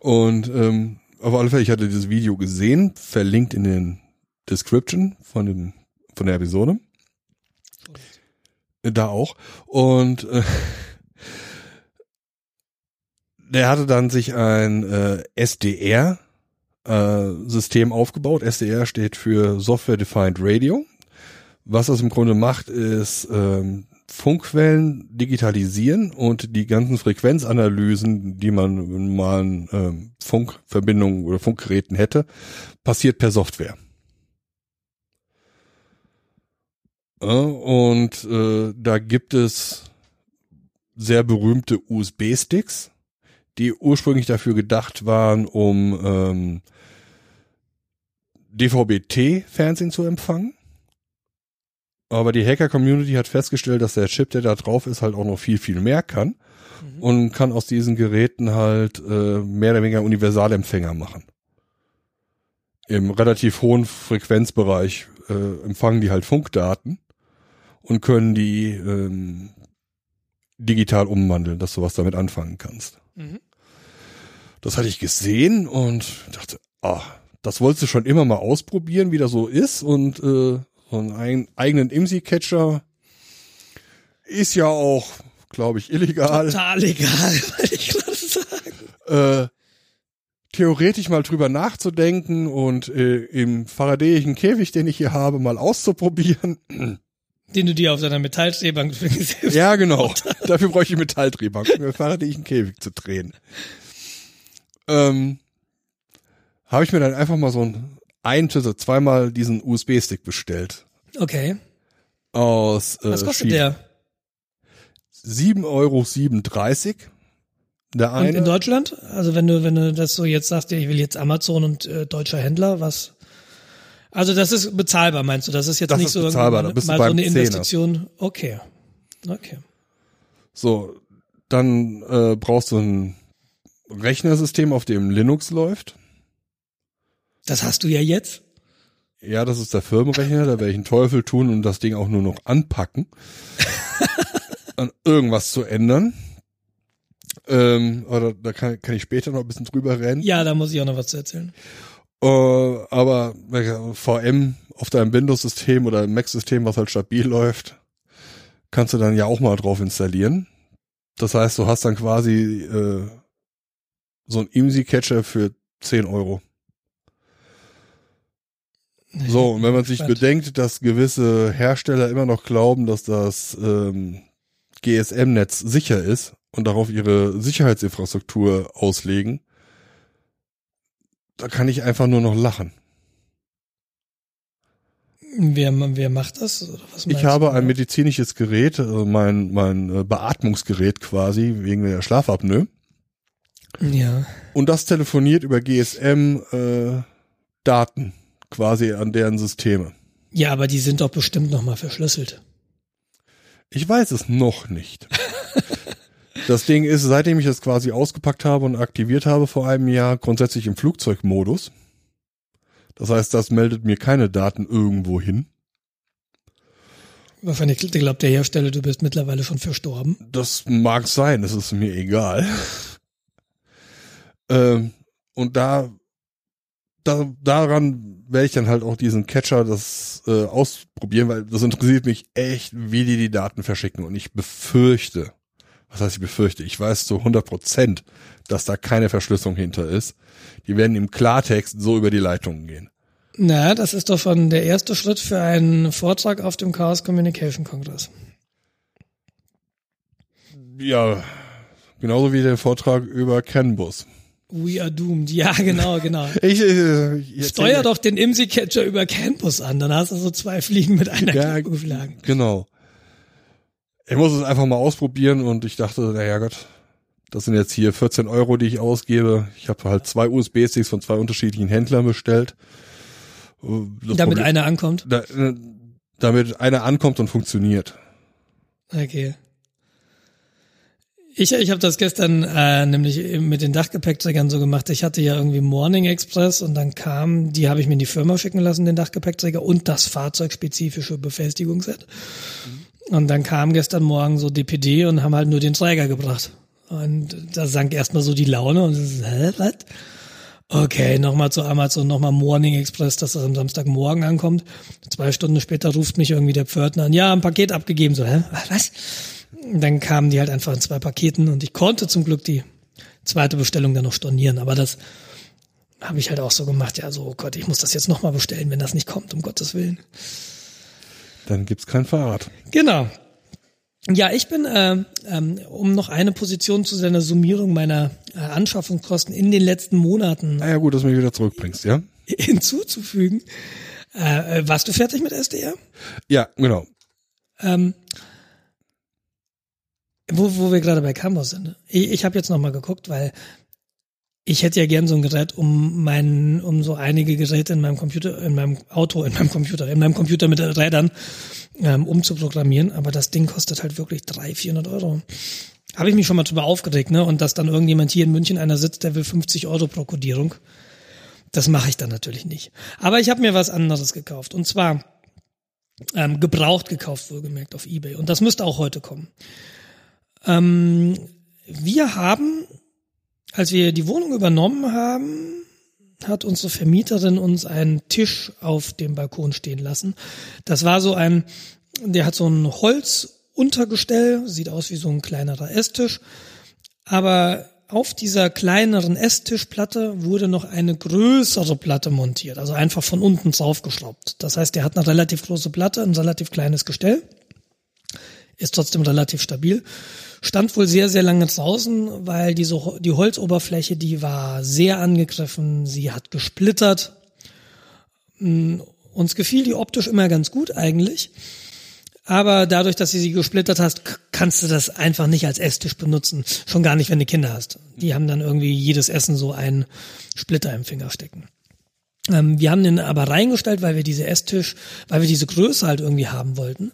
Und ähm, auf alle Fälle, ich hatte dieses Video gesehen, verlinkt in den Description von, dem, von der Episode. Da auch. Und äh, der hatte dann sich ein äh, SDR äh, System aufgebaut. SDR steht für Software Defined Radio. Was das im Grunde macht, ist ähm, Funkquellen digitalisieren und die ganzen Frequenzanalysen, die man in normalen ähm, Funkverbindungen oder Funkgeräten hätte, passiert per Software. Ja, und äh, da gibt es sehr berühmte USB-Sticks, die ursprünglich dafür gedacht waren, um ähm, DVB-T-Fernsehen zu empfangen. Aber die Hacker-Community hat festgestellt, dass der Chip, der da drauf ist, halt auch noch viel, viel mehr kann und kann aus diesen Geräten halt äh, mehr oder weniger Universalempfänger machen. Im relativ hohen Frequenzbereich äh, empfangen die halt Funkdaten und können die ähm, digital umwandeln, dass du was damit anfangen kannst. Mhm. Das hatte ich gesehen und dachte, ah, das wolltest du schon immer mal ausprobieren, wie das so ist und äh, so einen ein, eigenen IMSI-Catcher ist ja auch, glaube ich, illegal. Total egal, wollte ich gerade sagen. Äh, theoretisch mal drüber nachzudenken und äh, im faradäischen Käfig, den ich hier habe, mal auszuprobieren. Den du dir auf deiner Metallstehbank selbst. Ja, genau. Dafür bräuchte ich Metalldrehbank, um mir faradäischen Käfig zu drehen. Ähm, habe ich mir dann einfach mal so ein, ein, also zweimal diesen USB-Stick bestellt. Okay. Aus äh, Was kostet China. der? 7,37 Euro. Der Und eine. in Deutschland? Also wenn du, wenn du das so jetzt sagst, ja, ich will jetzt Amazon und äh, deutscher Händler, was? Also das ist bezahlbar, meinst du? Das ist jetzt Das nicht ist so bezahlbar, da bist du mal so eine Zehner. Investition. Okay. Okay. So, dann äh, brauchst du ein Rechnersystem, auf dem Linux läuft. Das hast du ja jetzt. Ja, das ist der Firmenrechner, da werde ich einen Teufel tun und das Ding auch nur noch anpacken. an irgendwas zu ändern. Ähm, aber da kann, kann ich später noch ein bisschen drüber rennen. Ja, da muss ich auch noch was zu erzählen. Äh, aber VM auf deinem Windows-System oder Mac-System, was halt stabil läuft, kannst du dann ja auch mal drauf installieren. Das heißt, du hast dann quasi äh, so ein IMSI-Catcher für 10 Euro. So, und wenn man sich bedenkt, dass gewisse Hersteller immer noch glauben, dass das ähm, GSM-Netz sicher ist und darauf ihre Sicherheitsinfrastruktur auslegen, da kann ich einfach nur noch lachen. Wer, wer macht das? Ich habe du? ein medizinisches Gerät, also mein, mein äh, Beatmungsgerät quasi, wegen der Schlafapnoe. Ja. Und das telefoniert über GSM äh, Daten quasi an deren Systeme. Ja, aber die sind doch bestimmt nochmal verschlüsselt. Ich weiß es noch nicht. das Ding ist, seitdem ich es quasi ausgepackt habe und aktiviert habe vor einem Jahr, grundsätzlich im Flugzeugmodus. Das heißt, das meldet mir keine Daten irgendwo hin. Wahrscheinlich glaubt der Hersteller, du bist mittlerweile schon verstorben. Das mag sein, das ist mir egal. ähm, und da, da, daran werde ich dann halt auch diesen Catcher das äh, ausprobieren, weil das interessiert mich echt, wie die die Daten verschicken. Und ich befürchte, was heißt ich befürchte, ich weiß zu 100 Prozent, dass da keine Verschlüsselung hinter ist. Die werden im Klartext so über die Leitungen gehen. Na, das ist doch schon der erste Schritt für einen Vortrag auf dem Chaos Communication Congress. Ja, genauso wie der Vortrag über CAN-Bus. We are doomed. Ja, genau, genau. Ich, äh, ich Steuer doch den IMSI-Catcher über Campus an, dann hast du so zwei Fliegen mit einer Ja, Klappe geschlagen. Genau. Ich muss es einfach mal ausprobieren und ich dachte, naja Gott, das sind jetzt hier 14 Euro, die ich ausgebe. Ich habe halt zwei USB-Sticks von zwei unterschiedlichen Händlern bestellt. Das Damit Problem- einer ankommt. da, äh, damit einer ankommt und funktioniert. Okay. Ich, ich habe das gestern äh, nämlich mit den Dachgepäckträgern so gemacht. Ich hatte ja irgendwie Morning Express und dann kam, die habe ich mir in die Firma schicken lassen, den Dachgepäckträger und das fahrzeugspezifische Befestigungsset. Und dann kam gestern Morgen so DPD und haben halt nur den Träger gebracht. Und da sank erstmal so die Laune und es ist, hä, was? Okay, nochmal zu Amazon, nochmal Morning Express, dass das am Samstagmorgen ankommt. Zwei Stunden später ruft mich irgendwie der Pförtner an, ja, ein Paket abgegeben. So, hä? Was? Dann kamen die halt einfach in zwei Paketen und ich konnte zum Glück die zweite Bestellung dann noch stornieren. Aber das habe ich halt auch so gemacht. Ja, so, oh Gott, ich muss das jetzt nochmal bestellen, wenn das nicht kommt, um Gottes Willen. Dann gibt's kein Fahrrad. Genau. Ja, ich bin, äh, ähm, um noch eine Position zu seiner Summierung meiner äh, Anschaffungskosten in den letzten Monaten Naja gut, dass du mich wieder zurückbringst, ja? hinzuzufügen. Äh, äh, warst du fertig mit SDR? Ja, genau. Ähm, wo, wo wir gerade bei Campus sind. Ich, ich habe jetzt noch mal geguckt, weil ich hätte ja gern so ein Gerät, um meinen, um so einige Geräte in meinem Computer, in meinem Auto, in meinem Computer, in meinem Computer mit Rädern ähm, umzuprogrammieren. Aber das Ding kostet halt wirklich 300, 400 Euro. Habe ich mich schon mal drüber aufgeregt, ne? Und dass dann irgendjemand hier in München einer sitzt, der will 50 Euro pro Kodierung. Das mache ich dann natürlich nicht. Aber ich habe mir was anderes gekauft. Und zwar ähm, gebraucht gekauft, wohlgemerkt, auf Ebay. Und das müsste auch heute kommen. Ähm, wir haben, als wir die Wohnung übernommen haben, hat unsere Vermieterin uns einen Tisch auf dem Balkon stehen lassen. Das war so ein, der hat so ein Holzuntergestell, sieht aus wie so ein kleinerer Esstisch. Aber auf dieser kleineren Esstischplatte wurde noch eine größere Platte montiert, also einfach von unten draufgeschraubt. Das heißt, der hat eine relativ große Platte, ein relativ kleines Gestell, ist trotzdem relativ stabil. Stand wohl sehr, sehr lange draußen, weil diese, die Holzoberfläche, die war sehr angegriffen, sie hat gesplittert. Mm, Uns gefiel die optisch immer ganz gut eigentlich. Aber dadurch, dass sie sie gesplittert hast, kannst du das einfach nicht als Esstisch benutzen. Schon gar nicht, wenn du Kinder hast. Die haben dann irgendwie jedes Essen so einen Splitter im Finger stecken. Ähm, wir haben den aber reingestellt, weil wir diese Esstisch, weil wir diese Größe halt irgendwie haben wollten.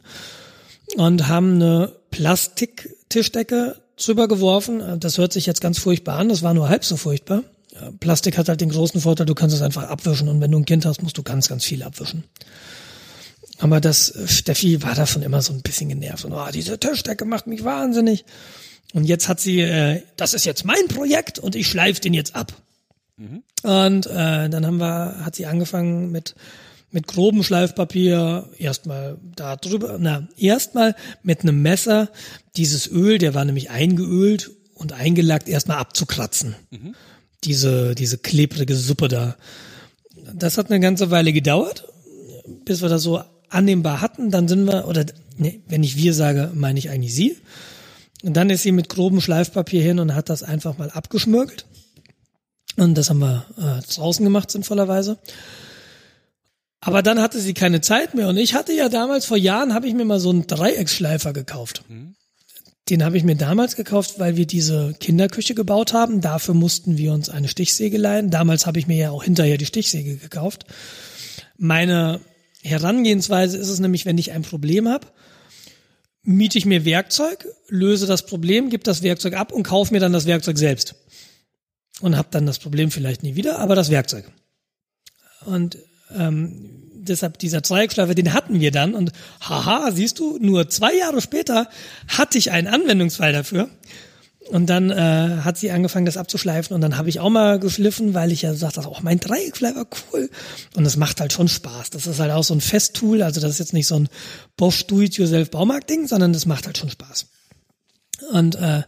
Und haben eine Plastiktischdecke drüber geworfen. Das hört sich jetzt ganz furchtbar an, das war nur halb so furchtbar. Ja, Plastik hat halt den großen Vorteil, du kannst es einfach abwischen und wenn du ein Kind hast, musst du ganz, ganz viel abwischen. Aber das Steffi war davon immer so ein bisschen genervt und oh, diese Tischdecke macht mich wahnsinnig. Und jetzt hat sie, äh, das ist jetzt mein Projekt und ich schleife den jetzt ab. Und äh, dann haben wir, hat sie angefangen mit mit grobem Schleifpapier erstmal da drüber, na erstmal mit einem Messer dieses Öl, der war nämlich eingeölt und eingelackt, erstmal abzukratzen. Diese diese klebrige Suppe da. Das hat eine ganze Weile gedauert, bis wir das so annehmbar hatten. Dann sind wir oder nee, wenn ich wir sage, meine ich eigentlich sie. Und dann ist sie mit grobem Schleifpapier hin und hat das einfach mal abgeschmürgelt. Und das haben wir äh, draußen gemacht, sinnvollerweise. Aber dann hatte sie keine Zeit mehr. Und ich hatte ja damals vor Jahren, habe ich mir mal so einen Dreiecksschleifer gekauft. Den habe ich mir damals gekauft, weil wir diese Kinderküche gebaut haben. Dafür mussten wir uns eine Stichsäge leihen. Damals habe ich mir ja auch hinterher die Stichsäge gekauft. Meine Herangehensweise ist es nämlich, wenn ich ein Problem habe, miete ich mir Werkzeug, löse das Problem, gebe das Werkzeug ab und kaufe mir dann das Werkzeug selbst. Und habe dann das Problem vielleicht nie wieder, aber das Werkzeug. Und ähm, deshalb dieser Dreieckschleifer, den hatten wir dann und haha, siehst du, nur zwei Jahre später hatte ich einen Anwendungsfall dafür. Und dann äh, hat sie angefangen, das abzuschleifen und dann habe ich auch mal geschliffen, weil ich ja sagte, oh, mein Dreieckschleifer, cool. Und es macht halt schon Spaß. Das ist halt auch so ein Festtool, also das ist jetzt nicht so ein Bosch Do-it-yourself Baumarkt-Ding, sondern das macht halt schon Spaß. Und äh,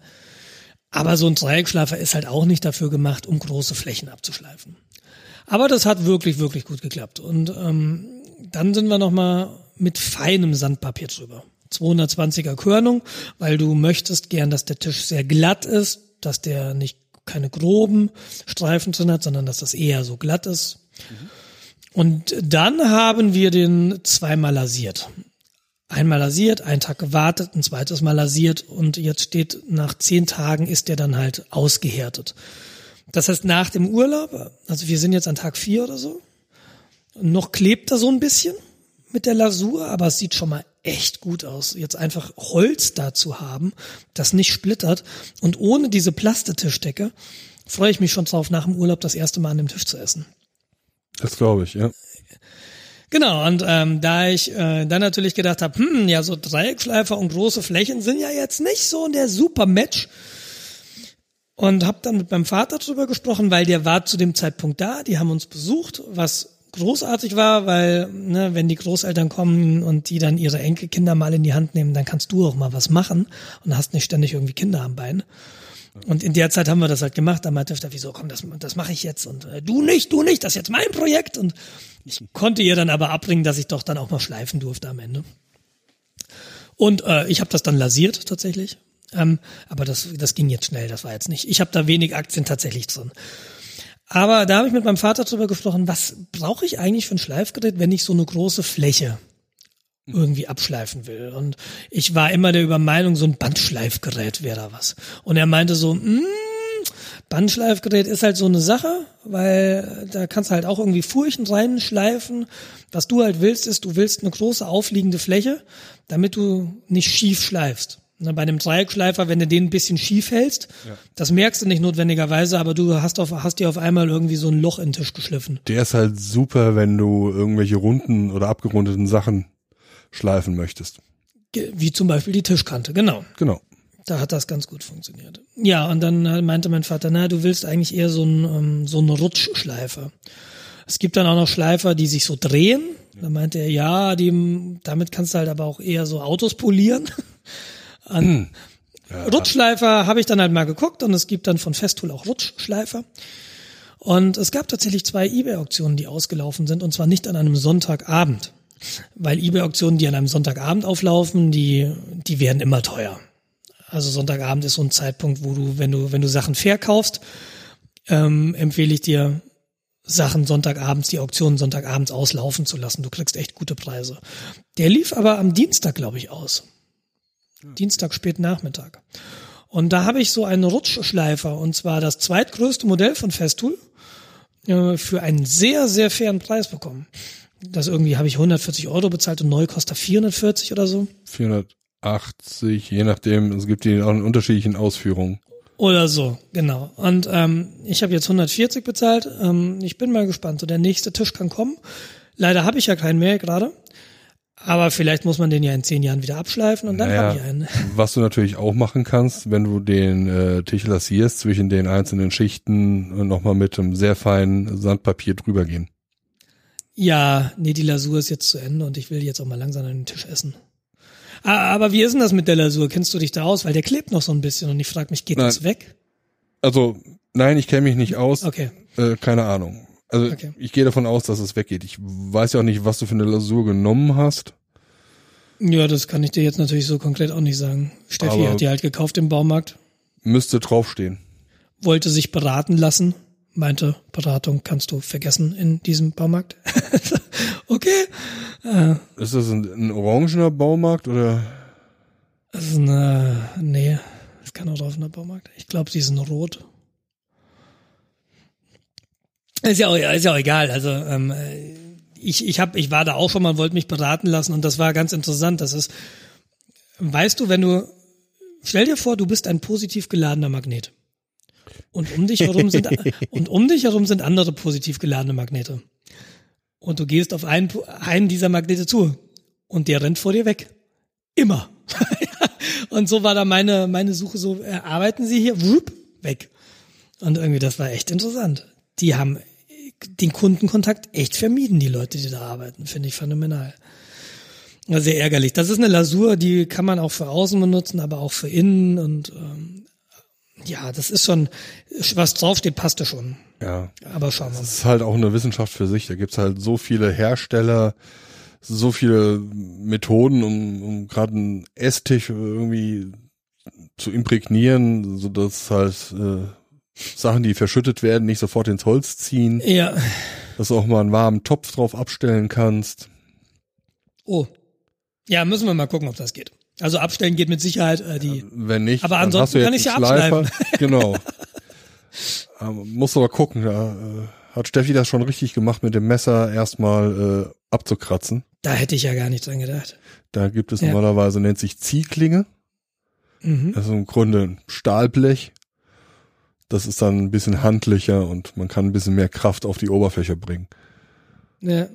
aber so ein Dreieckschleifer ist halt auch nicht dafür gemacht, um große Flächen abzuschleifen. Aber das hat wirklich, wirklich gut geklappt. Und ähm, dann sind wir nochmal mit feinem Sandpapier drüber. 220er Körnung, weil du möchtest gern, dass der Tisch sehr glatt ist, dass der nicht keine groben Streifen drin hat, sondern dass das eher so glatt ist. Mhm. Und dann haben wir den zweimal lasiert. Einmal lasiert, einen Tag gewartet, ein zweites Mal lasiert und jetzt steht nach zehn Tagen ist der dann halt ausgehärtet. Das heißt, nach dem Urlaub, also wir sind jetzt an Tag vier oder so, noch klebt er so ein bisschen mit der Lasur, aber es sieht schon mal echt gut aus, jetzt einfach Holz da zu haben, das nicht splittert und ohne diese Plastetischdecke freue ich mich schon drauf, nach dem Urlaub das erste Mal an dem Tisch zu essen. Das glaube ich, ja. Genau, und ähm, da ich äh, dann natürlich gedacht habe, hm, ja, so Dreieckschleifer und große Flächen sind ja jetzt nicht so der super Match, und habe dann mit meinem Vater drüber gesprochen, weil der war zu dem Zeitpunkt da, die haben uns besucht, was großartig war, weil ne, wenn die Großeltern kommen und die dann ihre Enkelkinder mal in die Hand nehmen, dann kannst du auch mal was machen und hast nicht ständig irgendwie Kinder am Bein. Und in der Zeit haben wir das halt gemacht. Da meinte er, wieso, komm, das, das mache ich jetzt. Und äh, du nicht, du nicht, das ist jetzt mein Projekt. Und ich konnte ihr dann aber abbringen, dass ich doch dann auch mal schleifen durfte am Ende. Und äh, ich habe das dann lasiert tatsächlich. Ähm, aber das, das ging jetzt schnell, das war jetzt nicht. Ich habe da wenig Aktien tatsächlich drin. Aber da habe ich mit meinem Vater drüber gesprochen, was brauche ich eigentlich für ein Schleifgerät, wenn ich so eine große Fläche irgendwie abschleifen will. Und ich war immer der Übermeinung, so ein Bandschleifgerät wäre da was. Und er meinte so, mm, Bandschleifgerät ist halt so eine Sache, weil da kannst du halt auch irgendwie Furchen reinschleifen. Was du halt willst, ist, du willst eine große aufliegende Fläche, damit du nicht schief schleifst. Bei einem Dreieckschleifer, wenn du den ein bisschen schief hältst, ja. das merkst du nicht notwendigerweise, aber du hast, auf, hast dir auf einmal irgendwie so ein Loch in den Tisch geschliffen. Der ist halt super, wenn du irgendwelche runden oder abgerundeten Sachen schleifen möchtest. Wie zum Beispiel die Tischkante, genau. Genau. Da hat das ganz gut funktioniert. Ja, und dann äh, meinte mein Vater, na, du willst eigentlich eher so einen, ähm, so einen Rutschschleifer. Es gibt dann auch noch Schleifer, die sich so drehen. Da meinte er, ja, die, damit kannst du halt aber auch eher so Autos polieren. An ja. Rutschschleifer habe ich dann halt mal geguckt und es gibt dann von Festool auch Rutschschleifer. Und es gab tatsächlich zwei eBay-Auktionen, die ausgelaufen sind und zwar nicht an einem Sonntagabend. Weil eBay-Auktionen, die an einem Sonntagabend auflaufen, die, die werden immer teuer. Also Sonntagabend ist so ein Zeitpunkt, wo du, wenn du, wenn du Sachen verkaufst, ähm, empfehle ich dir, Sachen Sonntagabends, die Auktionen Sonntagabends auslaufen zu lassen. Du kriegst echt gute Preise. Der lief aber am Dienstag, glaube ich, aus. Dienstag spät Nachmittag. Und da habe ich so einen Rutschschleifer und zwar das zweitgrößte Modell von Festool äh, für einen sehr, sehr fairen Preis bekommen. Das irgendwie habe ich 140 Euro bezahlt und neu kostet 440 oder so. 480, je nachdem, es gibt die auch in unterschiedlichen Ausführungen. Oder so, genau. Und ähm, ich habe jetzt 140 bezahlt. Ähm, ich bin mal gespannt. So der nächste Tisch kann kommen. Leider habe ich ja keinen mehr gerade. Aber vielleicht muss man den ja in zehn Jahren wieder abschleifen und dann naja, habe ich einen. Was du natürlich auch machen kannst, wenn du den äh, Tisch lassierst, zwischen den einzelnen Schichten nochmal mit einem sehr feinen Sandpapier drüber gehen. Ja, nee, die Lasur ist jetzt zu Ende und ich will jetzt auch mal langsam an den Tisch essen. Aber wie ist denn das mit der Lasur? Kennst du dich da aus? Weil der klebt noch so ein bisschen und ich frage mich, geht nein. das weg? Also, nein, ich kenne mich nicht aus. Okay. Äh, keine Ahnung. Also okay. ich gehe davon aus, dass es weggeht. Ich weiß ja auch nicht, was du für eine Lasur genommen hast. Ja, das kann ich dir jetzt natürlich so konkret auch nicht sagen. Steffi Aber hat die halt gekauft im Baumarkt. Müsste draufstehen. Wollte sich beraten lassen. Meinte, Beratung kannst du vergessen in diesem Baumarkt. okay. Äh, Ist das ein, ein orangener Baumarkt oder? Das ist eine, nee, das kann auch drauf in der Baumarkt. Ich glaube, die sind rot. Ist ja auch, ist ja auch egal. Also ähm, ich, ich hab, ich war da auch schon mal, wollte mich beraten lassen und das war ganz interessant. Das ist, weißt du, wenn du, stell dir vor, du bist ein positiv geladener Magnet. Und um dich herum sind, und um dich herum sind andere positiv geladene Magnete. Und du gehst auf einen, einen dieser Magnete zu. Und der rennt vor dir weg. Immer. und so war da meine, meine Suche so, äh, arbeiten Sie hier? Wupp, weg. Und irgendwie, das war echt interessant. Die haben den Kundenkontakt echt vermieden, die Leute, die da arbeiten. Finde ich phänomenal. Sehr ärgerlich. Das ist eine Lasur, die kann man auch für außen benutzen, aber auch für innen und ähm, ja, das ist schon, was draufsteht, passt ja schon. Ja. Aber schauen wir Das mal. ist halt auch eine Wissenschaft für sich. Da gibt's halt so viele Hersteller, so viele Methoden, um, um gerade einen Esstisch irgendwie zu imprägnieren, so dass halt äh, Sachen, die verschüttet werden, nicht sofort ins Holz ziehen, Ja. dass du auch mal einen warmen Topf drauf abstellen kannst. Oh. Ja, müssen wir mal gucken, ob das geht. Also abstellen geht mit Sicherheit äh, die. Wenn nicht, Aber ansonsten kann ich's ja abschleifen. Genau. ähm, musst aber gucken, da äh, hat Steffi das schon richtig gemacht, mit dem Messer erstmal äh, abzukratzen. Da hätte ich ja gar nicht dran gedacht. Da gibt es Ja. normalerweise, nennt sich Ziehklinge. Mhm. Das ist im Grunde ein Stahlblech. Das ist dann ein bisschen handlicher und man kann ein bisschen mehr Kraft auf die Oberfläche bringen. Ja.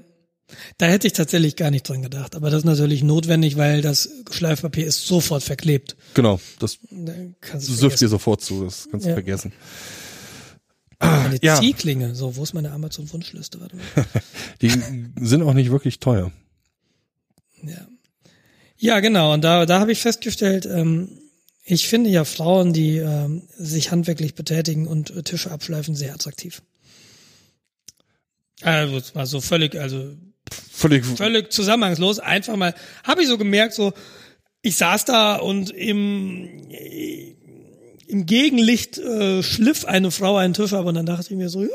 Da hätte ich tatsächlich gar nicht dran gedacht. Aber das ist natürlich notwendig, weil das Schleifpapier ist sofort verklebt. Genau, das süfft dir sofort zu, das kannst du Ja. vergessen. Eine ja. Ziehklinge. So, wo ist meine Amazon-Wunschliste? Die sind auch nicht wirklich teuer. Ja. Ja, genau. Und da, da habe ich festgestellt, ähm, ich finde ja Frauen, die ähm, sich handwerklich betätigen und äh, Tische abschleifen, sehr attraktiv. Also, es war so völlig, also Völlig, völlig zusammenhangslos. Einfach mal, habe ich so gemerkt, so, ich saß da und im, im Gegenlicht äh, schliff eine Frau einen Tisch ab und dann dachte ich mir so, ja,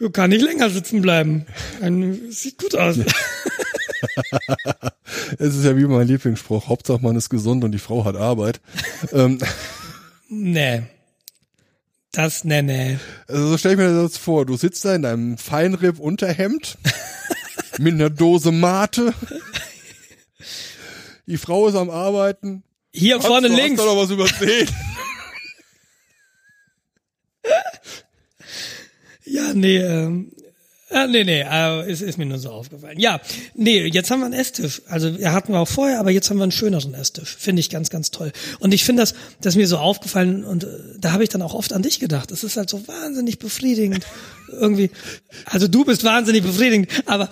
ich kann nicht länger sitzen bleiben. Ein, sieht gut aus. es ist ja wie mein Lieblingsspruch, Hauptsache man ist gesund und die Frau hat Arbeit. ähm, Nee. Das, nee, nee. also so stell ich mir das vor, du sitzt da in deinem Feinripp-Unterhemd mit einer Dose Mate. Die Frau ist am Arbeiten. Hier vorne Hast du- links. Hast du noch was übersehen? Ja, nee, ähm, äh, nee, nee, äh, ist, ist mir nur so aufgefallen. Ja, nee, jetzt haben wir einen Esstisch. Also wir hatten wir auch vorher, aber jetzt haben wir einen schöneren Esstisch. Finde ich ganz, ganz toll. Und ich finde das, das ist mir so aufgefallen und äh, da habe ich dann auch oft an dich gedacht. Es ist halt so wahnsinnig befriedigend. Irgendwie, also du bist wahnsinnig befriedigend, aber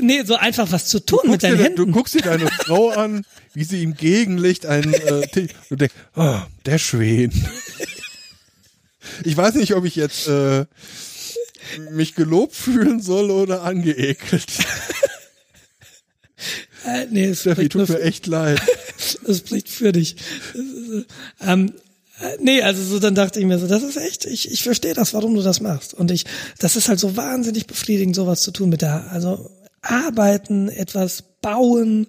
nee, so einfach was zu tun mit deinen dir, Händen. du guckst dir deine Frau an, wie sie im Gegenlicht einen äh, Tisch, du denkst, oh, der Schwen. Ich weiß nicht, ob ich jetzt äh, mich gelobt fühlen soll oder angeekelt. äh, nee, es Steffi, tut mir echt leid. es spricht für dich. Das äh, ähm, äh, Nee, also so dann dachte ich mir so, das ist echt, ich, ich verstehe das, warum du das machst. Und ich, das ist halt so wahnsinnig befriedigend, sowas zu tun mit der, also arbeiten, etwas bauen,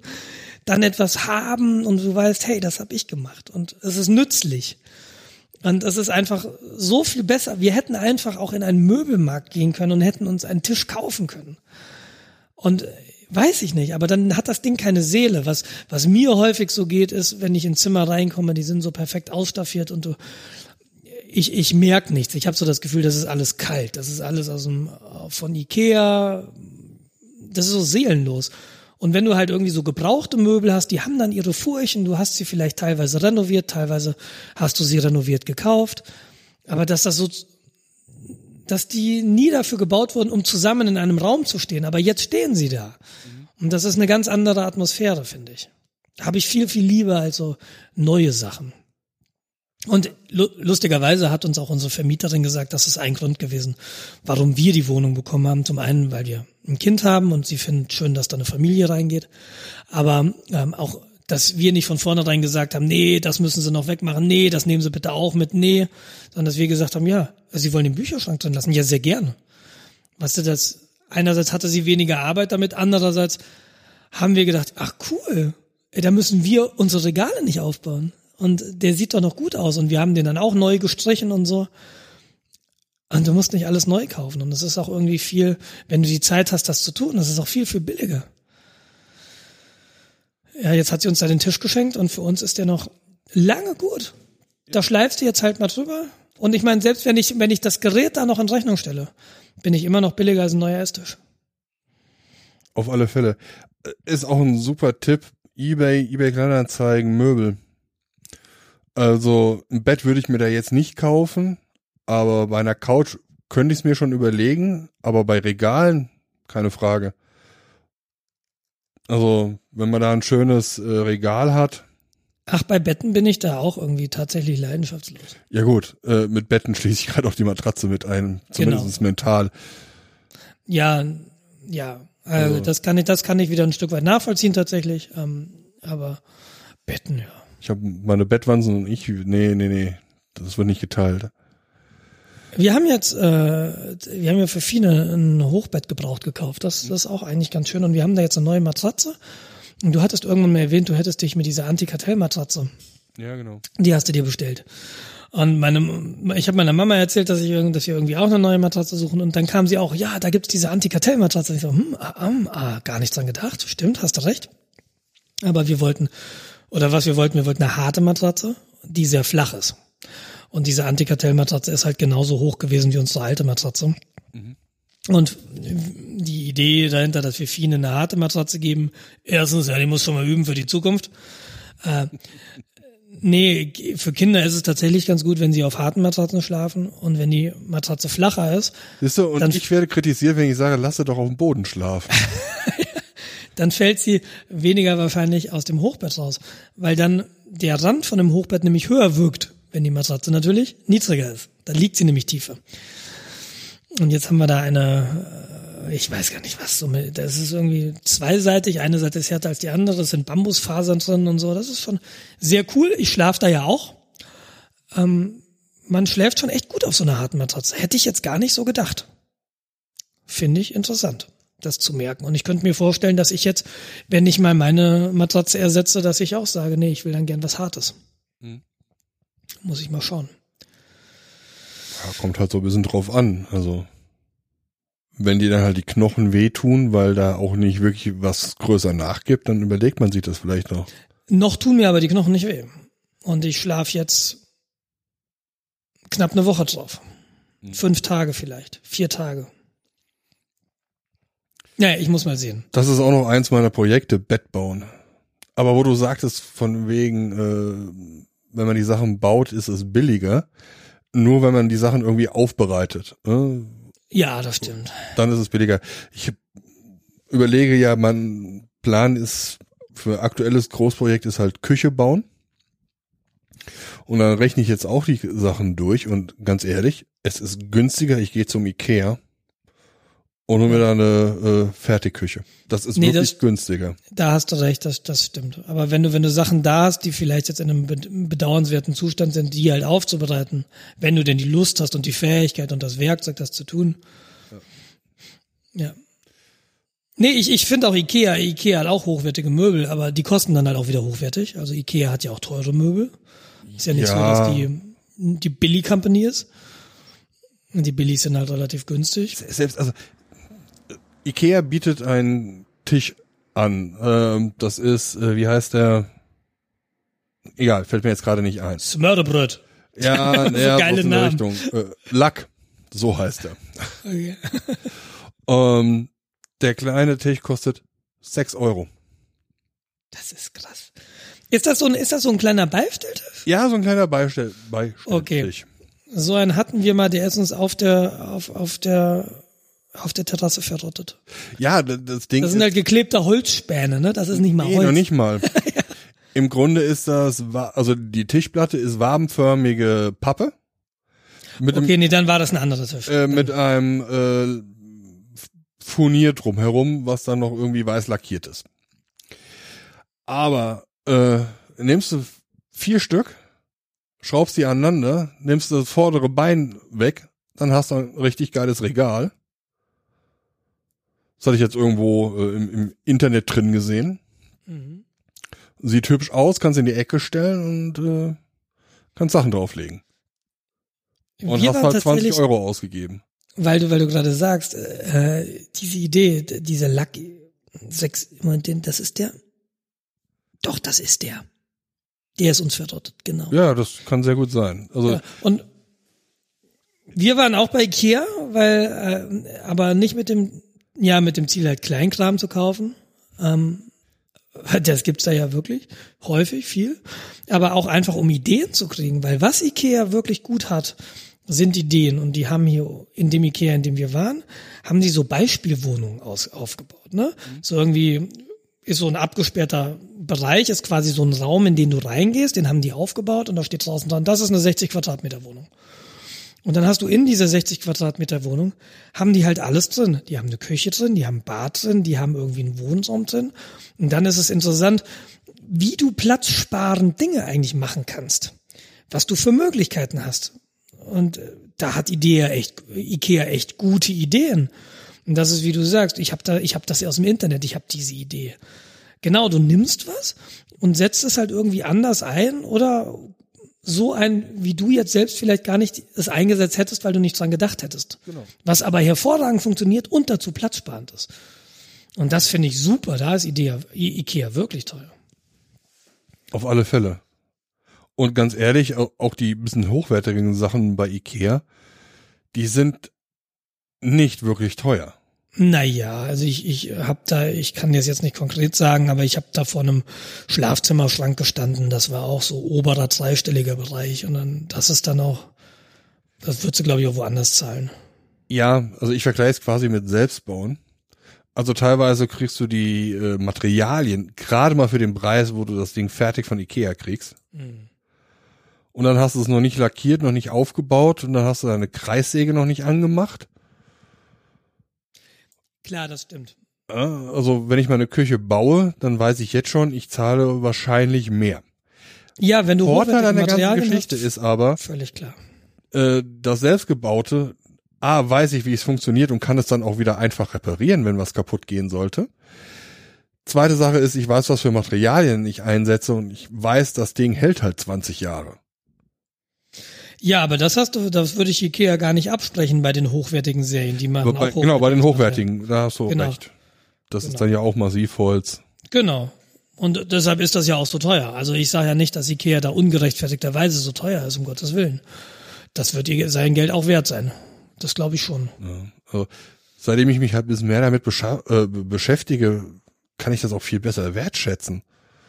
dann etwas haben und du weißt, hey, das habe ich gemacht und es ist nützlich. Und es ist einfach so viel besser. Wir hätten einfach auch in einen Möbelmarkt gehen können und hätten uns einen Tisch kaufen können. Und äh, weiß ich nicht, aber dann hat das Ding keine Seele. Was, was mir häufig so geht, ist, wenn ich ins Zimmer reinkomme, die sind so perfekt ausstaffiert und du, ich, ich merk nichts. Ich habe so das Gefühl, das ist alles kalt. Das ist alles aus dem, von Ikea. Das ist so seelenlos. Und wenn du halt irgendwie so gebrauchte Möbel hast, die haben dann ihre Furchen, du hast sie vielleicht teilweise renoviert, teilweise hast du sie renoviert gekauft. Aber dass das so, dass die nie dafür gebaut wurden, um zusammen in einem Raum zu stehen. Aber jetzt stehen sie da. Und das ist eine ganz andere Atmosphäre, finde ich. Habe ich viel, viel lieber als so neue Sachen. Und lu lustigerweise hat uns auch unsere Vermieterin gesagt, das ist ein Grund gewesen, warum wir die Wohnung bekommen haben. Zum einen, weil wir ein Kind haben und sie findet schön, dass da eine Familie reingeht. Aber ähm, auch, dass wir nicht von vornherein gesagt haben, nee, das müssen sie noch wegmachen, nee, das nehmen sie bitte auch mit, nee. Sondern dass wir gesagt haben, ja, sie wollen den Bücherschrank drin lassen. Ja, sehr gerne. Weißt du, das, einerseits hatte sie weniger Arbeit damit, andererseits haben wir gedacht, ach cool, ey, da müssen wir unsere Regale nicht aufbauen. Und der sieht doch noch gut aus und wir haben den dann auch neu gestrichen und so. Und du musst nicht alles neu kaufen. Und es ist auch irgendwie viel, wenn du die Zeit hast, das zu tun, das ist auch viel, viel billiger. Ja, jetzt hat sie uns da den Tisch geschenkt und für uns ist der noch lange gut. Da schleifst du jetzt halt mal drüber. Und ich meine, selbst wenn ich, wenn ich das Gerät da noch in Rechnung stelle, bin ich immer noch billiger als ein neuer Esstisch. Auf alle Fälle. Ist auch ein super Tipp. Ebay, Ebay Kleinanzeigen, Möbel. Also ein Bett würde ich mir da jetzt nicht kaufen, aber bei einer Couch könnte ich es mir schon überlegen, aber bei Regalen keine Frage. Also wenn man da ein schönes äh, Regal hat, Ach, bei Betten bin ich da auch irgendwie tatsächlich leidenschaftslos. ja gut, äh, mit Betten schließe ich gerade auch die Matratze mit ein, zumindest mental. Ja, ja, äh, Also- das kann ich, das kann ich wieder ein Stück weit nachvollziehen tatsächlich. Ähm, aber Betten, ja. Ich habe meine Bettwanzen und ich, nee, nee, nee, das wird nicht geteilt. Wir haben jetzt, äh, wir haben ja für Fine ein Hochbett gebraucht gekauft. Das, das ist auch eigentlich ganz schön. Und wir haben da jetzt eine neue Matratze. Und du hattest irgendwann mal erwähnt, du hättest dich mit dieser Antikartell-Matratze, Ja, genau. die hast du dir bestellt. Und meine, ich habe meiner Mama erzählt, dass ich dass wir irgendwie auch eine neue Matratze suchen. Und dann kam sie auch, ja, da gibt's diese Antikartell-Matratze. Ich so, hm, ah, ah, ah, gar nichts dran gedacht. Stimmt, hast du recht. Aber wir wollten, oder was wir wollten, wir wollten eine harte Matratze, die sehr flach ist. Und diese Antikartell-Matratze ist halt genauso hoch gewesen wie unsere alte Matratze. Und die Idee dahinter, dass wir Fine eine harte Matratze geben, erstens, ja, die muss schon mal üben für die Zukunft. Äh, nee, für Kinder ist es tatsächlich ganz gut, wenn sie auf harten Matratzen schlafen und wenn die Matratze flacher ist, Siehst du, und Dann- ich werde kritisiert, wenn ich sage, lasse doch auf dem Boden schlafen. dann fällt sie weniger wahrscheinlich aus dem Hochbett raus, weil dann der Rand von dem Hochbett nämlich höher wirkt, wenn die Matratze natürlich niedriger ist. Dann liegt sie nämlich tiefer. Und jetzt haben wir da eine, äh, ich weiß gar nicht was, das ist irgendwie zweiseitig, eine Seite ist härter als die andere, es sind Bambusfasern drin und so, das ist schon sehr cool. Ich schlafe da ja auch. Ähm, man schläft schon echt gut auf so einer harten Matratze. Hätte ich jetzt gar nicht so gedacht. Finde ich interessant, das zu merken. Und ich könnte mir vorstellen, dass ich jetzt, wenn ich mal meine Matratze ersetze, dass ich auch sage, nee, ich will dann gern was Hartes. Mhm. Muss ich mal schauen. Ja, kommt halt so ein bisschen drauf an. Also, wenn die dann halt die Knochen wehtun, weil da auch nicht wirklich was größer nachgibt, dann überlegt man sich das vielleicht noch. Noch tun mir aber die Knochen nicht weh. Und ich schlafe jetzt knapp eine Woche drauf. Fünf Tage vielleicht. Vier Tage. Naja, ich muss mal sehen. Das ist auch noch eins meiner Projekte, Bett bauen. Aber wo du sagtest, von wegen, äh, wenn man die Sachen baut, ist es billiger. Nur wenn man die Sachen irgendwie aufbereitet. Äh, Ja, das stimmt. dann ist es billiger. Ich überlege ja, mein Plan ist für aktuelles Großprojekt ist halt Küche bauen. Und dann rechne ich jetzt auch die Sachen durch und ganz ehrlich, es ist günstiger, ich gehe zum Ikea und da eine äh, Fertigküche. Das ist Nee, wirklich das- günstiger. Da hast du recht, das, das stimmt. Aber wenn du, wenn du Sachen da hast, die vielleicht jetzt in einem be- bedauernswerten Zustand sind, die halt aufzubereiten, wenn du denn die Lust hast und die Fähigkeit und das Werkzeug, das zu tun. Ja. Nee, ich, ich finde auch Ikea, Ikea hat auch hochwertige Möbel, aber die kosten dann halt auch wieder hochwertig. Also Ikea hat ja auch teure Möbel. Ist ja nicht so, Ja. dass die, die Billy Company ist. Die Billies sind halt relativ günstig. Selbst, also Ikea bietet einen Tisch an. Ähm, das ist, äh, wie heißt der? Egal, fällt mir jetzt gerade nicht ein. Smörrebröt. Ja, So ja, geile so in der Namen. Richtung. Äh, Lack, so heißt er. Okay. Ähm, der kleine Tisch kostet sechs Euro. Das ist krass. Ist das so ein, ist das so ein kleiner Beistelltisch? Ja, so ein kleiner Beistell, Beistelltisch. So einen hatten wir mal, der ist uns auf der, auf, auf der, auf der Terrasse verrottet. Ja, das Ding Das sind ist halt geklebte Holzspäne, ne? Das ist nicht mal nee, Holz. noch nicht mal. Im Grunde ist das, also die Tischplatte ist wabenförmige Pappe. Mit Okay, nee, dann war das ein anderer Tisch. einem, äh, mit einem äh, Furnier drumherum, was dann noch irgendwie weiß lackiert ist. Aber äh, nimmst du vier Stück, schraubst die aneinander, nimmst das vordere Bein weg, dann hast du ein richtig geiles Regal. Das hatte ich jetzt irgendwo äh, im, im Internet drin gesehen. Mhm. sieht hübsch aus, kannst in die Ecke stellen und äh, kannst Sachen drauflegen. Und Wir hast halt 20 tatsächlich- Euro ausgegeben. Weil du, weil du gerade sagst, äh, diese Idee, d- dieser Lucky sechs, Moment, den- das ist der. Doch, das ist der. Der ist uns verrottet, genau. Ja, das kann sehr gut sein. Also Ja, Und wir waren auch bei Ikea, weil, äh, aber nicht mit dem, ja, mit dem Ziel halt Kleinkram zu kaufen. Ähm, das gibt's da ja wirklich häufig viel, aber auch einfach um Ideen zu kriegen, weil was Ikea wirklich gut hat, sind Ideen und die haben hier in dem Ikea, in dem wir waren, haben die so Beispielwohnungen aus, aufgebaut, ne? So irgendwie ist so ein abgesperrter Bereich, ist quasi so ein Raum, in den du reingehst, den haben die aufgebaut und da steht draußen dran, das ist eine 60 Quadratmeter Wohnung. Und dann hast du in dieser 60 Quadratmeter Wohnung, haben die halt alles drin. Die haben eine Küche drin, die haben ein Bad drin, die haben irgendwie einen Wohnraum drin. Und dann ist es interessant, wie du platzsparend Dinge eigentlich machen kannst. Was du für Möglichkeiten hast. Und äh, da hat Idea echt, Ikea echt gute Ideen. Und das ist, wie du sagst, ich habe da, ich habe das ja aus dem Internet, ich habe diese Idee. Genau, du nimmst was und setzt es halt irgendwie anders ein oder so ein, wie du jetzt selbst vielleicht gar nicht es eingesetzt hättest, weil du nicht dran gedacht hättest. Genau. Was aber hervorragend funktioniert und dazu platzsparend ist. Und das finde ich super. Da ist Idea, I Ikea wirklich teuer. Auf alle Fälle. Und ganz ehrlich, au- auch die bisschen hochwertigen Sachen bei Ikea, die sind nicht wirklich teuer. Naja, also ich, ich hab da, ich kann das jetzt nicht konkret sagen, aber ich habe da vor einem Schlafzimmerschrank gestanden. Das war auch so oberer dreistelliger Bereich. Und dann, das ist dann auch, das würdest du, glaube ich, auch woanders zahlen. Ja, also ich vergleiche es quasi mit Selbstbauen. Also teilweise kriegst du die äh, Materialien gerade mal für den Preis, wo du das Ding fertig von Ikea kriegst. Und dann hast du es noch nicht lackiert, noch nicht aufgebaut und dann hast du deine Kreissäge noch nicht angemacht. Klar, das stimmt. Also wenn ich meine Küche baue, dann weiß ich jetzt schon, ich zahle wahrscheinlich mehr. Ja, wenn du Vorteil an der ganzen Geschichte hast, ist aber, völlig klar. äh, das selbstgebaute, A, weiß ich, wie es funktioniert und kann es dann auch wieder einfach reparieren, wenn was kaputt gehen sollte. Zweite Sache ist, ich weiß, was für Materialien ich einsetze und ich weiß, das Ding hält halt 20 Jahre. Ja, aber das hast du, das würde ich Ikea gar nicht absprechen bei den hochwertigen Serien, die Aber bei, genau, bei den hochwertigen, da hast du Genau. recht. Das ist Genau. dann ja auch Massivholz. Genau. Und deshalb ist das ja auch so teuer. Also ich sage ja nicht, dass Ikea da ungerechtfertigterweise so teuer ist, um Gottes Willen. Das wird ihr sein Geld auch wert sein. Das glaube ich schon. Ja. Also, seitdem ich mich halt ein bisschen mehr damit äh, be- beschäftige, kann ich das auch viel besser wertschätzen.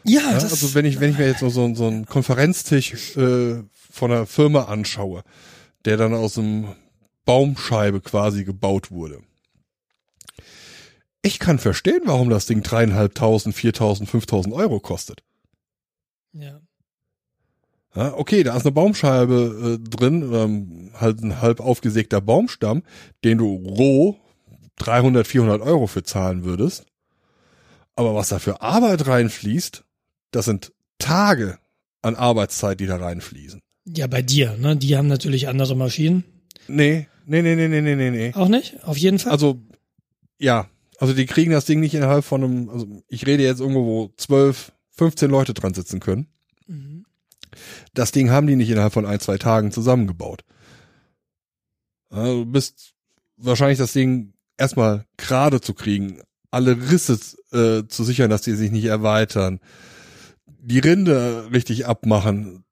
Ja, Ja, also wenn ich, wenn ich mir jetzt so, so, so einen Konferenztisch äh, von einer Firma anschaue, der dann aus einem Baumscheibe quasi gebaut wurde. Ich kann verstehen, warum das Ding dreieinhalbtausend, viertausend, fünftausend Euro kostet. ja. Ja, okay, da ist eine Baumscheibe äh, drin, ähm, halt ein halb aufgesägter Baumstamm, den du roh 300, 400 Euro für zahlen würdest. Aber was da für Arbeit reinfließt, das sind Tage an Arbeitszeit, die da reinfließen. Ja, bei dir, ne? Die haben natürlich andere Maschinen. Nee, nee, nee, nee, nee, nee, nee, nee. Auch nicht? Auf jeden Fall. Also, ja, also die kriegen das Ding nicht innerhalb von einem, also ich rede jetzt irgendwo, wo 12, 15 Leute dran sitzen können. Das Ding haben die nicht innerhalb von ein, zwei Tagen zusammengebaut. Ja, Du bist wahrscheinlich das Ding erstmal gerade zu kriegen, alle Risse äh, zu sichern, dass die sich nicht erweitern, die Rinde richtig abmachen.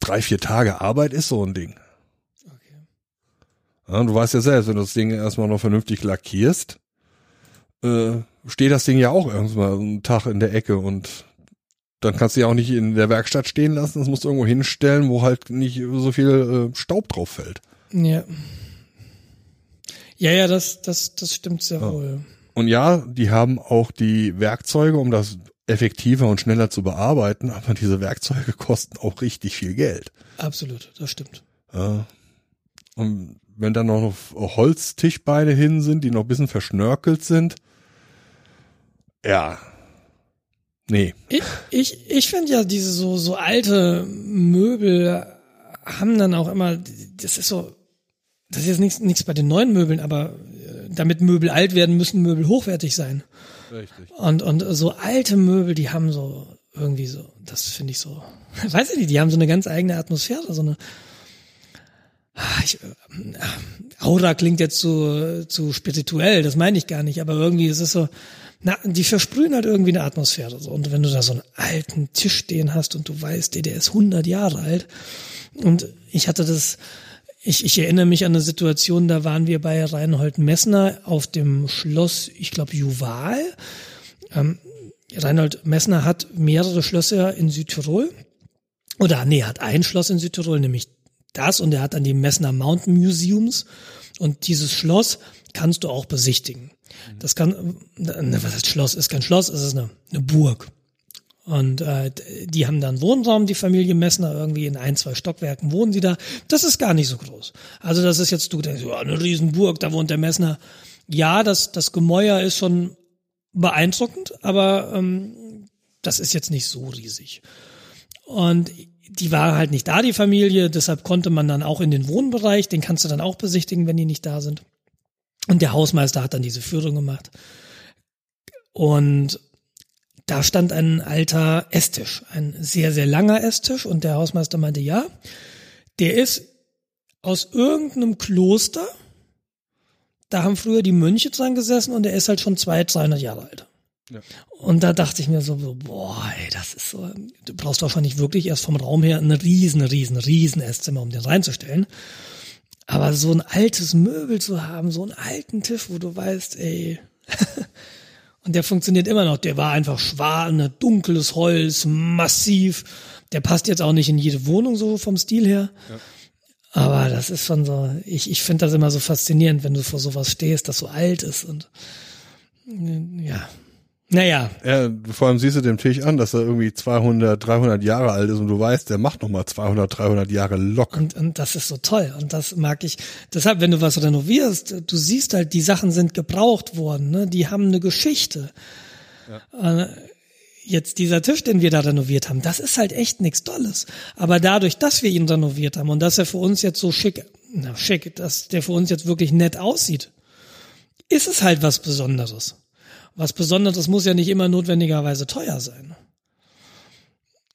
Drei, vier Tage Arbeit ist so ein Ding. Okay. Ja, du weißt ja selbst, wenn du das Ding erstmal noch vernünftig lackierst, äh, steht das Ding ja auch irgendwann einen Tag in der Ecke und dann kannst du ja auch nicht in der Werkstatt stehen lassen, das musst du irgendwo hinstellen, wo halt nicht so viel äh, Staub drauf fällt. Ja. Ja, ja, das, das, das stimmt sehr wohl. Und ja, die haben auch die Werkzeuge, um das effektiver und schneller zu bearbeiten, aber diese Werkzeuge kosten auch richtig viel Geld. Absolut, das stimmt. Ja. Und wenn dann noch Holztischbeine hin sind, die noch ein bisschen verschnörkelt sind, ja, nee. Ich, ich, ich finde ja diese so, so alte Möbel haben dann auch immer, das ist so, das ist jetzt nichts, nichts bei den neuen Möbeln, aber äh, damit Möbel alt werden, müssen Möbel hochwertig sein. Richtig. Und, und so alte Möbel, die haben so irgendwie so, das finde ich so, weiß ich nicht, die haben so eine ganz eigene Atmosphäre, so eine, Ah, ich, äh, Aura klingt jetzt zu, zu spirituell, das meine ich gar nicht, aber irgendwie ist es so, na, die versprühen halt irgendwie eine Atmosphäre. So. Und wenn du da so einen alten Tisch stehen hast und du weißt, ey, der ist 100 Jahre alt. Und ich hatte das, ich, ich erinnere mich an eine Situation, da waren wir bei Reinhold Messner auf dem Schloss, ich glaube, Juval. Ähm, Reinhold Messner hat mehrere Schlösser in Südtirol. Oder nee, hat ein Schloss in Südtirol, nämlich das und er hat dann die Messner Mountain Museums und dieses Schloss kannst du auch besichtigen. Das kann, ne, was heißt Schloss? Ist kein Schloss, es ist eine, eine Burg. Und äh, die haben dann Wohnraum, die Familie Messner, irgendwie in ein, zwei Stockwerken wohnen sie da. Das ist gar nicht so groß. Also das ist jetzt, du denkst, ja, eine Riesenburg, da wohnt der Messner. Ja, das, das Gemäuer ist schon beeindruckend, aber ähm, das ist jetzt nicht so riesig. Und die war halt nicht da, die Familie, deshalb konnte man dann auch in den Wohnbereich, den kannst du dann auch besichtigen, wenn die nicht da sind. Und der Hausmeister hat dann diese Führung gemacht. Und da stand ein alter Esstisch, ein sehr, sehr langer Esstisch. Und der Hausmeister meinte, ja, der ist aus irgendeinem Kloster. Da haben früher die Mönche dran gesessen und der ist halt schon zwei, 300 Jahre alt. Ja. Und da dachte ich mir so, so, boah, ey, das ist so, du brauchst wahrscheinlich wirklich erst vom Raum her ein riesen, riesen, riesen Esszimmer, um den reinzustellen. Aber so ein altes Möbel zu haben, so einen alten Tisch, wo du weißt, ey, und der funktioniert immer noch. Der war einfach schwarz, ne, dunkles Holz, massiv. Der passt jetzt auch nicht in jede Wohnung so vom Stil her. Ja. Aber das ist schon so, ich, ich finde das immer so faszinierend, wenn du vor sowas stehst, das so alt ist und ja, naja. Ja, vor allem siehst du dem Tisch an, dass er irgendwie 200, 300 Jahre alt ist und du weißt, der macht nochmal 200, 300 Jahre locker. Und, und das ist so toll und das mag ich. Deshalb, wenn du was renovierst, du siehst halt, die Sachen sind gebraucht worden, ne? die haben eine Geschichte. Ja. Äh, jetzt dieser Tisch, den wir da renoviert haben, das ist halt echt nichts Tolles. Aber dadurch, dass wir ihn renoviert haben und dass er für uns jetzt so schick, na schick, dass der für uns jetzt wirklich nett aussieht, ist es halt was Besonderes was Besonderes muss ja nicht immer notwendigerweise teuer sein.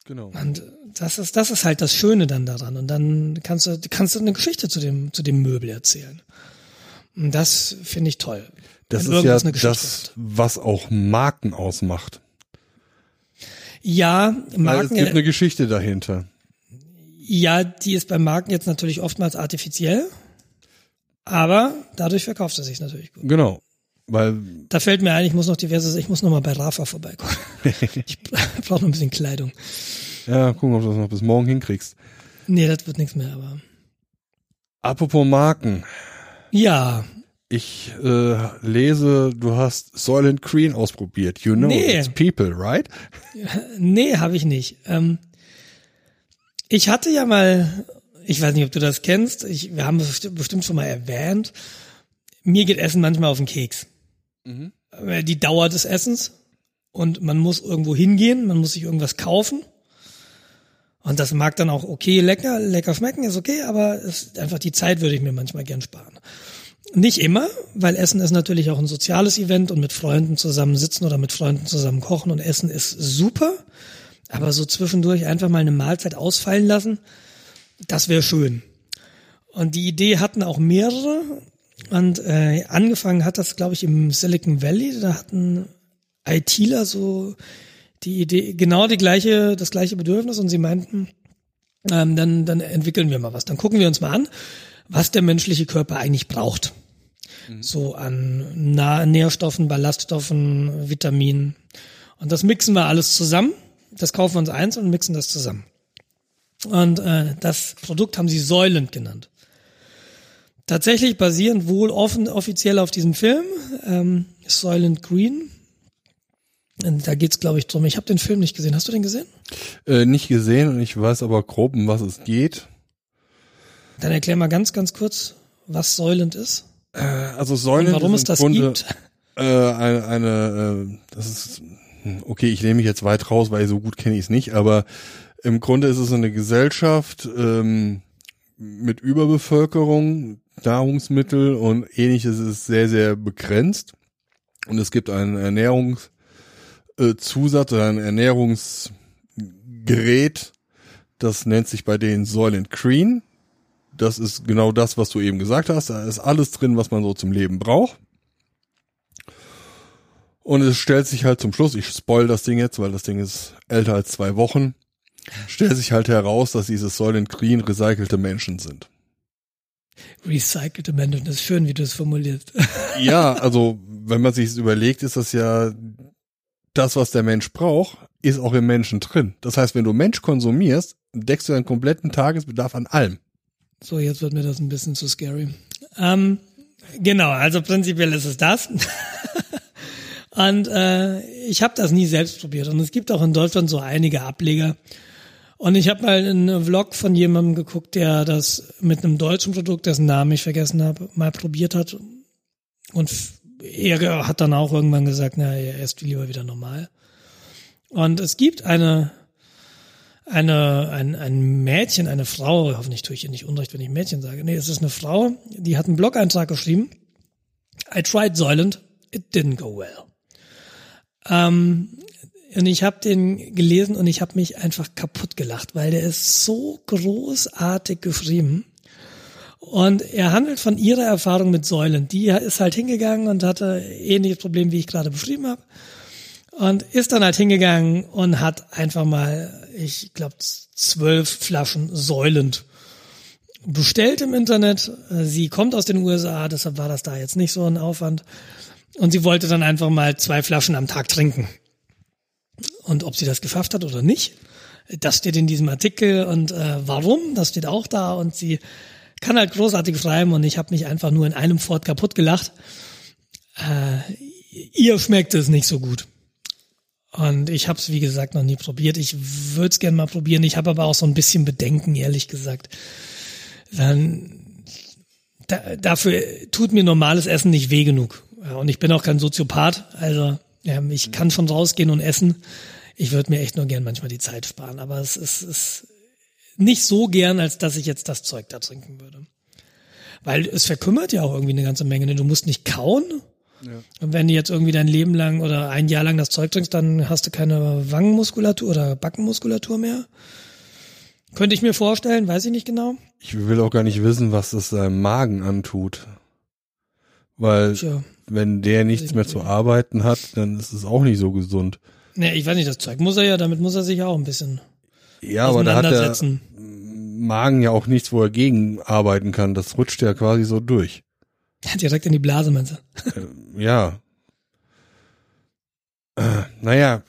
Genau. Und das ist, das ist halt das Schöne dann daran. Und dann kannst du, kannst du eine Geschichte zu dem, zu dem Möbel erzählen. Und das finde ich toll. Das ist ja das, was auch Marken ausmacht. Ja, Marken. Weil es gibt eine Geschichte dahinter. Ja, die ist bei Marken jetzt natürlich oftmals artifiziell. Aber dadurch verkauft sie sich natürlich gut. Genau. Weil da fällt mir ein, ich muss noch diverse, ich muss noch mal bei Rafa vorbeikommen. ich brauche noch ein bisschen Kleidung. Ja, gucken, ob du das noch bis morgen hinkriegst. Nee, das wird nichts mehr, aber. Apropos Marken. Ja. Ich äh, lese, du hast Soylent Green ausprobiert. You know nee. it's people, right? Nee, habe ich nicht. Ähm, ich hatte ja mal, ich weiß nicht, ob du das kennst, ich, wir haben es bestimmt schon mal erwähnt, mir geht Essen manchmal auf den Keks. Mhm. Die Dauer des Essens und man muss irgendwo hingehen, man muss sich irgendwas kaufen. Und das mag dann auch okay, lecker, lecker schmecken, ist okay, aber ist einfach die Zeit würde ich mir manchmal gern sparen. Nicht immer, weil Essen ist natürlich auch ein soziales Event und mit Freunden zusammen sitzen oder mit Freunden zusammen kochen und Essen ist super. Aber so zwischendurch einfach mal eine Mahlzeit ausfallen lassen, das wäre schön. Und die Idee hatten auch mehrere. Und äh, angefangen hat das, glaube ich, im Silicon Valley. Da hatten ITler so die Idee, genau die gleiche, das gleiche Bedürfnis und sie meinten, ähm, dann, dann entwickeln wir mal was. Dann gucken wir uns mal an, was der menschliche Körper eigentlich braucht. Mhm. So an Na Nährstoffen, Ballaststoffen, Vitaminen. Und das mixen wir alles zusammen. Das kaufen wir uns eins und mixen das zusammen. Und äh, das Produkt haben sie Säulend genannt. Tatsächlich basierend wohl offen offiziell auf diesem Film, ähm, Soylent Green. Und da geht's, glaube ich, drum. Ich habe den Film nicht gesehen. Hast du den gesehen? Äh, nicht gesehen und ich weiß aber grob, um was es geht. Dann erklär mal ganz, ganz kurz, was Soylent ist. Äh, also Soylent warum ist es das Grunde, gibt. Äh, eine, eine äh, das ist okay, ich nehme mich jetzt weit raus, weil so gut kenne ich es nicht, aber im Grunde ist es eine Gesellschaft ähm, mit Überbevölkerung, Nahrungsmittel und ähnliches ist sehr, sehr begrenzt. Und es gibt einen Ernährungszusatz oder ein Ernährungs, Gerät, das nennt sich bei denen Soylent Green. Das ist genau das, was du eben gesagt hast. Da ist alles drin, was man so zum Leben braucht. Und es stellt sich halt zum Schluss, ich spoil das Ding jetzt, weil das Ding ist älter als zwei Wochen, stellt sich halt heraus, dass diese Soylent Green recycelte Menschen sind. Recycelte Menschen, das ist schön, wie du es formulierst. Ja, also wenn man sich überlegt, ist das ja das, was der Mensch braucht, ist auch im Menschen drin. Das heißt, wenn du Mensch konsumierst, deckst du deinen kompletten Tagesbedarf an allem. So, jetzt wird mir das ein bisschen zu scary. Ähm, genau, also prinzipiell ist es das. und äh, ich habe das nie selbst probiert. Und es gibt auch in Deutschland so einige Ableger. Und ich habe mal einen Vlog von jemandem geguckt, der das mit einem deutschen Produkt, dessen Namen ich vergessen habe, mal probiert hat. Und er hat dann auch irgendwann gesagt, na, er isst lieber wieder normal. Und es gibt eine eine, ein, ein Mädchen, eine Frau, hoffentlich tue ich ihr nicht unrecht, wenn ich Mädchen sage. Nee, es ist eine Frau, die hat einen Blog-Eintrag geschrieben. I tried Soylent, it didn't go well. Ähm, und ich habe den gelesen und ich habe mich einfach kaputt gelacht, weil der ist so großartig geschrieben. Und er handelt von ihrer Erfahrung mit Säulen. Die ist halt hingegangen und hatte ähnliches Problem, wie ich gerade beschrieben habe. Und ist dann halt hingegangen und hat einfach mal, ich glaube, zwölf Flaschen säulend bestellt im Internet. Sie kommt aus den USA, deshalb war das da jetzt nicht so ein Aufwand. Und sie wollte dann einfach mal zwei Flaschen am Tag trinken. Und ob sie das geschafft hat oder nicht, das steht in diesem Artikel. Und äh, warum, das steht auch da. Und sie kann halt großartig schreiben und ich habe mich einfach nur in einem Fort kaputt gelacht. Äh, ihr schmeckt es nicht so gut. Und ich habe es, wie gesagt, noch nie probiert. Ich würde es gerne mal probieren. Ich habe aber auch so ein bisschen Bedenken, ehrlich gesagt. Dann, da, dafür tut mir normales Essen nicht weh genug. Und ich bin auch kein Soziopath. Also ja, ich kann schon rausgehen und essen. Ich würde mir echt nur gern manchmal die Zeit sparen. Aber es ist, ist nicht so gern, als dass ich jetzt das Zeug da trinken würde. Weil es verkümmert ja auch irgendwie eine ganze Menge. ne? Du musst nicht kauen. Und wenn du jetzt irgendwie dein Leben lang oder ein Jahr lang das Zeug trinkst, dann hast du keine Wangenmuskulatur oder Backenmuskulatur mehr. Könnte ich mir vorstellen, weiß ich nicht genau. Ich will auch gar nicht wissen, was es seinem Magen antut. Weil Tja. wenn der nichts mehr zu arbeiten hat, dann ist es auch nicht so gesund. Nee, ich weiß nicht, das Zeug muss er ja, damit muss er sich ja auch ein bisschen Ja, aber da hat der. Magen ja auch nichts, wo er gegen arbeiten kann. Das rutscht ja quasi so durch. Direkt in die Blase, meinst du? Ja. Äh, naja,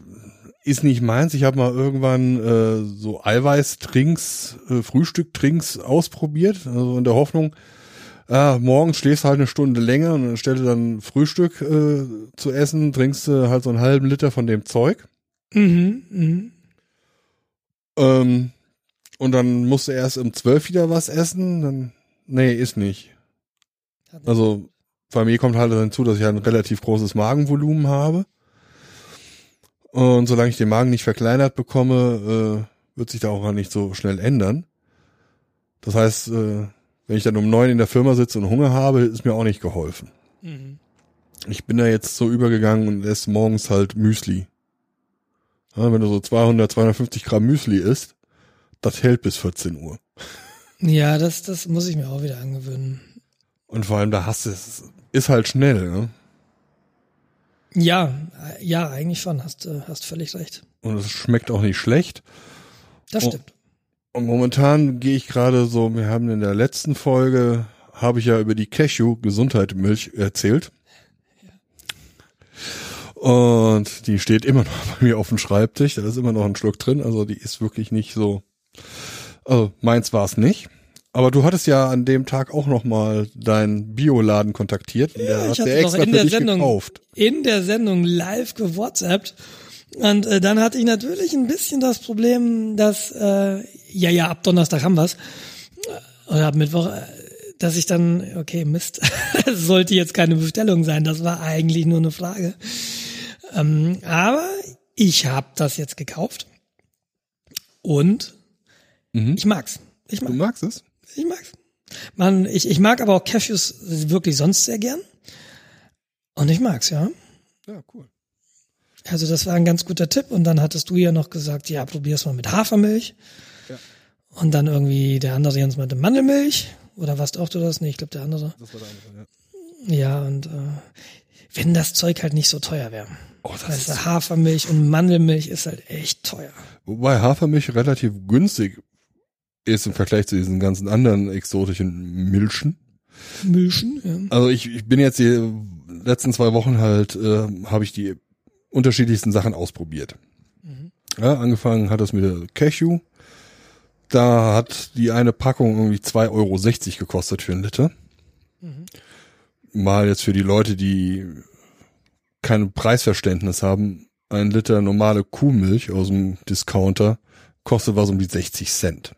ist nicht meins. Ich habe mal irgendwann äh, so Eiweißtrinks, äh, Frühstücktrinks ausprobiert, also in der Hoffnung, ah, morgens schläfst du halt eine Stunde länger und dann stellst du dann Frühstück äh, zu essen, trinkst du halt so einen halben Liter von dem Zeug. Mhm, mhm. Ähm, und dann musst du erst um zwölf wieder was essen. Dann, nee, ist nicht. Also bei mir kommt halt hinzu, dass ich halt ein relativ großes Magenvolumen habe. Und solange ich den Magen nicht verkleinert bekomme, äh, wird sich da auch nicht so schnell ändern. Das heißt, äh, wenn ich dann um neun in der Firma sitze und Hunger habe, ist mir auch nicht geholfen. Mhm. Ich bin da jetzt so übergegangen und esse morgens halt Müsli. Ja, wenn du so 200, 250 Gramm Müsli isst, das hält bis 14 Uhr. Ja, das, das muss ich mir auch wieder angewöhnen. Und vor allem da hast du es, ist halt schnell, ne? Ja, äh, ja, eigentlich schon, hast, äh, hast völlig recht. Und es schmeckt auch nicht schlecht. Das Oh. stimmt. Und momentan gehe ich gerade so, wir haben in der letzten Folge, habe ich ja über die Cashew Gesundheit Milch erzählt. Und die steht immer noch bei mir auf dem Schreibtisch, da ist immer noch ein Schluck drin, also die ist wirklich nicht so, also meins war es nicht. Aber du hattest ja an dem Tag auch noch mal deinen Bioladen kontaktiert. und der ich hat hatte der extra in der Sendung- gekauft. in der Sendung live gewhatsappt. Und äh, dann hatte ich natürlich ein bisschen das Problem, dass, äh, ja, ja, ab Donnerstag haben wir's. Oder ab Mittwoch, äh, dass ich dann, okay, Mist, das sollte jetzt keine Bestellung sein, das war eigentlich nur eine Frage. Ähm, aber ich habe das jetzt gekauft und ich mag's. Ich Du mag, magst es? ich mag's. Man, ich, ich mag aber auch Cashews wirklich sonst sehr gern. Und ich mag's, ja. Ja, cool. Also das war ein ganz guter Tipp. Und dann hattest du ja noch gesagt, ja, probier's mal mit Hafermilch. Und dann irgendwie der andere Jens meinte Mandelmilch. Oder warst auch du das? Nee, ich glaube der andere. Das war der andere, ja. Ja, und äh, wenn das Zeug halt nicht so teuer wäre. Oh, das Weißt ist, Hafermilch und Mandelmilch ist halt echt teuer. wobei Hafermilch relativ günstig ist im Vergleich zu diesen ganzen anderen exotischen Milchen. Milchen, ja. Also ich, ich bin jetzt die letzten zwei Wochen halt, äh, habe ich die unterschiedlichsten Sachen ausprobiert. Ja, angefangen hat das mit der Cashew. Da hat die eine Packung irgendwie 2,60 Euro gekostet für einen Liter. Mal jetzt für die Leute, die kein Preisverständnis haben, ein Liter normale Kuhmilch aus dem Discounter kostet was um die 60 Cent.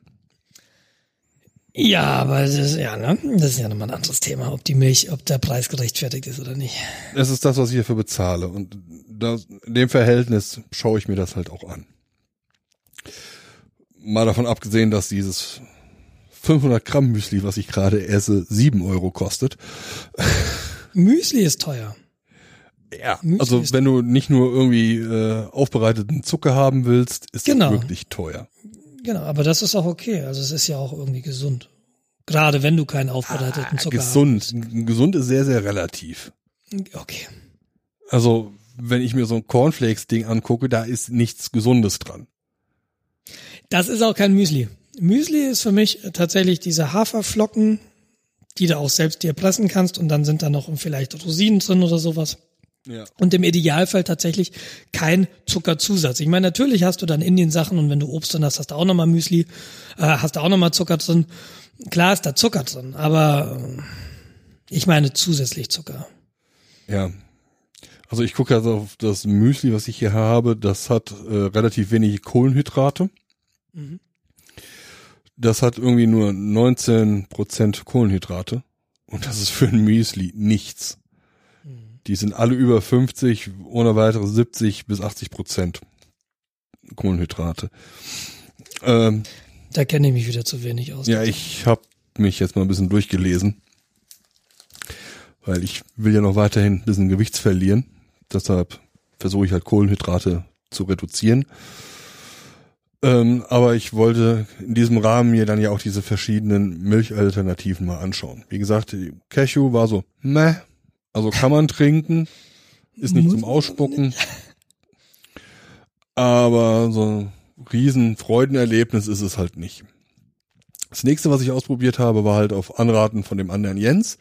Ja, aber das ist ja, ne? Das ist ja nochmal ein anderes Thema, ob die Milch, ob der Preis gerechtfertigt ist oder nicht. Das ist das, was ich dafür bezahle. Und das, in dem Verhältnis schaue ich mir das halt auch an. Mal davon abgesehen, dass dieses 500 Gramm Müsli, was ich gerade esse, 7 Euro kostet. Müsli ist teuer. Ja. Müsli Also wenn du nicht nur irgendwie äh, aufbereiteten Zucker haben willst, ist Genau. das wirklich teuer. Genau, aber das ist auch okay. Also es ist ja auch irgendwie gesund. Gerade wenn du keinen aufbereiteten Zucker Gesund. Gesund ist sehr, sehr relativ. hast. Okay. Also wenn ich mir so ein Cornflakes-Ding angucke, da ist nichts Gesundes dran. Das ist auch kein Müsli. Müsli ist für mich tatsächlich diese Haferflocken, die du auch selbst dir pressen kannst und dann sind da noch vielleicht Rosinen drin oder sowas. Ja. Und im Idealfall tatsächlich kein Zuckerzusatz. Ich meine, natürlich hast du dann in den Sachen und wenn du Obst drin hast, hast du auch nochmal Müsli, äh, hast du auch nochmal Zucker drin. Klar ist da Zucker drin, aber äh, ich meine zusätzlich Zucker. Ja. Also ich gucke also auf das Müsli, was ich hier habe, das hat äh, relativ wenig Kohlenhydrate. Das hat irgendwie nur 19% Kohlenhydrate. Und das ist für ein Müsli nichts. Die sind alle über 50, ohne weitere 70 bis 80 Prozent Kohlenhydrate. Ähm, Da kenne ich mich wieder zu wenig aus. ja, ich habe mich jetzt mal ein bisschen durchgelesen, weil ich will ja noch weiterhin ein bisschen Gewichts verlieren. Deshalb versuche ich halt Kohlenhydrate zu reduzieren. Ähm, aber ich wollte in diesem Rahmen mir dann ja auch diese verschiedenen Milchalternativen mal anschauen. Wie gesagt, Cashew war so, meh, also kann man trinken, ist nicht zum Ausspucken. Aber so ein riesen Freudenerlebnis ist es halt nicht. Das nächste, was ich ausprobiert habe, war halt auf Anraten von dem anderen Jens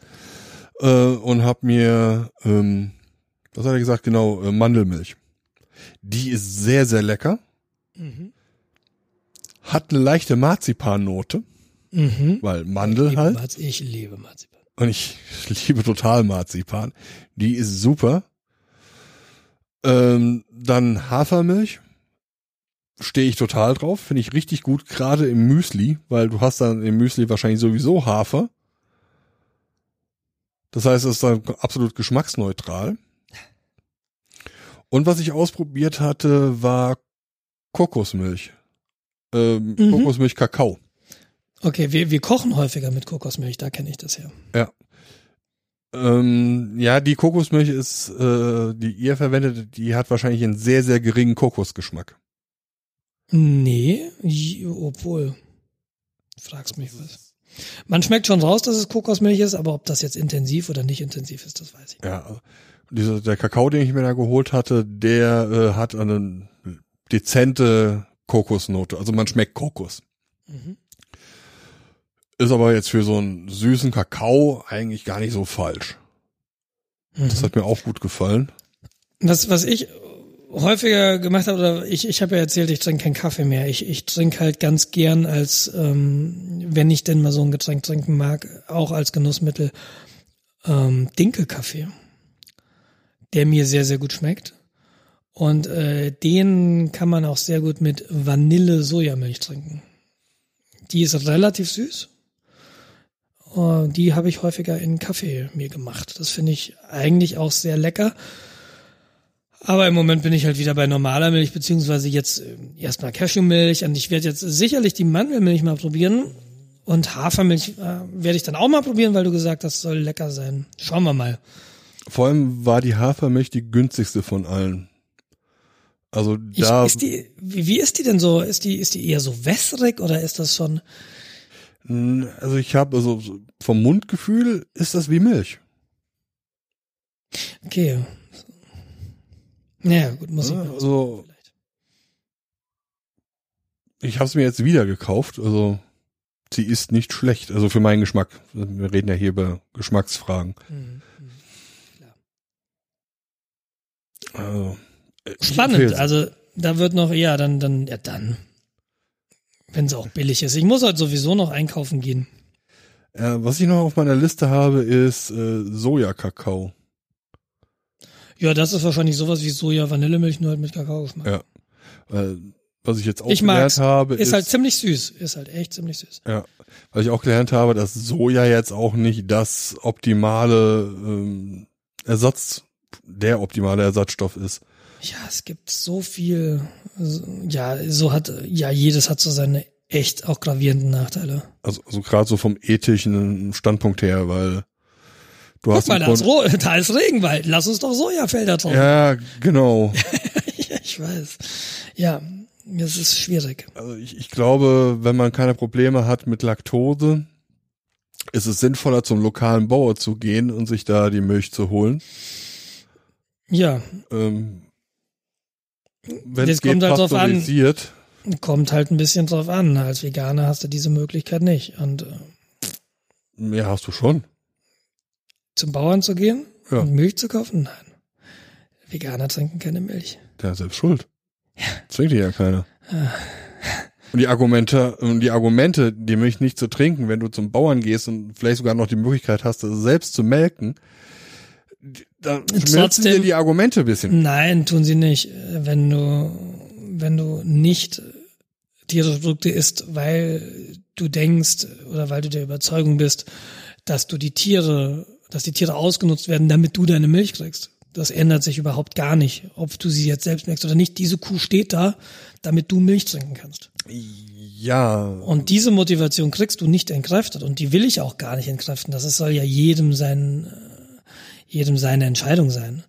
äh, und habe mir, ähm, was hat er gesagt, genau, äh, Mandelmilch. Die ist sehr, sehr lecker. Hat eine leichte Marzipannote, Mhm. weil Mandel Liebe halt. Marz- Ich liebe Marzipan. Und ich liebe total Marzipan. Die ist super. Ähm, dann Hafermilch. Stehe ich total drauf. Finde ich richtig gut, gerade im Müsli, weil du hast dann im Müsli wahrscheinlich sowieso Hafer. Das heißt, es ist dann absolut geschmacksneutral. Und was ich ausprobiert hatte, war Kokosmilch. Ähm, Mhm. Kokosmilch Kakao. Okay, wir, wir kochen häufiger mit Kokosmilch, da kenne ich das her. Ja. Ähm, ja, die Kokosmilch ist, äh, die ihr verwendet, die hat wahrscheinlich einen sehr, sehr geringen Kokosgeschmack. Nee, obwohl. Fragst mich was. Man schmeckt schon raus, dass es Kokosmilch ist, aber ob das jetzt intensiv oder nicht intensiv ist, das weiß ich nicht. Ja, dieser, der Kakao, den ich mir da geholt hatte, der äh, hat eine dezente Kokosnote. Also man schmeckt Kokos. Mhm. Ist aber jetzt für so einen süßen Kakao eigentlich gar nicht so falsch. Das Mhm. hat mir auch gut gefallen. Was, was ich häufiger gemacht habe, oder ich, ich habe ja erzählt, ich trinke keinen Kaffee mehr. Ich, ich trinke halt ganz gern als, ähm, wenn ich denn mal so ein Getränk trinken mag, auch als Genussmittel, ähm, Dinkelkaffee, der mir sehr, sehr gut schmeckt. Und äh, den kann man auch sehr gut mit Vanille-Sojamilch trinken. Die ist relativ süß. Äh, die habe ich häufiger in Kaffee mir gemacht. Das finde ich eigentlich auch sehr lecker. Aber im Moment bin ich halt wieder bei normaler Milch, beziehungsweise jetzt äh, erstmal Cashewmilch. Und ich werde jetzt sicherlich die Mandelmilch mal probieren. Und Hafermilch äh, werde ich dann auch mal probieren, weil du gesagt hast, soll lecker sein. Schauen wir mal. Vor allem war die Hafermilch die günstigste von allen. Also Ich, da, ist die, wie, wie ist die denn so? Ist die, ist die eher so wässrig oder ist das schon? also ich habe also so vom Mundgefühl ist das wie Milch. Okay. Naja, gut, muss ich Ja, mal also- vielleicht. Ich habe es mir jetzt wieder gekauft. Also sie ist nicht schlecht. Also für meinen Geschmack. Wir reden ja hier über Geschmacksfragen. Mhm. Also, äh, ich Spannend. empfehle sie. Also da wird noch, ja, dann, dann, ja dann. Wenn es auch billig ist. Ich muss heute sowieso noch einkaufen gehen. Äh, was ich noch auf meiner Liste habe, ist äh, Sojakakao. Ja, das ist wahrscheinlich sowas wie Soja, Vanillemilch, nur halt mit Kakaogeschmack. Ja. Äh, was ich jetzt auch Ich gelernt mag's. habe, Ist ist, halt ziemlich süß. Ist halt echt ziemlich süß. ja, was ich auch gelernt habe, dass Soja jetzt auch nicht das optimale ähm, Ersatz, der optimale Ersatzstoff ist. Ja, es gibt so viel. Ja, so hat, ja, jedes hat so seine echt auch gravierenden Nachteile. Also, also gerade so vom ethischen Standpunkt her, weil du Guck hast mal, im da ist, Ro da ist Regenwald. Lass uns doch Sojafelder drauf. Ja, genau. Ich weiß. Ja, es ist schwierig. Also ich, ich glaube, wenn man keine Probleme hat mit Laktose, ist es sinnvoller, zum lokalen Bauer zu gehen und sich da die Milch zu holen. Ja, Ähm, wenn es geht, kommt halt drauf an. pasteurisiert. kommt halt ein bisschen drauf an. Als Veganer hast du diese Möglichkeit nicht. Und äh, Ja, hast du schon. zum Bauern zu gehen Ja. und Milch zu kaufen? Nein. Veganer trinken keine Milch. Der ist selbst schuld. Zwingt dir ja keiner. Und die Argumente, und die Argumente, die Milch nicht zu trinken, wenn du zum Bauern gehst und vielleicht sogar noch die Möglichkeit hast, das selbst zu melken, die- da schmelzen Trotzdem- dir die Argumente ein bisschen. Nein, tun sie nicht. Wenn du, wenn du nicht tierische Produkte isst, weil du denkst oder weil du der Überzeugung bist, dass du die Tiere, dass die Tiere ausgenutzt werden, damit du deine Milch kriegst. Das ändert sich überhaupt gar nicht, ob du sie jetzt selbst merkst oder nicht. Diese Kuh steht da, damit du Milch trinken kannst. Ja, Und diese Motivation kriegst du nicht entkräftet und die will ich auch gar nicht entkräften. Das soll ja jedem sein, jedem seine Entscheidung sein.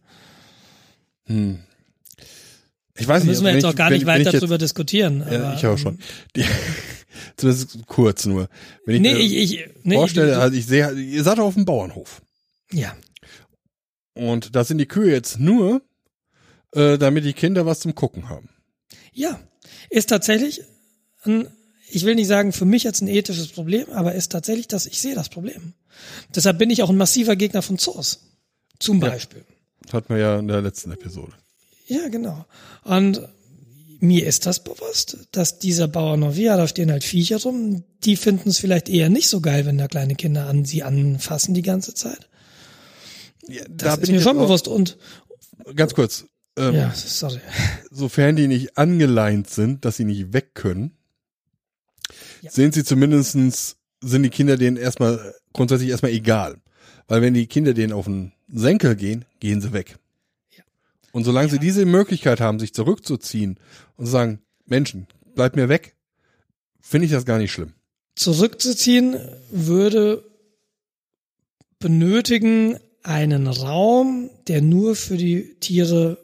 ich weiß Da nicht. müssen wir wenn jetzt ich- auch gar wenn- nicht weiter jetzt- drüber diskutieren. Ja, aber, ich auch ähm, schon. Die, zumindest kurz nur. Wenn ich Nee, mir ich, ich, nee, vorstelle, ich, also ich sehe, ihr seid auf dem Bauernhof. ja, Und da sind die Kühe jetzt nur, äh, damit die Kinder was zum Gucken haben. ja, ist tatsächlich ein, ich will nicht sagen, für mich jetzt ein ethisches Problem, aber ist tatsächlich, dass ich sehe das Problem. Deshalb bin ich auch ein massiver Gegner von Zoos. Zum Beispiel. Das hatten wir ja in der letzten Episode. Ja, genau. Und mir ist das bewusst, dass dieser Bauernhof, ja, da stehen halt Viecher rum, die finden es vielleicht eher nicht so geil, wenn da kleine Kinder an sie anfassen die ganze Zeit. Ja, Das ist mir schon bewusst. Und, Ganz kurz. Ähm, ja, sorry. Sofern die nicht angeleint sind, dass sie nicht weg können, Ja. sind sie zumindestens sind die Kinder denen erstmal grundsätzlich erstmal egal. Weil wenn die Kinder denen auf den Senkel gehen, gehen sie weg. Ja. Und solange sie diese Möglichkeit haben, sich zurückzuziehen und zu sagen, Menschen, bleibt mir weg, finde ich das gar nicht schlimm. Zurückzuziehen würde benötigen einen Raum, der nur für die Tiere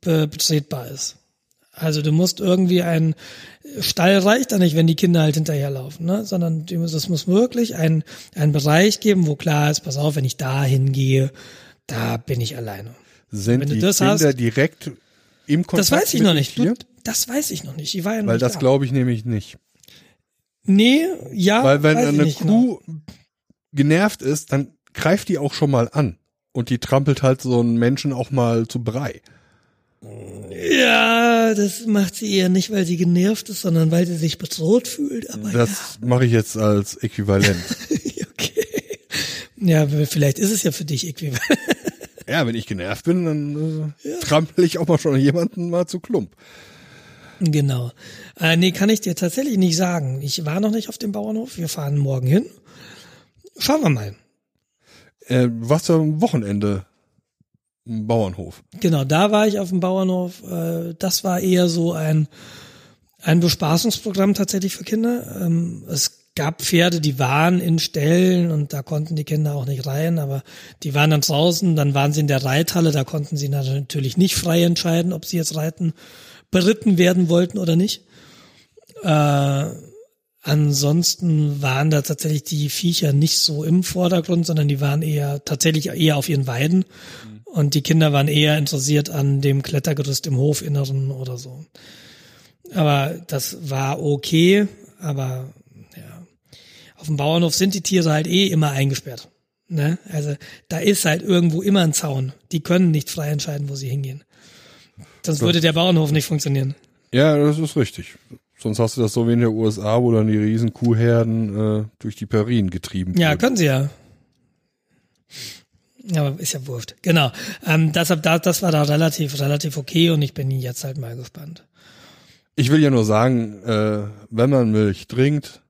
be betretbar ist. Also du musst irgendwie ein Stall reicht da nicht, wenn die Kinder halt hinterherlaufen, ne? sondern es muss wirklich ein einen Bereich geben, wo klar ist, pass auf, wenn ich da hingehe, da bin ich alleine. Sind Wenn du die das Kinder hast- direkt im Kontakt Das weiß ich noch nicht. Du, das weiß ich noch nicht. Ich war ja noch Weil nicht das da. glaube ich nämlich nicht. Nee, ja. Weil wenn eine nicht genau. Kuh genervt ist, dann greift die auch schon mal an. Und die trampelt halt so einen Menschen auch mal zu Brei. Ja, das macht sie eher nicht, weil sie genervt ist, sondern weil sie sich bedroht fühlt. Aber Das mache ich jetzt als Äquivalent. ja, okay. Ja, vielleicht ist es ja für dich äquivalent. ja, wenn ich genervt bin, dann äh, trampel ich auch mal schon jemanden mal zu Klump. Genau. Äh, nee, kann ich dir tatsächlich nicht sagen. Ich war noch nicht auf dem Bauernhof. Wir fahren morgen hin. Schauen wir mal. Äh, was für ein Wochenende Bauernhof. Genau, da war ich auf dem Bauernhof. Äh, das war eher so ein, ein Bespaßungsprogramm tatsächlich für Kinder. Ähm, es gab Pferde, die waren in Ställen und da konnten die Kinder auch nicht rein, aber die waren dann draußen, dann waren sie in der Reithalle, da konnten sie natürlich nicht frei entscheiden, ob sie jetzt reiten, beritten werden wollten oder nicht. Äh, ansonsten waren da tatsächlich die Viecher nicht so im Vordergrund, sondern die waren eher tatsächlich eher auf ihren Weiden und die Kinder waren eher interessiert an dem Klettergerüst im Hofinneren oder so. Aber das war okay, aber ja. Auf dem Bauernhof sind die Tiere halt eh immer eingesperrt. Ne? Also da ist halt irgendwo immer ein Zaun. Die können nicht frei entscheiden, wo sie hingehen. Sonst würde der Bauernhof nicht funktionieren. Ja, das ist richtig. Sonst hast du das so wie in der USA, wo dann die riesen Kuhherden äh, durch die Prärien getrieben Ja, wurden. können sie ja. Aber ist ja wurscht. Genau. Ähm, deshalb, da, das war da relativ, relativ okay und ich bin jetzt halt mal gespannt. Ich will ja nur sagen, äh, wenn man Milch trinkt,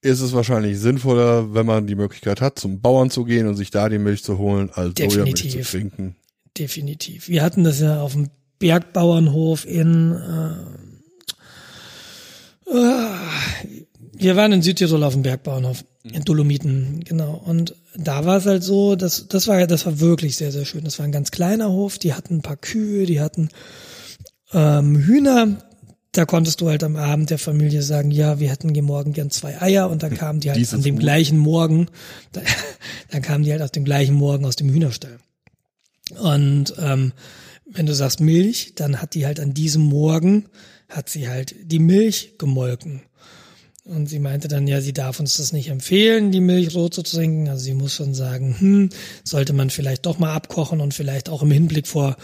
ist es wahrscheinlich sinnvoller, wenn man die Möglichkeit hat, zum Bauern zu gehen und sich da die Milch zu holen, als Sojamilch zu Definitiv. trinken. Definitiv. Wir hatten das ja auf dem Bergbauernhof in, äh, äh, wir waren in Südtirol auf dem Bergbauernhof, in Dolomiten, genau. Und da war es halt so, dass, das war ja, das war wirklich sehr, sehr schön. Das war ein ganz kleiner Hof, die hatten ein paar Kühe, die hatten ähm, Hühner. Da konntest du halt am Abend der Familie sagen, ja, wir hätten morgen gern zwei Eier und dann kamen die halt Dieses an dem Huhn. gleichen Morgen, da, dann kamen die halt aus dem gleichen Morgen aus dem Hühnerstall. Und ähm, wenn du sagst Milch, dann hat die halt an diesem Morgen, hat sie halt die Milch gemolken. Und sie meinte dann, ja, sie darf uns das nicht empfehlen, die Milch rot zu trinken. Also sie muss schon sagen, hm, sollte man vielleicht doch mal abkochen und vielleicht auch im Hinblick vor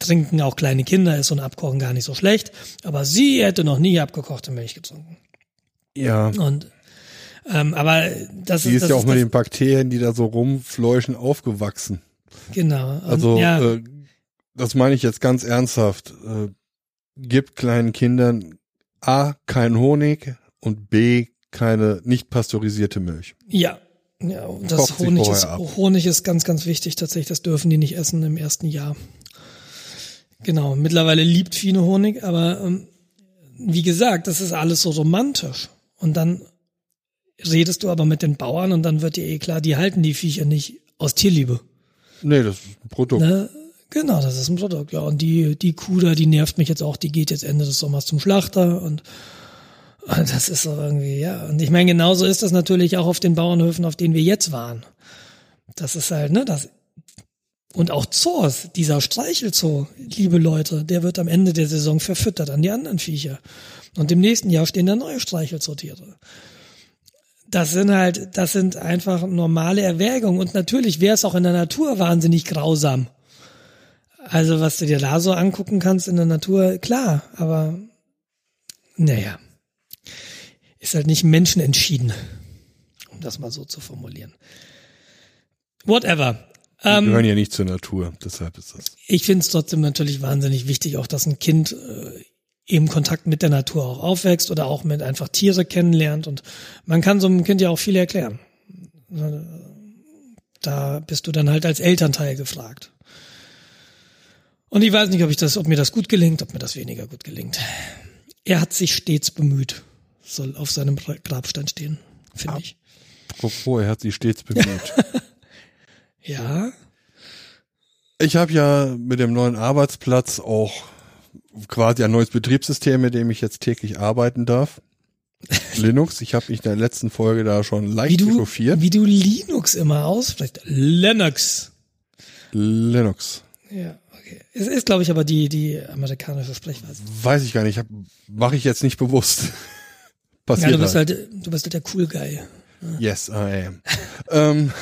Trinken auch kleine Kinder ist so ein Abkochen gar nicht so schlecht. Aber sie hätte noch nie abgekochte Milch getrunken. Ja. Und ähm, aber das Die ist das ja auch mit das, den Bakterien, die da so rumfleuchen, aufgewachsen. genau. Und, Also ja, äh, das meine ich jetzt ganz ernsthaft. Äh, gibt kleinen Kindern A, keinen Honig und B, keine nicht pasteurisierte Milch. Ja. Ja, und das Honig ist. Honig ist ganz, ganz wichtig tatsächlich. Das dürfen die nicht essen im ersten Jahr. Genau. Mittlerweile liebt Fine Honig, aber ähm, wie gesagt, das ist alles so romantisch. Und dann redest du aber mit den Bauern und dann wird dir eh klar, die halten die Viecher nicht aus Tierliebe. Nee, das ist ein Produkt. Ne? Genau, das ist ein Produkt, ja. Und die, die Kuh da, die nervt mich jetzt auch, die geht jetzt Ende des Sommers zum Schlachter und, und das ist so irgendwie, ja. Und ich meine, genauso ist das natürlich auch auf den Bauernhöfen, auf denen wir jetzt waren. Das ist halt, ne, das, und auch Zoos, dieser Streichelzoo, liebe Leute, der wird am Ende der Saison verfüttert an die anderen Viecher. Und im nächsten Jahr stehen da neue Streichelzootiere. Das sind halt, das sind einfach normale Erwägungen. Und natürlich wäre es auch in der Natur wahnsinnig grausam. Also was du dir da so angucken kannst in der Natur, klar, aber naja, ist halt nicht menschenentschieden, um das mal so zu formulieren. Whatever. Wir Ähm, gehören ja nicht zur Natur, deshalb ist das. ich finde es trotzdem natürlich wahnsinnig wichtig, auch dass ein Kind äh, im Kontakt mit der Natur auch aufwächst oder auch mit einfach Tiere kennenlernt und man kann so einem Kind ja auch viel erklären. Da bist du dann halt als Elternteil gefragt. Und ich weiß nicht, ob ich das, ob mir das gut gelingt, ob mir das weniger gut gelingt. Er hat sich stets bemüht, soll auf seinem Grabstein stehen, finde ich. Apropos, er hat sich stets bemüht. Ja, ich habe ja mit dem neuen Arbeitsplatz auch quasi ein neues Betriebssystem, mit dem ich jetzt täglich arbeiten darf. Linux. Ich habe mich in der letzten Folge da schon wie leicht du, echauffiert. wie du Linux immer aussprichst. Linux. Linux. Ja, okay. Es ist, glaube ich, aber die, die amerikanische Sprechweise. Weiß ich gar nicht. Mache ich jetzt nicht bewusst. Ja, Passiert du bist halt. halt, du bist halt der Cool Guy. Yes, I am. ähm,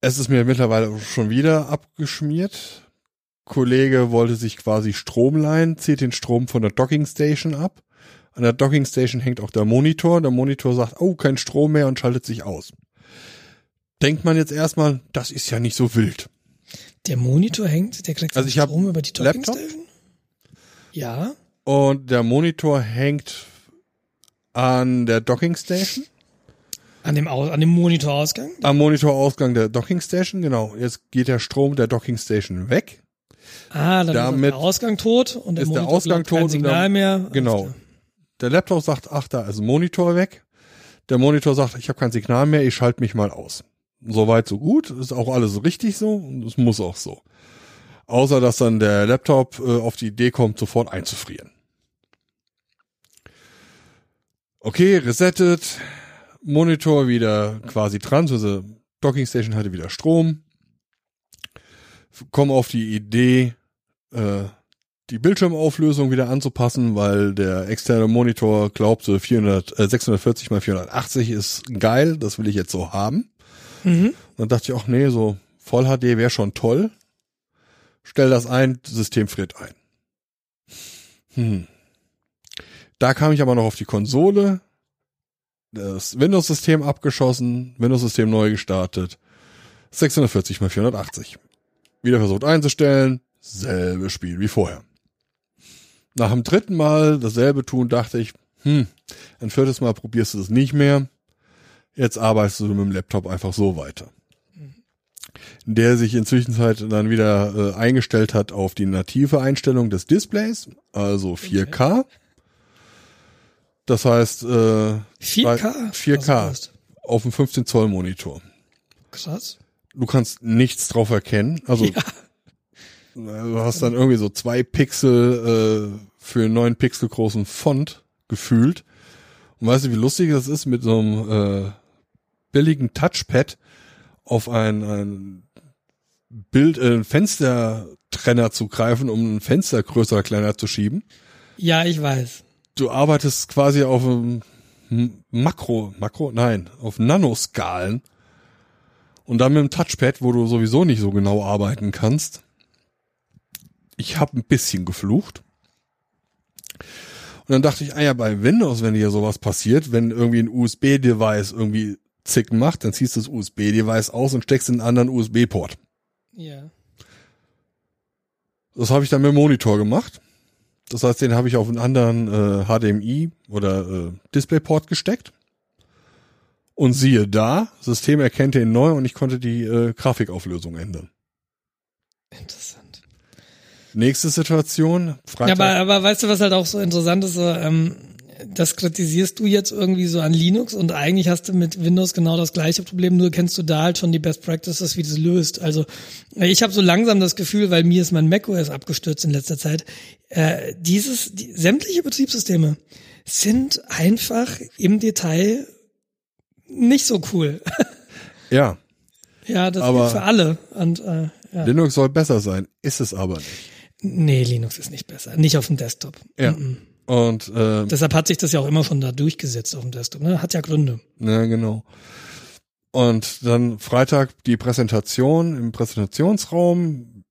es ist mir mittlerweile schon wieder abgeschmiert. Kollege wollte sich quasi Strom leihen, zieht den Strom von der Docking Station ab. An der Docking Station hängt auch der Monitor. Der Monitor sagt, oh, kein Strom mehr und schaltet sich aus. Denkt man jetzt erstmal, das ist ja nicht so wild. Der Monitor hängt, der kriegt Also ich Strom über die Docking Laptop. Station? Ja. Und der Monitor hängt an der Docking Station. An dem, Au- an dem Monitorausgang? Am Monitorausgang der Docking Station, genau. Jetzt geht der Strom der Docking Station weg. Ah, dann ist Damit der Ausgang tot und der ist der Monitor Ausgang glaubt kein tot und Signal dann- mehr. Genau. Der Laptop sagt, ach, da ist ein Monitor weg. Der Monitor sagt, ich habe kein Signal mehr, ich schalte mich mal aus. Soweit so gut, ist auch alles richtig so und es muss auch so. Außer dass dann der Laptop äh, auf die Idee kommt, sofort einzufrieren. Okay, resettet, Monitor wieder quasi dran, also Docking Station hatte wieder Strom. Komme auf die Idee, äh, die Bildschirmauflösung wieder anzupassen, weil der externe Monitor glaubte 400, äh, 640 mal 480 ist geil, das will ich jetzt so haben. Mhm. Dann dachte ich auch, nee, so Voll HD wäre schon toll. Stell das ein, System friert ein. Hm. Da kam ich aber noch auf die Konsole, das Windows-System abgeschossen, Windows-System neu gestartet. 640 mal 480. Wieder versucht einzustellen, selbe Spiel wie vorher. Nach dem dritten Mal dasselbe tun, dachte ich, hm, ein viertes Mal probierst du das nicht mehr. Jetzt arbeitest du mit dem Laptop einfach so weiter. Der sich inzwischen dann wieder äh, eingestellt hat auf die native Einstellung des Displays, also 4K. Das heißt, äh, 4K? 4K Was ist auf dem 15 Zoll Monitor. Krass. Du kannst nichts drauf erkennen. Also Ja. du hast dann irgendwie so zwei Pixel äh, für einen neun Pixel großen Font gefühlt. Und weißt du, wie lustig das ist, mit so einem äh, billigen Touchpad auf ein, ein Bild, äh, Fenstertrenner zu greifen, um ein Fenster größer oder kleiner zu schieben. Ja, ich weiß. Du arbeitest quasi auf einem Makro, Makro, nein, auf Nanoskalen. Und dann mit dem Touchpad, wo du sowieso nicht so genau arbeiten kannst. Ich habe ein bisschen geflucht. Und dann dachte ich, ah ja, bei Windows, wenn hier sowas passiert, wenn irgendwie ein USB-Device irgendwie Zicken macht, dann ziehst du das USB-Device aus und steckst in einen anderen USB-Port. Ja. Das habe ich dann mit dem Monitor gemacht. Das heißt, den habe ich auf einen anderen äh, HDMI oder äh, DisplayPort gesteckt. Und siehe da, System erkennt den neu und ich konnte die äh, Grafikauflösung ändern. Interessant. Nächste Situation, Ja, Freitag. aber, aber weißt du, was halt auch so interessant ist, so, ähm, das kritisierst du jetzt irgendwie so an Linux und eigentlich hast du mit Windows genau das gleiche Problem, nur kennst du da halt schon die Best Practices, wie das löst. Also ich habe so langsam das Gefühl, weil mir ist mein macOS abgestürzt in letzter Zeit, äh, dieses, die, sämtliche Betriebssysteme sind einfach im Detail nicht so cool. ja, ja, das Aber- gilt für alle. Und äh, ja. Linux soll besser sein, ist es aber nicht. nee, Linux ist nicht besser. Nicht auf dem Desktop. Ja. Mhm. Und äh, Deshalb hat sich das ja auch immer schon da durchgesetzt auf dem Desktop. Ne? Hat ja Gründe. Ja, genau. Und dann Freitag die Präsentation im Präsentationsraum,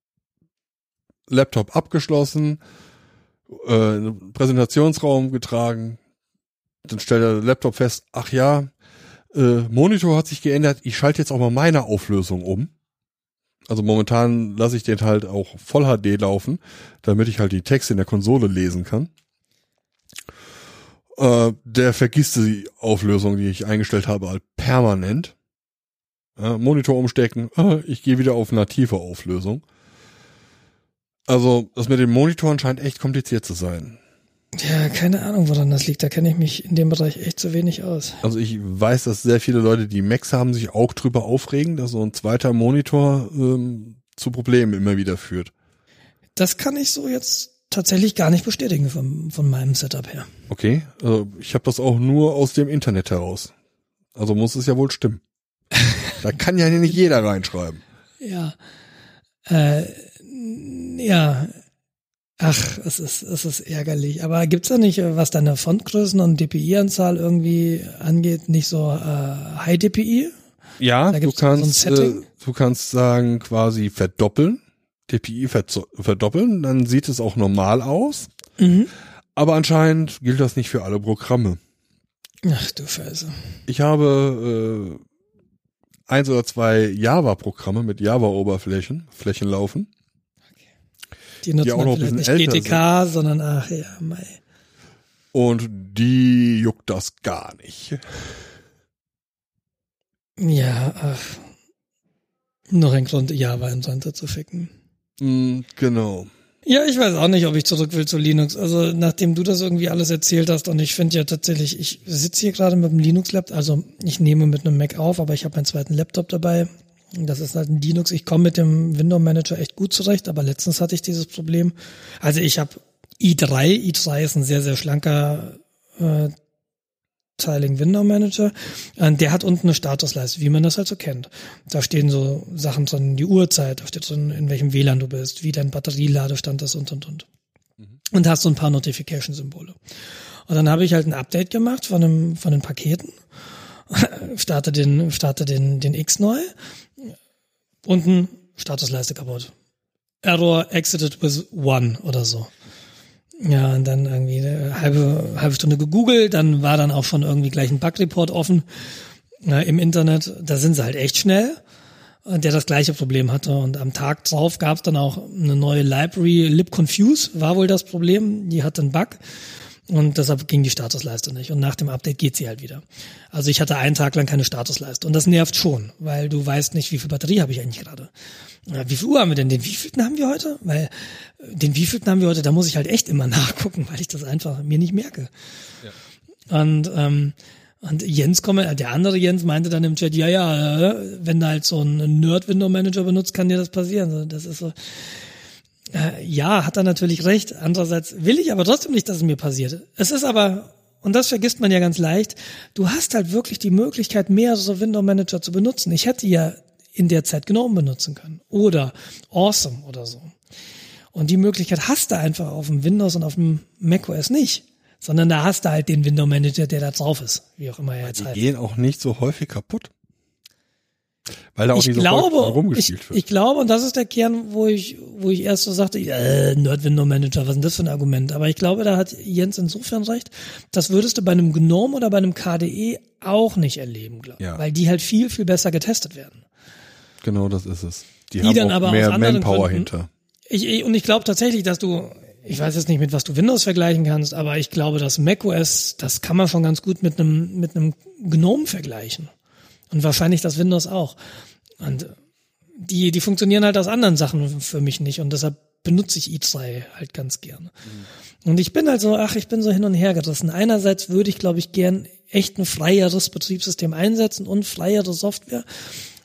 Laptop abgeschlossen, äh, Präsentationsraum getragen. Dann stellt der Laptop fest, ach ja, äh, Monitor hat sich geändert, ich schalte jetzt auch mal meine Auflösung um. Also momentan lasse ich den halt auch voll HD laufen, damit ich halt die Texte in der Konsole lesen kann. Äh, der vergisst die Auflösung, die ich eingestellt habe, halt permanent. Äh, Monitor umstecken, äh, ich gehe wieder auf native Auflösung. Also, das mit den Monitoren scheint echt kompliziert zu sein. Ja, keine Ahnung, woran das liegt. Da kenne ich mich in dem Bereich echt zu wenig aus. Also ich weiß, dass sehr viele Leute, die Macs haben, sich auch drüber aufregen, dass so ein zweiter Monitor ähm, zu Problemen immer wieder führt. Das kann ich so jetzt tatsächlich gar nicht bestätigen von, von meinem Setup her. Okay, also ich habe das auch nur aus dem Internet heraus. Also muss es ja wohl stimmen. da kann ja nicht jeder reinschreiben. Ja. Äh, ja. Ach, es ist, es ist ärgerlich. Aber gibt's da nicht, äh, was deine Fontgrößen und DPI-Anzahl irgendwie angeht, nicht so äh, High DPI? Ja, Da du so kannst, Setting? äh, du kannst sagen quasi verdoppeln, DPI verdoppeln, dann sieht es auch normal aus. Mhm. Aber anscheinend gilt das nicht für alle Programme. Ach du Scheiße. Ich habe äh, eins oder zwei Java-Programme mit Java-Oberflächen, Flächen laufen. Die nutzen auch dann noch vielleicht nicht GTK, sondern ach ja, mei. Und die juckt das gar nicht. Ja, ach. Noch ein Grund, Java im Sand zu ficken. Mm, genau. Ja, ich weiß auch nicht, ob ich zurück will zu Linux. Also nachdem du das irgendwie alles erzählt hast und ich finde ja tatsächlich, ich sitze hier gerade mit dem Linux-Laptop, also ich nehme mit einem Mac auf, aber ich habe meinen zweiten Laptop dabei. Das ist halt ein Linux. Ich komme mit dem Window Manager echt gut zurecht, aber letztens hatte ich dieses Problem. Also ich habe i3. i3 ist ein sehr, sehr schlanker äh, Tiling Window Manager. Und der hat unten eine Statusleiste, wie man das halt so kennt. Da stehen so Sachen drin, die Uhrzeit, da steht drin, in welchem WLAN du bist, wie dein Batterieladestand ist und, und, und. Und hast so ein paar Notification-Symbole. Und dann habe ich halt ein Update gemacht von, einem, von den Paketen. starte den, starte den, den X neu. Unten Statusleiste kaputt. Error exited with one oder so. Ja, und dann irgendwie eine halbe, halbe Stunde gegoogelt, dann war dann auch schon irgendwie gleich ein Bug-Report offen ja, im Internet. Da sind sie halt echt schnell, äh, der das gleiche Problem hatte. Und am Tag drauf gab es dann auch eine neue Library, libconfuse war wohl das Problem. Die hatte einen Bug. Und deshalb ging die Statusleiste nicht. Und nach dem Update geht sie halt wieder. Also ich hatte einen Tag lang keine Statusleiste. Und das nervt schon, weil du weißt nicht, wie viel Batterie habe ich eigentlich gerade. Ja, Wie viel Uhr haben wir denn? Den wievielten haben wir heute? Weil äh, den wievielten haben wir heute, da muss ich halt echt immer nachgucken, weil ich das einfach mir nicht merke. Und, ähm, und Jens komme, der andere Jens meinte dann im Chat, ja, ja, äh, wenn du halt so einen Nerd-Window-Manager benutzt, kann dir das passieren. Das ist so, äh, ja, hat er natürlich recht. Andererseits will ich aber trotzdem nicht, dass es mir passiert. Es ist aber, und das vergisst man ja ganz leicht, du hast halt wirklich die Möglichkeit, mehrere Window Manager zu benutzen. Ich hätte ja in der Zeit GNOME benutzen können oder Awesome oder so. Und die Möglichkeit hast du einfach auf dem Windows und auf dem macOS nicht, sondern da hast du halt den Window Manager, der da drauf ist, wie auch immer er jetzt Die heißt. gehen auch nicht so häufig kaputt. Weil da auch ich nicht so glaube, häufig ich, rumgespielt wird. ich glaube, und das ist der Kern, wo ich, wo ich erst so sagte, äh, Nerd Window Manager, was ist denn das für ein Argument? Aber ich glaube, da hat Jens insofern recht. Das würdest du bei einem GNOME oder bei einem KDE auch nicht erleben, glaube ich. Ja. Weil die halt viel, viel besser getestet werden. genau das ist es. Die, Die haben dann auch aber mehr Manpower Gründen- hinter. Ich, ich, und ich glaube tatsächlich, dass du, ich weiß jetzt nicht, mit was du Windows vergleichen kannst, aber ich glaube, dass macOS, das kann man schon ganz gut mit einem, mit einem GNOME vergleichen. Und wahrscheinlich das Windows auch. Und die, die funktionieren halt aus anderen Sachen für mich nicht. Und deshalb benutze ich i3 halt ganz gerne. Und ich bin halt so, ach, ich bin so hin und her gerissen. Einerseits würde ich, glaube ich, gern echt ein freieres Betriebssystem einsetzen und freiere Software.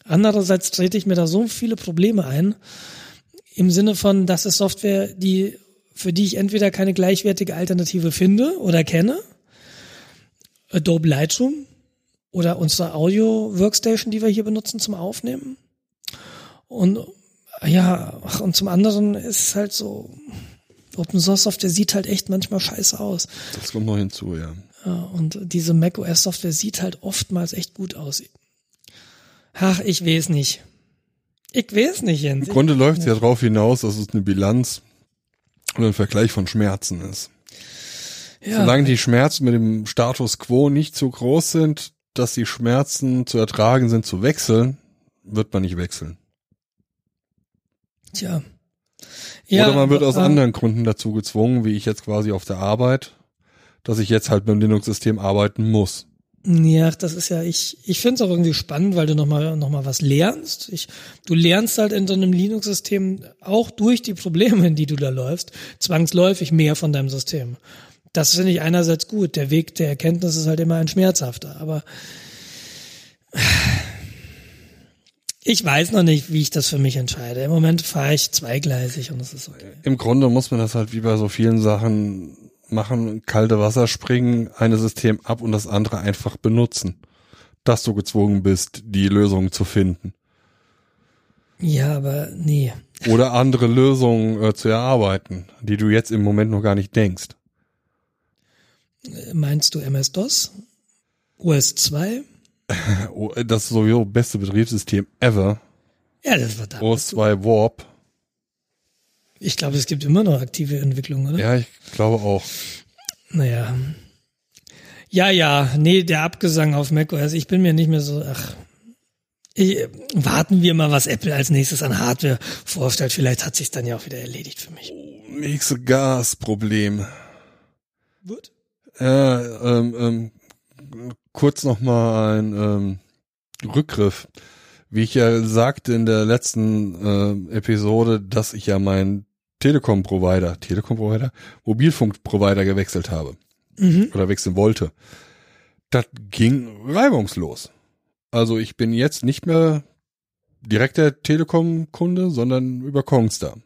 Andererseits trete ich mir da so viele Probleme ein, im Sinne von, das ist Software, die, für die ich entweder keine gleichwertige Alternative finde oder kenne. Adobe Lightroom oder unsere Audio-Workstation, die wir hier benutzen zum Aufnehmen. Und ja, ach, und zum anderen ist es halt so, Open Source Software sieht halt echt manchmal scheiße aus. Das kommt noch hinzu, ja. Ja, und diese macOS Software sieht halt oftmals echt gut aus. Ach, ich weiß nicht. Ich weiß nicht, Jens. Im Grunde läuft es ja darauf hinaus, dass es eine Bilanz oder ein Vergleich von Schmerzen ist. ja, Solange die Schmerzen mit dem Status quo nicht so groß sind, dass die Schmerzen zu ertragen sind zu wechseln, wird man nicht wechseln. Tja. Oder man wird aus anderen Gründen dazu gezwungen, wie ich jetzt quasi auf der Arbeit, dass ich jetzt halt mit dem Linux-System arbeiten muss. Ja, das ist ja, ich, ich finde es auch irgendwie spannend, weil du nochmal noch mal was lernst. Ich, du lernst halt in so einem Linux-System auch durch die Probleme, in die du da läufst, zwangsläufig mehr von deinem System. Das finde ich einerseits gut. Der Weg der Erkenntnis ist halt immer ein schmerzhafter. Aber ich weiß noch nicht, wie ich das für mich entscheide. Im Moment fahre ich zweigleisig und das ist okay. Im Grunde muss man das halt wie bei so vielen Sachen machen, kalte Wasser springen, eine System ab und das andere einfach benutzen. Dass du gezwungen bist, die Lösung zu finden. Ja, aber nee. Oder andere Lösungen äh, zu erarbeiten, die du jetzt im Moment noch gar nicht denkst. Meinst du MS-DOS? OS 2? Oh, Das sowieso beste Betriebssystem ever. Ja, das war damals. OS2 Warp. Ich glaube, es gibt immer noch aktive Entwicklungen, oder? Ja, ich glaube auch. Naja. Ja, ja, nee, der Abgesang auf macOS, ich bin mir nicht mehr so, ach. Ich, warten wir mal, was Apple als nächstes an Hardware vorstellt. Vielleicht hat sich dann ja auch wieder erledigt für mich. Nächste Gasproblem. Wird? Äh, ähm, ähm, kurz noch mal ein ähm, Rückgriff. Wie ich ja sagte in der letzten äh, Episode, dass ich ja mein Telekom-Provider, Telekom-Provider, Mobilfunk-Provider gewechselt habe Mhm. oder wechseln wollte, das ging reibungslos. Also ich bin jetzt nicht mehr direkter Telekom-Kunde, sondern über Kongstar.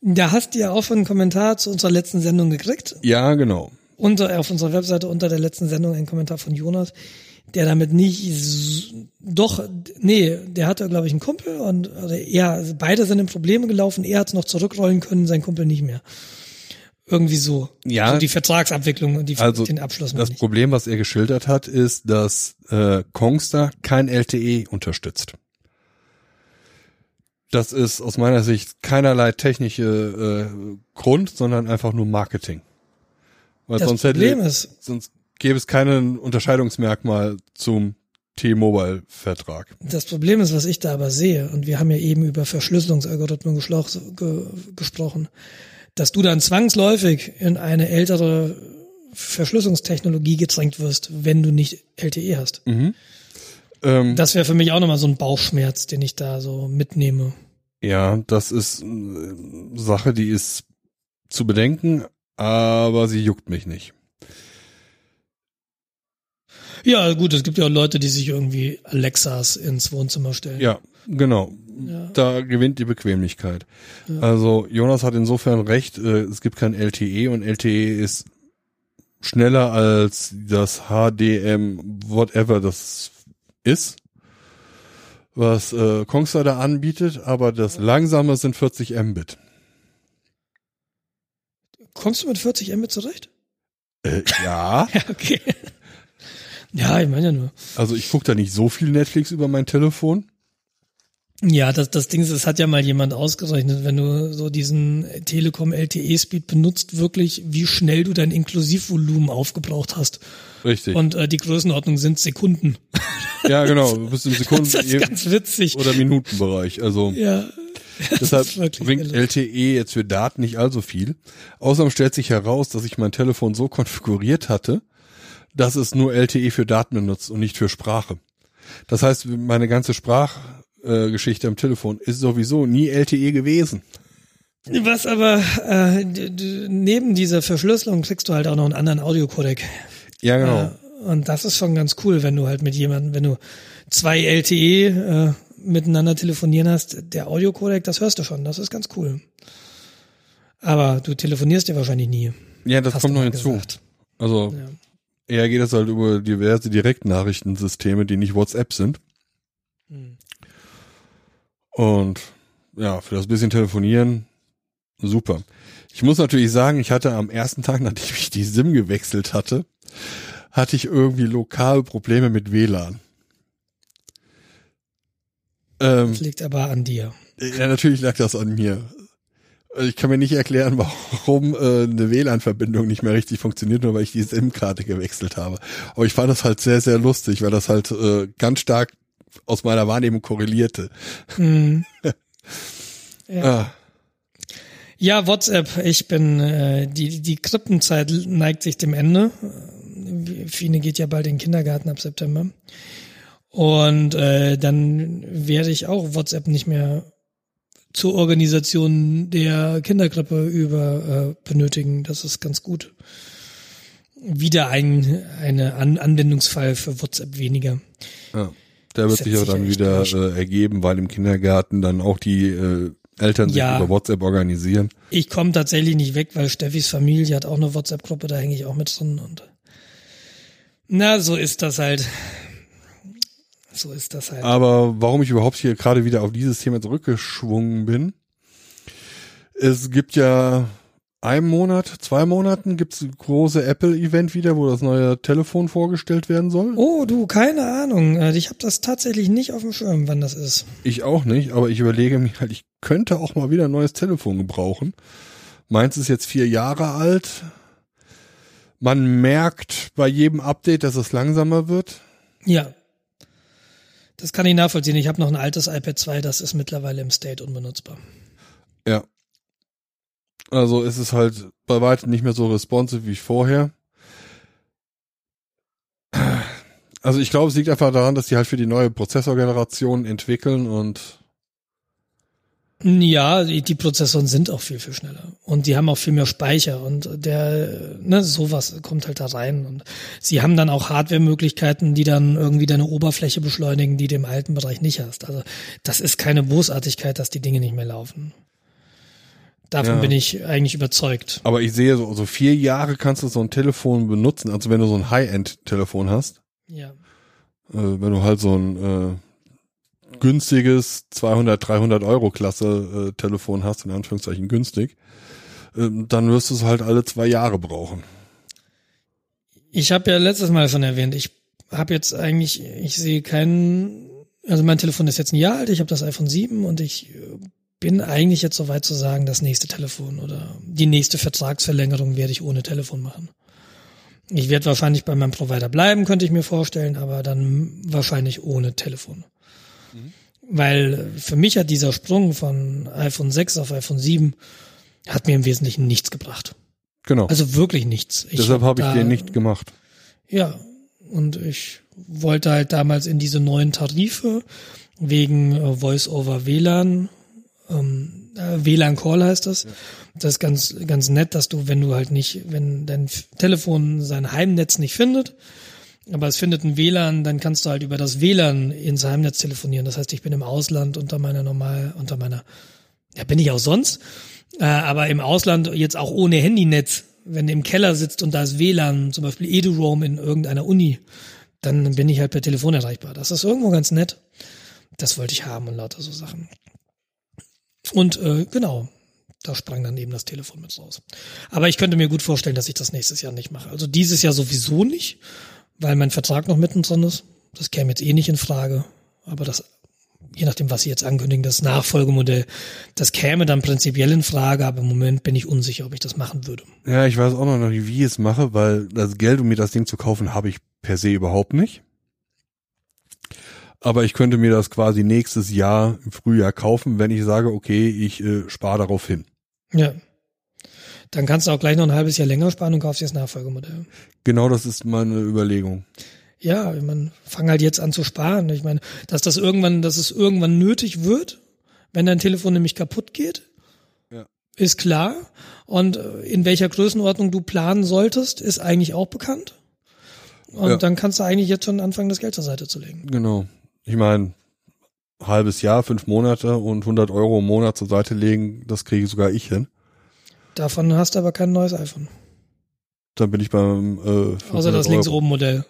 Da hast du ja auch einen Kommentar zu unserer letzten Sendung gekriegt. Ja, genau. Unter, auf unserer Webseite unter der letzten Sendung ein Kommentar von Jonas, der damit nicht, doch, nee, der hatte, glaube ich, einen Kumpel und also also beide sind in Probleme gelaufen, er hat es noch zurückrollen können, sein Kumpel nicht mehr. Irgendwie so. Ja. So die Vertragsabwicklung und die, Also den Abschluss das. Problem, was er geschildert hat, ist, dass äh, Kongstar kein LTE unterstützt. Das ist aus meiner Sicht keinerlei technische äh, Grund, sondern einfach nur Marketing. Weil Das sonst Problem hätte, ist, sonst gäbe es keinen Unterscheidungsmerkmal zum T-Mobile-Vertrag. Das Problem ist, was ich da aber sehe, und wir haben ja eben über Verschlüsselungsalgorithmen ge, gesprochen, dass du dann zwangsläufig in eine ältere Verschlüsselungstechnologie gedrängt wirst, wenn du nicht LTE hast. Ähm, Das wäre für mich auch nochmal so ein Bauchschmerz, den ich da so mitnehme. ja, das ist äh, Sache, die ist zu bedenken, aber sie juckt mich nicht. Ja, gut, es gibt ja auch Leute, die sich irgendwie Alexas ins Wohnzimmer stellen. Ja, genau. Ja. Da gewinnt die Bequemlichkeit. Also Jonas hat insofern recht, äh, es gibt kein LTE und LTE ist schneller als das HDM, whatever das ist, was äh, Kongstar da anbietet, aber das langsame sind 40 Mbit. Kommst du mit 40 Mbit zurecht? Äh, ja, Ja, okay. Ja, ich meine ja nur. also ich gucke da nicht so viel Netflix über mein Telefon. Ja, das, das Ding ist, es hat ja mal jemand ausgerechnet, wenn du so diesen Telekom LTE-Speed benutzt, wirklich, wie schnell du dein Inklusivvolumen aufgebraucht hast. Richtig. Und äh, die Größenordnung sind Sekunden. ja, genau, du bist im Sekunden Das ist ganz witzig. oder Minutenbereich. Also Ja. Deshalb bringt. LTE jetzt für Daten nicht allzu viel. Außerdem stellt sich heraus, dass ich mein Telefon so konfiguriert hatte, dass es nur LTE für Daten benutzt und nicht für Sprache. Das heißt, meine ganze Sprachgeschichte äh, am Telefon ist sowieso nie LTE gewesen. Was aber äh, neben dieser Verschlüsselung kriegst du halt auch noch einen anderen Audiocodec. Ja, genau. Äh, und das ist schon ganz cool, wenn du halt mit jemandem, wenn du zwei LTE äh, miteinander telefonieren hast, der Audiocodec, das hörst du schon, das ist ganz cool. Aber du telefonierst ja wahrscheinlich nie. Ja, das kommt noch hinzu. gesagt. Also Ja. eher geht es halt über diverse Direktnachrichtensysteme, die nicht WhatsApp sind. Hm. Und ja, für das bisschen telefonieren, super. Ich muss natürlich sagen, ich hatte am ersten Tag, nachdem ich die SIM gewechselt hatte, hatte ich irgendwie lokal Probleme mit WLAN. Ähm, Das liegt aber an dir. ja, natürlich lag das an mir. Ich kann mir nicht erklären, warum äh, eine WLAN-Verbindung nicht mehr richtig funktioniert, nur weil ich die SIM-Karte gewechselt habe. Aber ich fand das halt sehr, sehr lustig, weil das halt äh, ganz stark aus meiner Wahrnehmung korrelierte. Hm. Ja. Ah, Ja, WhatsApp. Ich bin äh, die die Krippenzeit neigt sich dem Ende. Äh, Fine geht ja bald in den Kindergarten ab September. Und äh, dann werde ich auch WhatsApp nicht mehr zur Organisation der Kinderkrippe über äh, benötigen. Das ist ganz gut. Wieder ein eine An Anwendungsfall für WhatsApp weniger. ja. Der wird sich auch dann wieder äh, ergeben, weil im Kindergarten dann auch die äh, Eltern sich Ja. über WhatsApp organisieren. Ich komme tatsächlich nicht weg, weil Steffis Familie hat auch eine WhatsApp-Gruppe, da hänge ich auch mit drin und na, so ist das halt. So ist das halt. Aber warum ich überhaupt hier gerade wieder auf dieses Thema zurückgeschwungen bin, es gibt ja einen Monat, zwei Monaten gibt's ein große Apple-Event wieder, wo das neue Telefon vorgestellt werden soll. Oh, du, keine Ahnung. Äh, Ich habe das tatsächlich nicht auf dem Schirm, wann das ist. Ich auch nicht, aber ich überlege mir halt, ich könnte auch mal wieder ein neues Telefon gebrauchen. Meins ist jetzt vier Jahre alt. Man merkt bei jedem Update, dass es langsamer wird. Ja. Das kann ich nachvollziehen. Ich habe noch ein altes iPad 2, das ist mittlerweile im State unbenutzbar. Ja. Also es ist halt bei weitem nicht mehr so responsive wie vorher. Also ich glaube, es liegt einfach daran, dass die halt für die neue Prozessorgeneration entwickeln und Ja, die, die Prozessoren sind auch viel, viel schneller. Und die haben auch viel mehr Speicher und der, ne, sowas kommt halt da rein. Und sie haben dann auch Hardware-Möglichkeiten, die dann irgendwie deine Oberfläche beschleunigen, die du im alten Bereich nicht hast. Also das ist keine Bosartigkeit, dass die Dinge nicht mehr laufen. Davon Ja. bin ich eigentlich überzeugt. Aber ich sehe so, so vier Jahre kannst du so ein Telefon benutzen, also wenn du so ein High-End-Telefon hast, Ja. äh, wenn du halt so ein äh, günstiges 200, 300 Euro Klasse äh, Telefon hast, in Anführungszeichen günstig, ähm, dann wirst du es halt alle zwei Jahre brauchen. Ich habe ja letztes Mal schon erwähnt, ich habe jetzt eigentlich, ich sehe keinen, also mein Telefon ist jetzt ein Jahr alt, ich habe das iPhone 7 und ich äh, bin eigentlich jetzt soweit zu sagen, das nächste Telefon oder die nächste Vertragsverlängerung werde ich ohne Telefon machen. Ich werde wahrscheinlich bei meinem Provider bleiben, könnte ich mir vorstellen, aber dann wahrscheinlich ohne Telefon. Weil für mich hat dieser Sprung von iPhone 6 auf iPhone 7 hat mir im Wesentlichen nichts gebracht. Genau. Also wirklich nichts. Ich Deshalb habe ich da- den nicht gemacht. ja, und ich wollte halt damals in diese neuen Tarife wegen äh, Voice-over WLAN, ähm, äh, WLAN Call heißt das. Das ist ganz, ganz nett, dass du, wenn du halt nicht, wenn dein Telefon sein Heimnetz nicht findet, aber es findet ein WLAN, dann kannst du halt über das WLAN ins Heimnetz telefonieren. Das heißt, ich bin im Ausland unter meiner normal, unter meiner, ja, bin ich auch sonst, äh, aber im Ausland jetzt auch ohne Handynetz, wenn du im Keller sitzt und da ist WLAN, zum Beispiel EduRoam in irgendeiner Uni, dann bin ich halt per Telefon erreichbar. Das ist irgendwo ganz nett. Das wollte ich haben und lauter so Sachen. Und äh, genau, da sprang dann eben das Telefon mit raus. Aber ich könnte mir gut vorstellen, dass ich das nächstes Jahr nicht mache. Also dieses Jahr sowieso nicht, weil mein Vertrag noch mittendrin ist. Das käme jetzt eh nicht in Frage. Aber das, je nachdem, was sie jetzt ankündigen, das Nachfolgemodell, das käme dann prinzipiell in Frage. Aber im Moment bin ich unsicher, ob ich das machen würde. Ja, ich weiß auch noch nicht, wie ich es mache, weil das Geld, um mir das Ding zu kaufen, habe ich per se überhaupt nicht. Aber ich könnte mir das quasi nächstes Jahr im Frühjahr kaufen, wenn ich sage, okay, ich äh, spare darauf hin. Ja. Dann kannst du auch gleich noch ein halbes Jahr länger sparen und kaufst dir das Nachfolgemodell. Genau das ist meine Überlegung. Ja, man fang halt jetzt an zu sparen. Ich meine, dass das irgendwann, dass es irgendwann nötig wird, wenn dein Telefon nämlich kaputt geht, Ja. ist klar. Und äh, in welcher Größenordnung du planen solltest, ist eigentlich auch bekannt. Und Ja. dann kannst du eigentlich jetzt schon anfangen, das Geld zur Seite zu legen. Genau. Ich meine, halbes Jahr, fünf Monate und 100 Euro im Monat zur Seite legen, das kriege sogar ich hin. Davon hast du aber kein neues iPhone. Dann bin ich beim äh, Außer 500 das links Euro. oben Modell.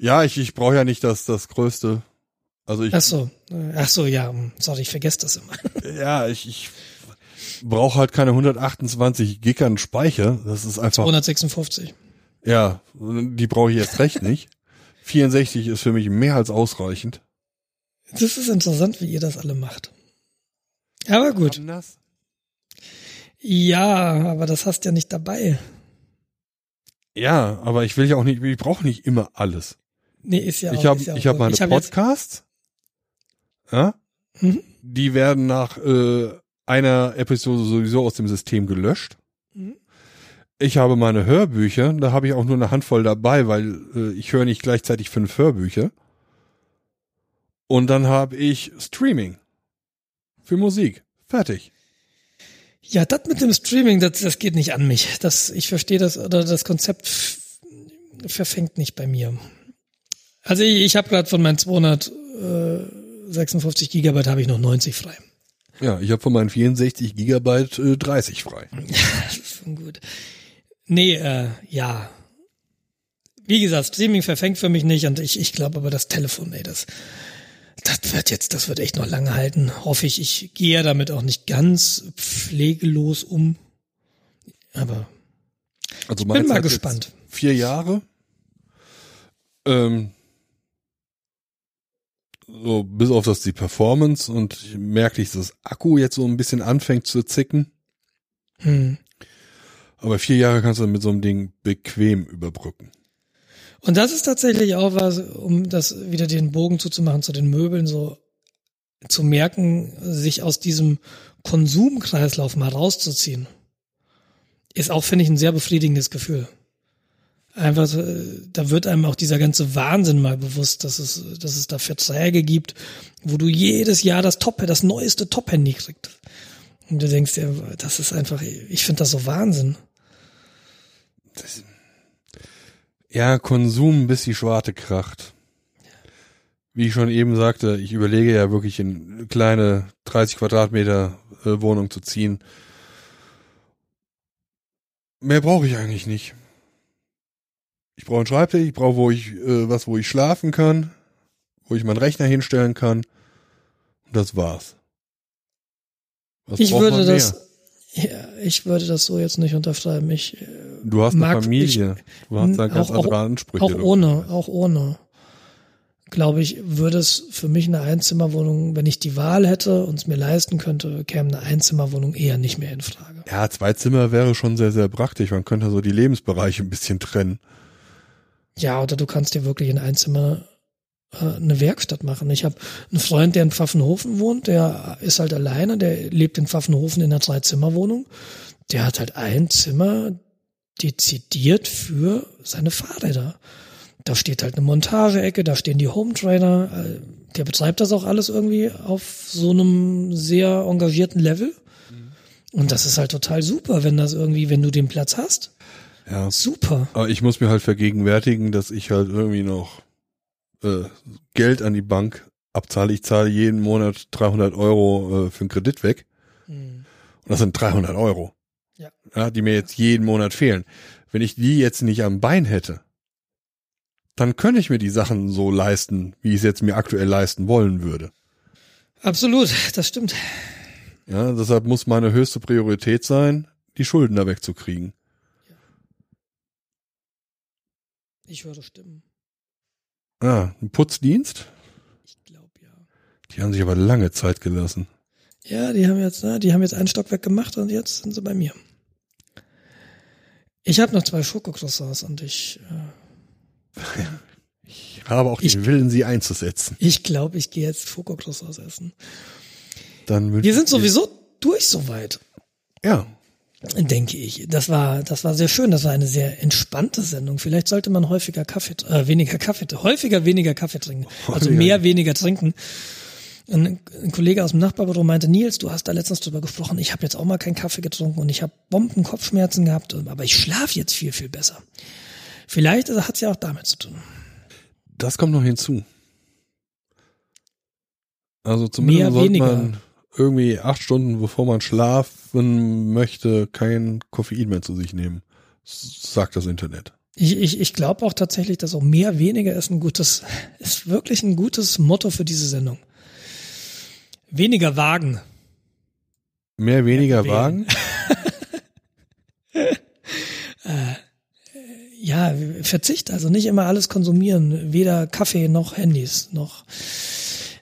Ja, ich, ich brauche ja nicht das das größte. Also ich Ach so. Ach so, ja. hm, Sorry, ich vergesse das immer. ja, ich, ich brauche halt keine 128 Gig an Speicher. Das ist einfach 156. ja, die brauche ich jetzt recht nicht. 64 ist für mich mehr als ausreichend. Das ist interessant, wie ihr das alle macht. Aber gut. Anders? Ja, aber das hast ja nicht dabei. Ja, aber ich will ja auch nicht, ich brauche nicht immer alles. Nee, ist ja ich auch, habe ist ja ich habe so. meine hab Podcasts. Ja? Mhm. Die werden nach äh, einer Episode sowieso aus dem System gelöscht. Mhm. Ich habe meine Hörbücher, da habe ich auch nur eine Handvoll dabei, weil äh, ich höre nicht gleichzeitig fünf Hörbücher. Und dann habe ich Streaming für Musik. Fertig. Ja, das mit dem Streaming, das, das geht nicht an mich. Das, ich verstehe das, oder das Konzept verfängt nicht bei mir. Also ich, ich habe gerade von meinen 256 Gigabyte habe ich noch 90 frei. Ja, ich habe von meinen 64 Gigabyte äh, 30 frei. Das ist schon gut. Nee, äh, ja. Wie gesagt, Streaming verfängt für mich nicht und ich, ich glaube aber das Telefon, ey, das, das wird jetzt, das wird echt noch lange halten. Hoffe ich. Ich gehe ja damit auch nicht ganz pflegelos um. Aber Also bin mal gespannt. Vier Jahre. Ähm, so bis auf das die Performance und ich merke, dass das Akku jetzt so ein bisschen anfängt zu zicken. hm. Aber vier Jahre kannst du mit so einem Ding bequem überbrücken. Und das ist tatsächlich auch was, um das wieder den Bogen zuzumachen zu den Möbeln, so zu merken, sich aus diesem Konsumkreislauf mal rauszuziehen, ist auch, finde ich, ein sehr befriedigendes Gefühl. Einfach, da wird einem auch dieser ganze Wahnsinn mal bewusst, dass es, dass es da Verträge gibt, wo du jedes Jahr das Top, das neueste Top-Handy kriegst. Und du denkst dir, das ist einfach, ich finde das so Wahnsinn. Ja, Konsum, bis die Schwarte kracht. Wie ich schon eben sagte, ich überlege ja wirklich in eine kleine 30 Quadratmeter äh, Wohnung zu ziehen. Mehr brauche ich eigentlich nicht. Ich brauche einen Schreibtisch, ich brauche wo ich äh, was, wo ich schlafen kann, wo ich meinen Rechner hinstellen kann. Und das war's. Was Ich würde das, ja, ich würde das so jetzt nicht unterschreiben. Ich, äh, Du hast eine Familie. du hast da auch- ganz auch- andere Ansprüche. auch du. ohne, auch ohne, glaube ich, würde es für mich eine Einzimmerwohnung, wenn ich die Wahl hätte und es mir leisten könnte, käme eine Einzimmerwohnung eher nicht mehr in Frage. Ja, zwei Zimmer wäre schon sehr, sehr praktisch. Man könnte so die Lebensbereiche ein bisschen trennen. Ja, oder du kannst dir wirklich in ein Zimmer äh, eine Werkstatt machen. Ich habe einen Freund, der in Pfaffenhofen wohnt, der ist halt alleine, der lebt in Pfaffenhofen in einer Dreizimmerwohnung. Der hat halt ein Zimmer dezidiert für seine Fahrräder. Da steht halt eine Montageecke, da stehen die Home Trainer. äh, Der betreibt das auch alles irgendwie auf so einem sehr engagierten Level. Und das ist halt total super, wenn das irgendwie, wenn du den Platz hast. Ja. Super. Aber ich muss mir halt vergegenwärtigen, dass ich halt irgendwie noch äh, Geld an die Bank abzahle. Ich zahle jeden Monat 300 Euro äh, für einen Kredit weg. Und das sind 300 Euro. Ja. Die mir jetzt jeden Monat fehlen. Wenn ich die jetzt nicht am Bein hätte, dann könnte ich mir die Sachen so leisten, wie ich es jetzt mir aktuell leisten wollen würde. Absolut, das stimmt. Ja, deshalb muss meine höchste Priorität sein, die Schulden da wegzukriegen. Ich würde stimmen. Ah, ein Putzdienst? Ich glaube ja. Die haben sich aber lange Zeit gelassen. Ja, die haben jetzt, ne, die haben jetzt einen Stockwerk gemacht und jetzt sind sie bei mir. Ich habe noch zwei Schokocroissants und ich, äh, Ich habe auch Ich- den Willen, sie einzusetzen. ich glaube, ich gehe jetzt Schokocroissants essen. Dann Wir sind sowieso durch soweit, Ja, denke ich. Das war, das war sehr schön. Das war eine sehr entspannte Sendung. Vielleicht sollte man häufiger Kaffee, äh, weniger Kaffee, häufiger weniger Kaffee trinken. Also mehr weniger trinken. Ein, ein Kollege aus dem Nachbarbüro meinte, Nils, du hast da letztens drüber gesprochen, ich habe jetzt auch mal keinen Kaffee getrunken und ich habe Bombenkopfschmerzen gehabt, aber ich schlafe jetzt viel, viel besser. Vielleicht hat es ja auch damit zu tun. das kommt noch hinzu. Also zumindest Mehr, sollte weniger. man irgendwie acht Stunden, bevor man schlafen möchte, kein Koffein mehr zu sich nehmen. Sagt das Internet. Ich, ich, ich glaube auch tatsächlich, dass auch mehr, weniger ist ein gutes, ist wirklich ein gutes Motto für diese Sendung. Weniger Wagen. Mehr, weniger. Wagen? Ja, Verzicht, also nicht immer alles konsumieren, weder Kaffee noch Handys, noch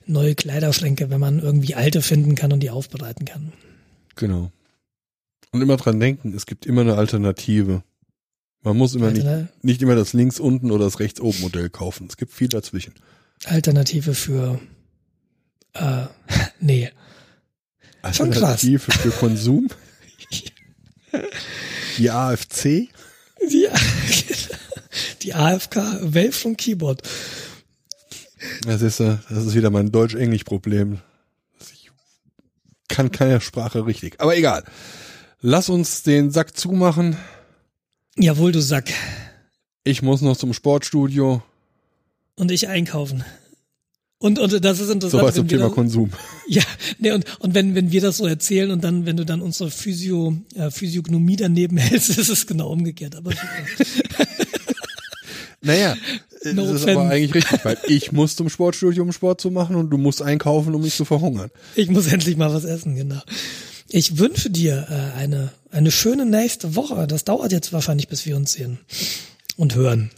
neue Kleiderschränke, wenn man irgendwie alte finden kann und die aufbereiten kann. Genau. Und immer dran denken, es gibt immer eine Alternative. Man muss immer nicht, nicht immer das links unten oder das rechts oben Modell kaufen. Es gibt viel dazwischen. Alternative für äh, nee. Schon krass. Für Konsum. Die AFC. Die, die AFK Wave vom Keyboard. Das ist, äh, das ist wieder mein Deutsch-Englisch-Problem. Ich kann keine Sprache richtig. Aber egal. Lass uns den Sack zumachen. Jawohl, du Sack. Ich muss noch zum Sportstudio. Und ich einkaufen. Und, und das ist interessant. Soweit zum Thema das- Konsum. Ja, nee, und, und wenn, wenn wir das so erzählen und dann, wenn du dann unsere Physio, äh, Physiognomie daneben hältst, ist es genau umgekehrt. Aber. Naja, No das ist offense. aber eigentlich richtig, weil ich muss zum Sportstudio, um Sport zu machen und du musst einkaufen, um nicht zu verhungern. ich muss endlich mal was essen, genau. Ich wünsche dir äh, eine, eine schöne nächste Woche. Das dauert jetzt wahrscheinlich, bis wir uns sehen und hören.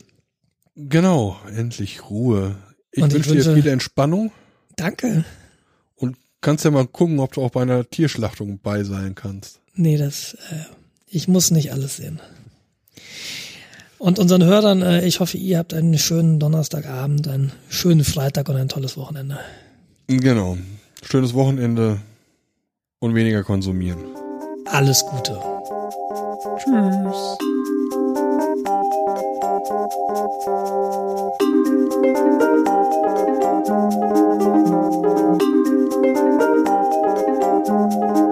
Genau, endlich Ruhe. Ich Und ich wünsche dir wünsche- viel Entspannung Danke. und kannst ja mal gucken, ob du auch bei einer Tierschlachtung bei sein kannst. Nee, das, äh, ich muss nicht alles sehen. Und unseren Hörern, äh, ich hoffe, ihr habt einen schönen Donnerstagabend, einen schönen Freitag und ein tolles Wochenende. Genau. Schönes Wochenende und weniger konsumieren. Alles Gute. Tschüss. thank you.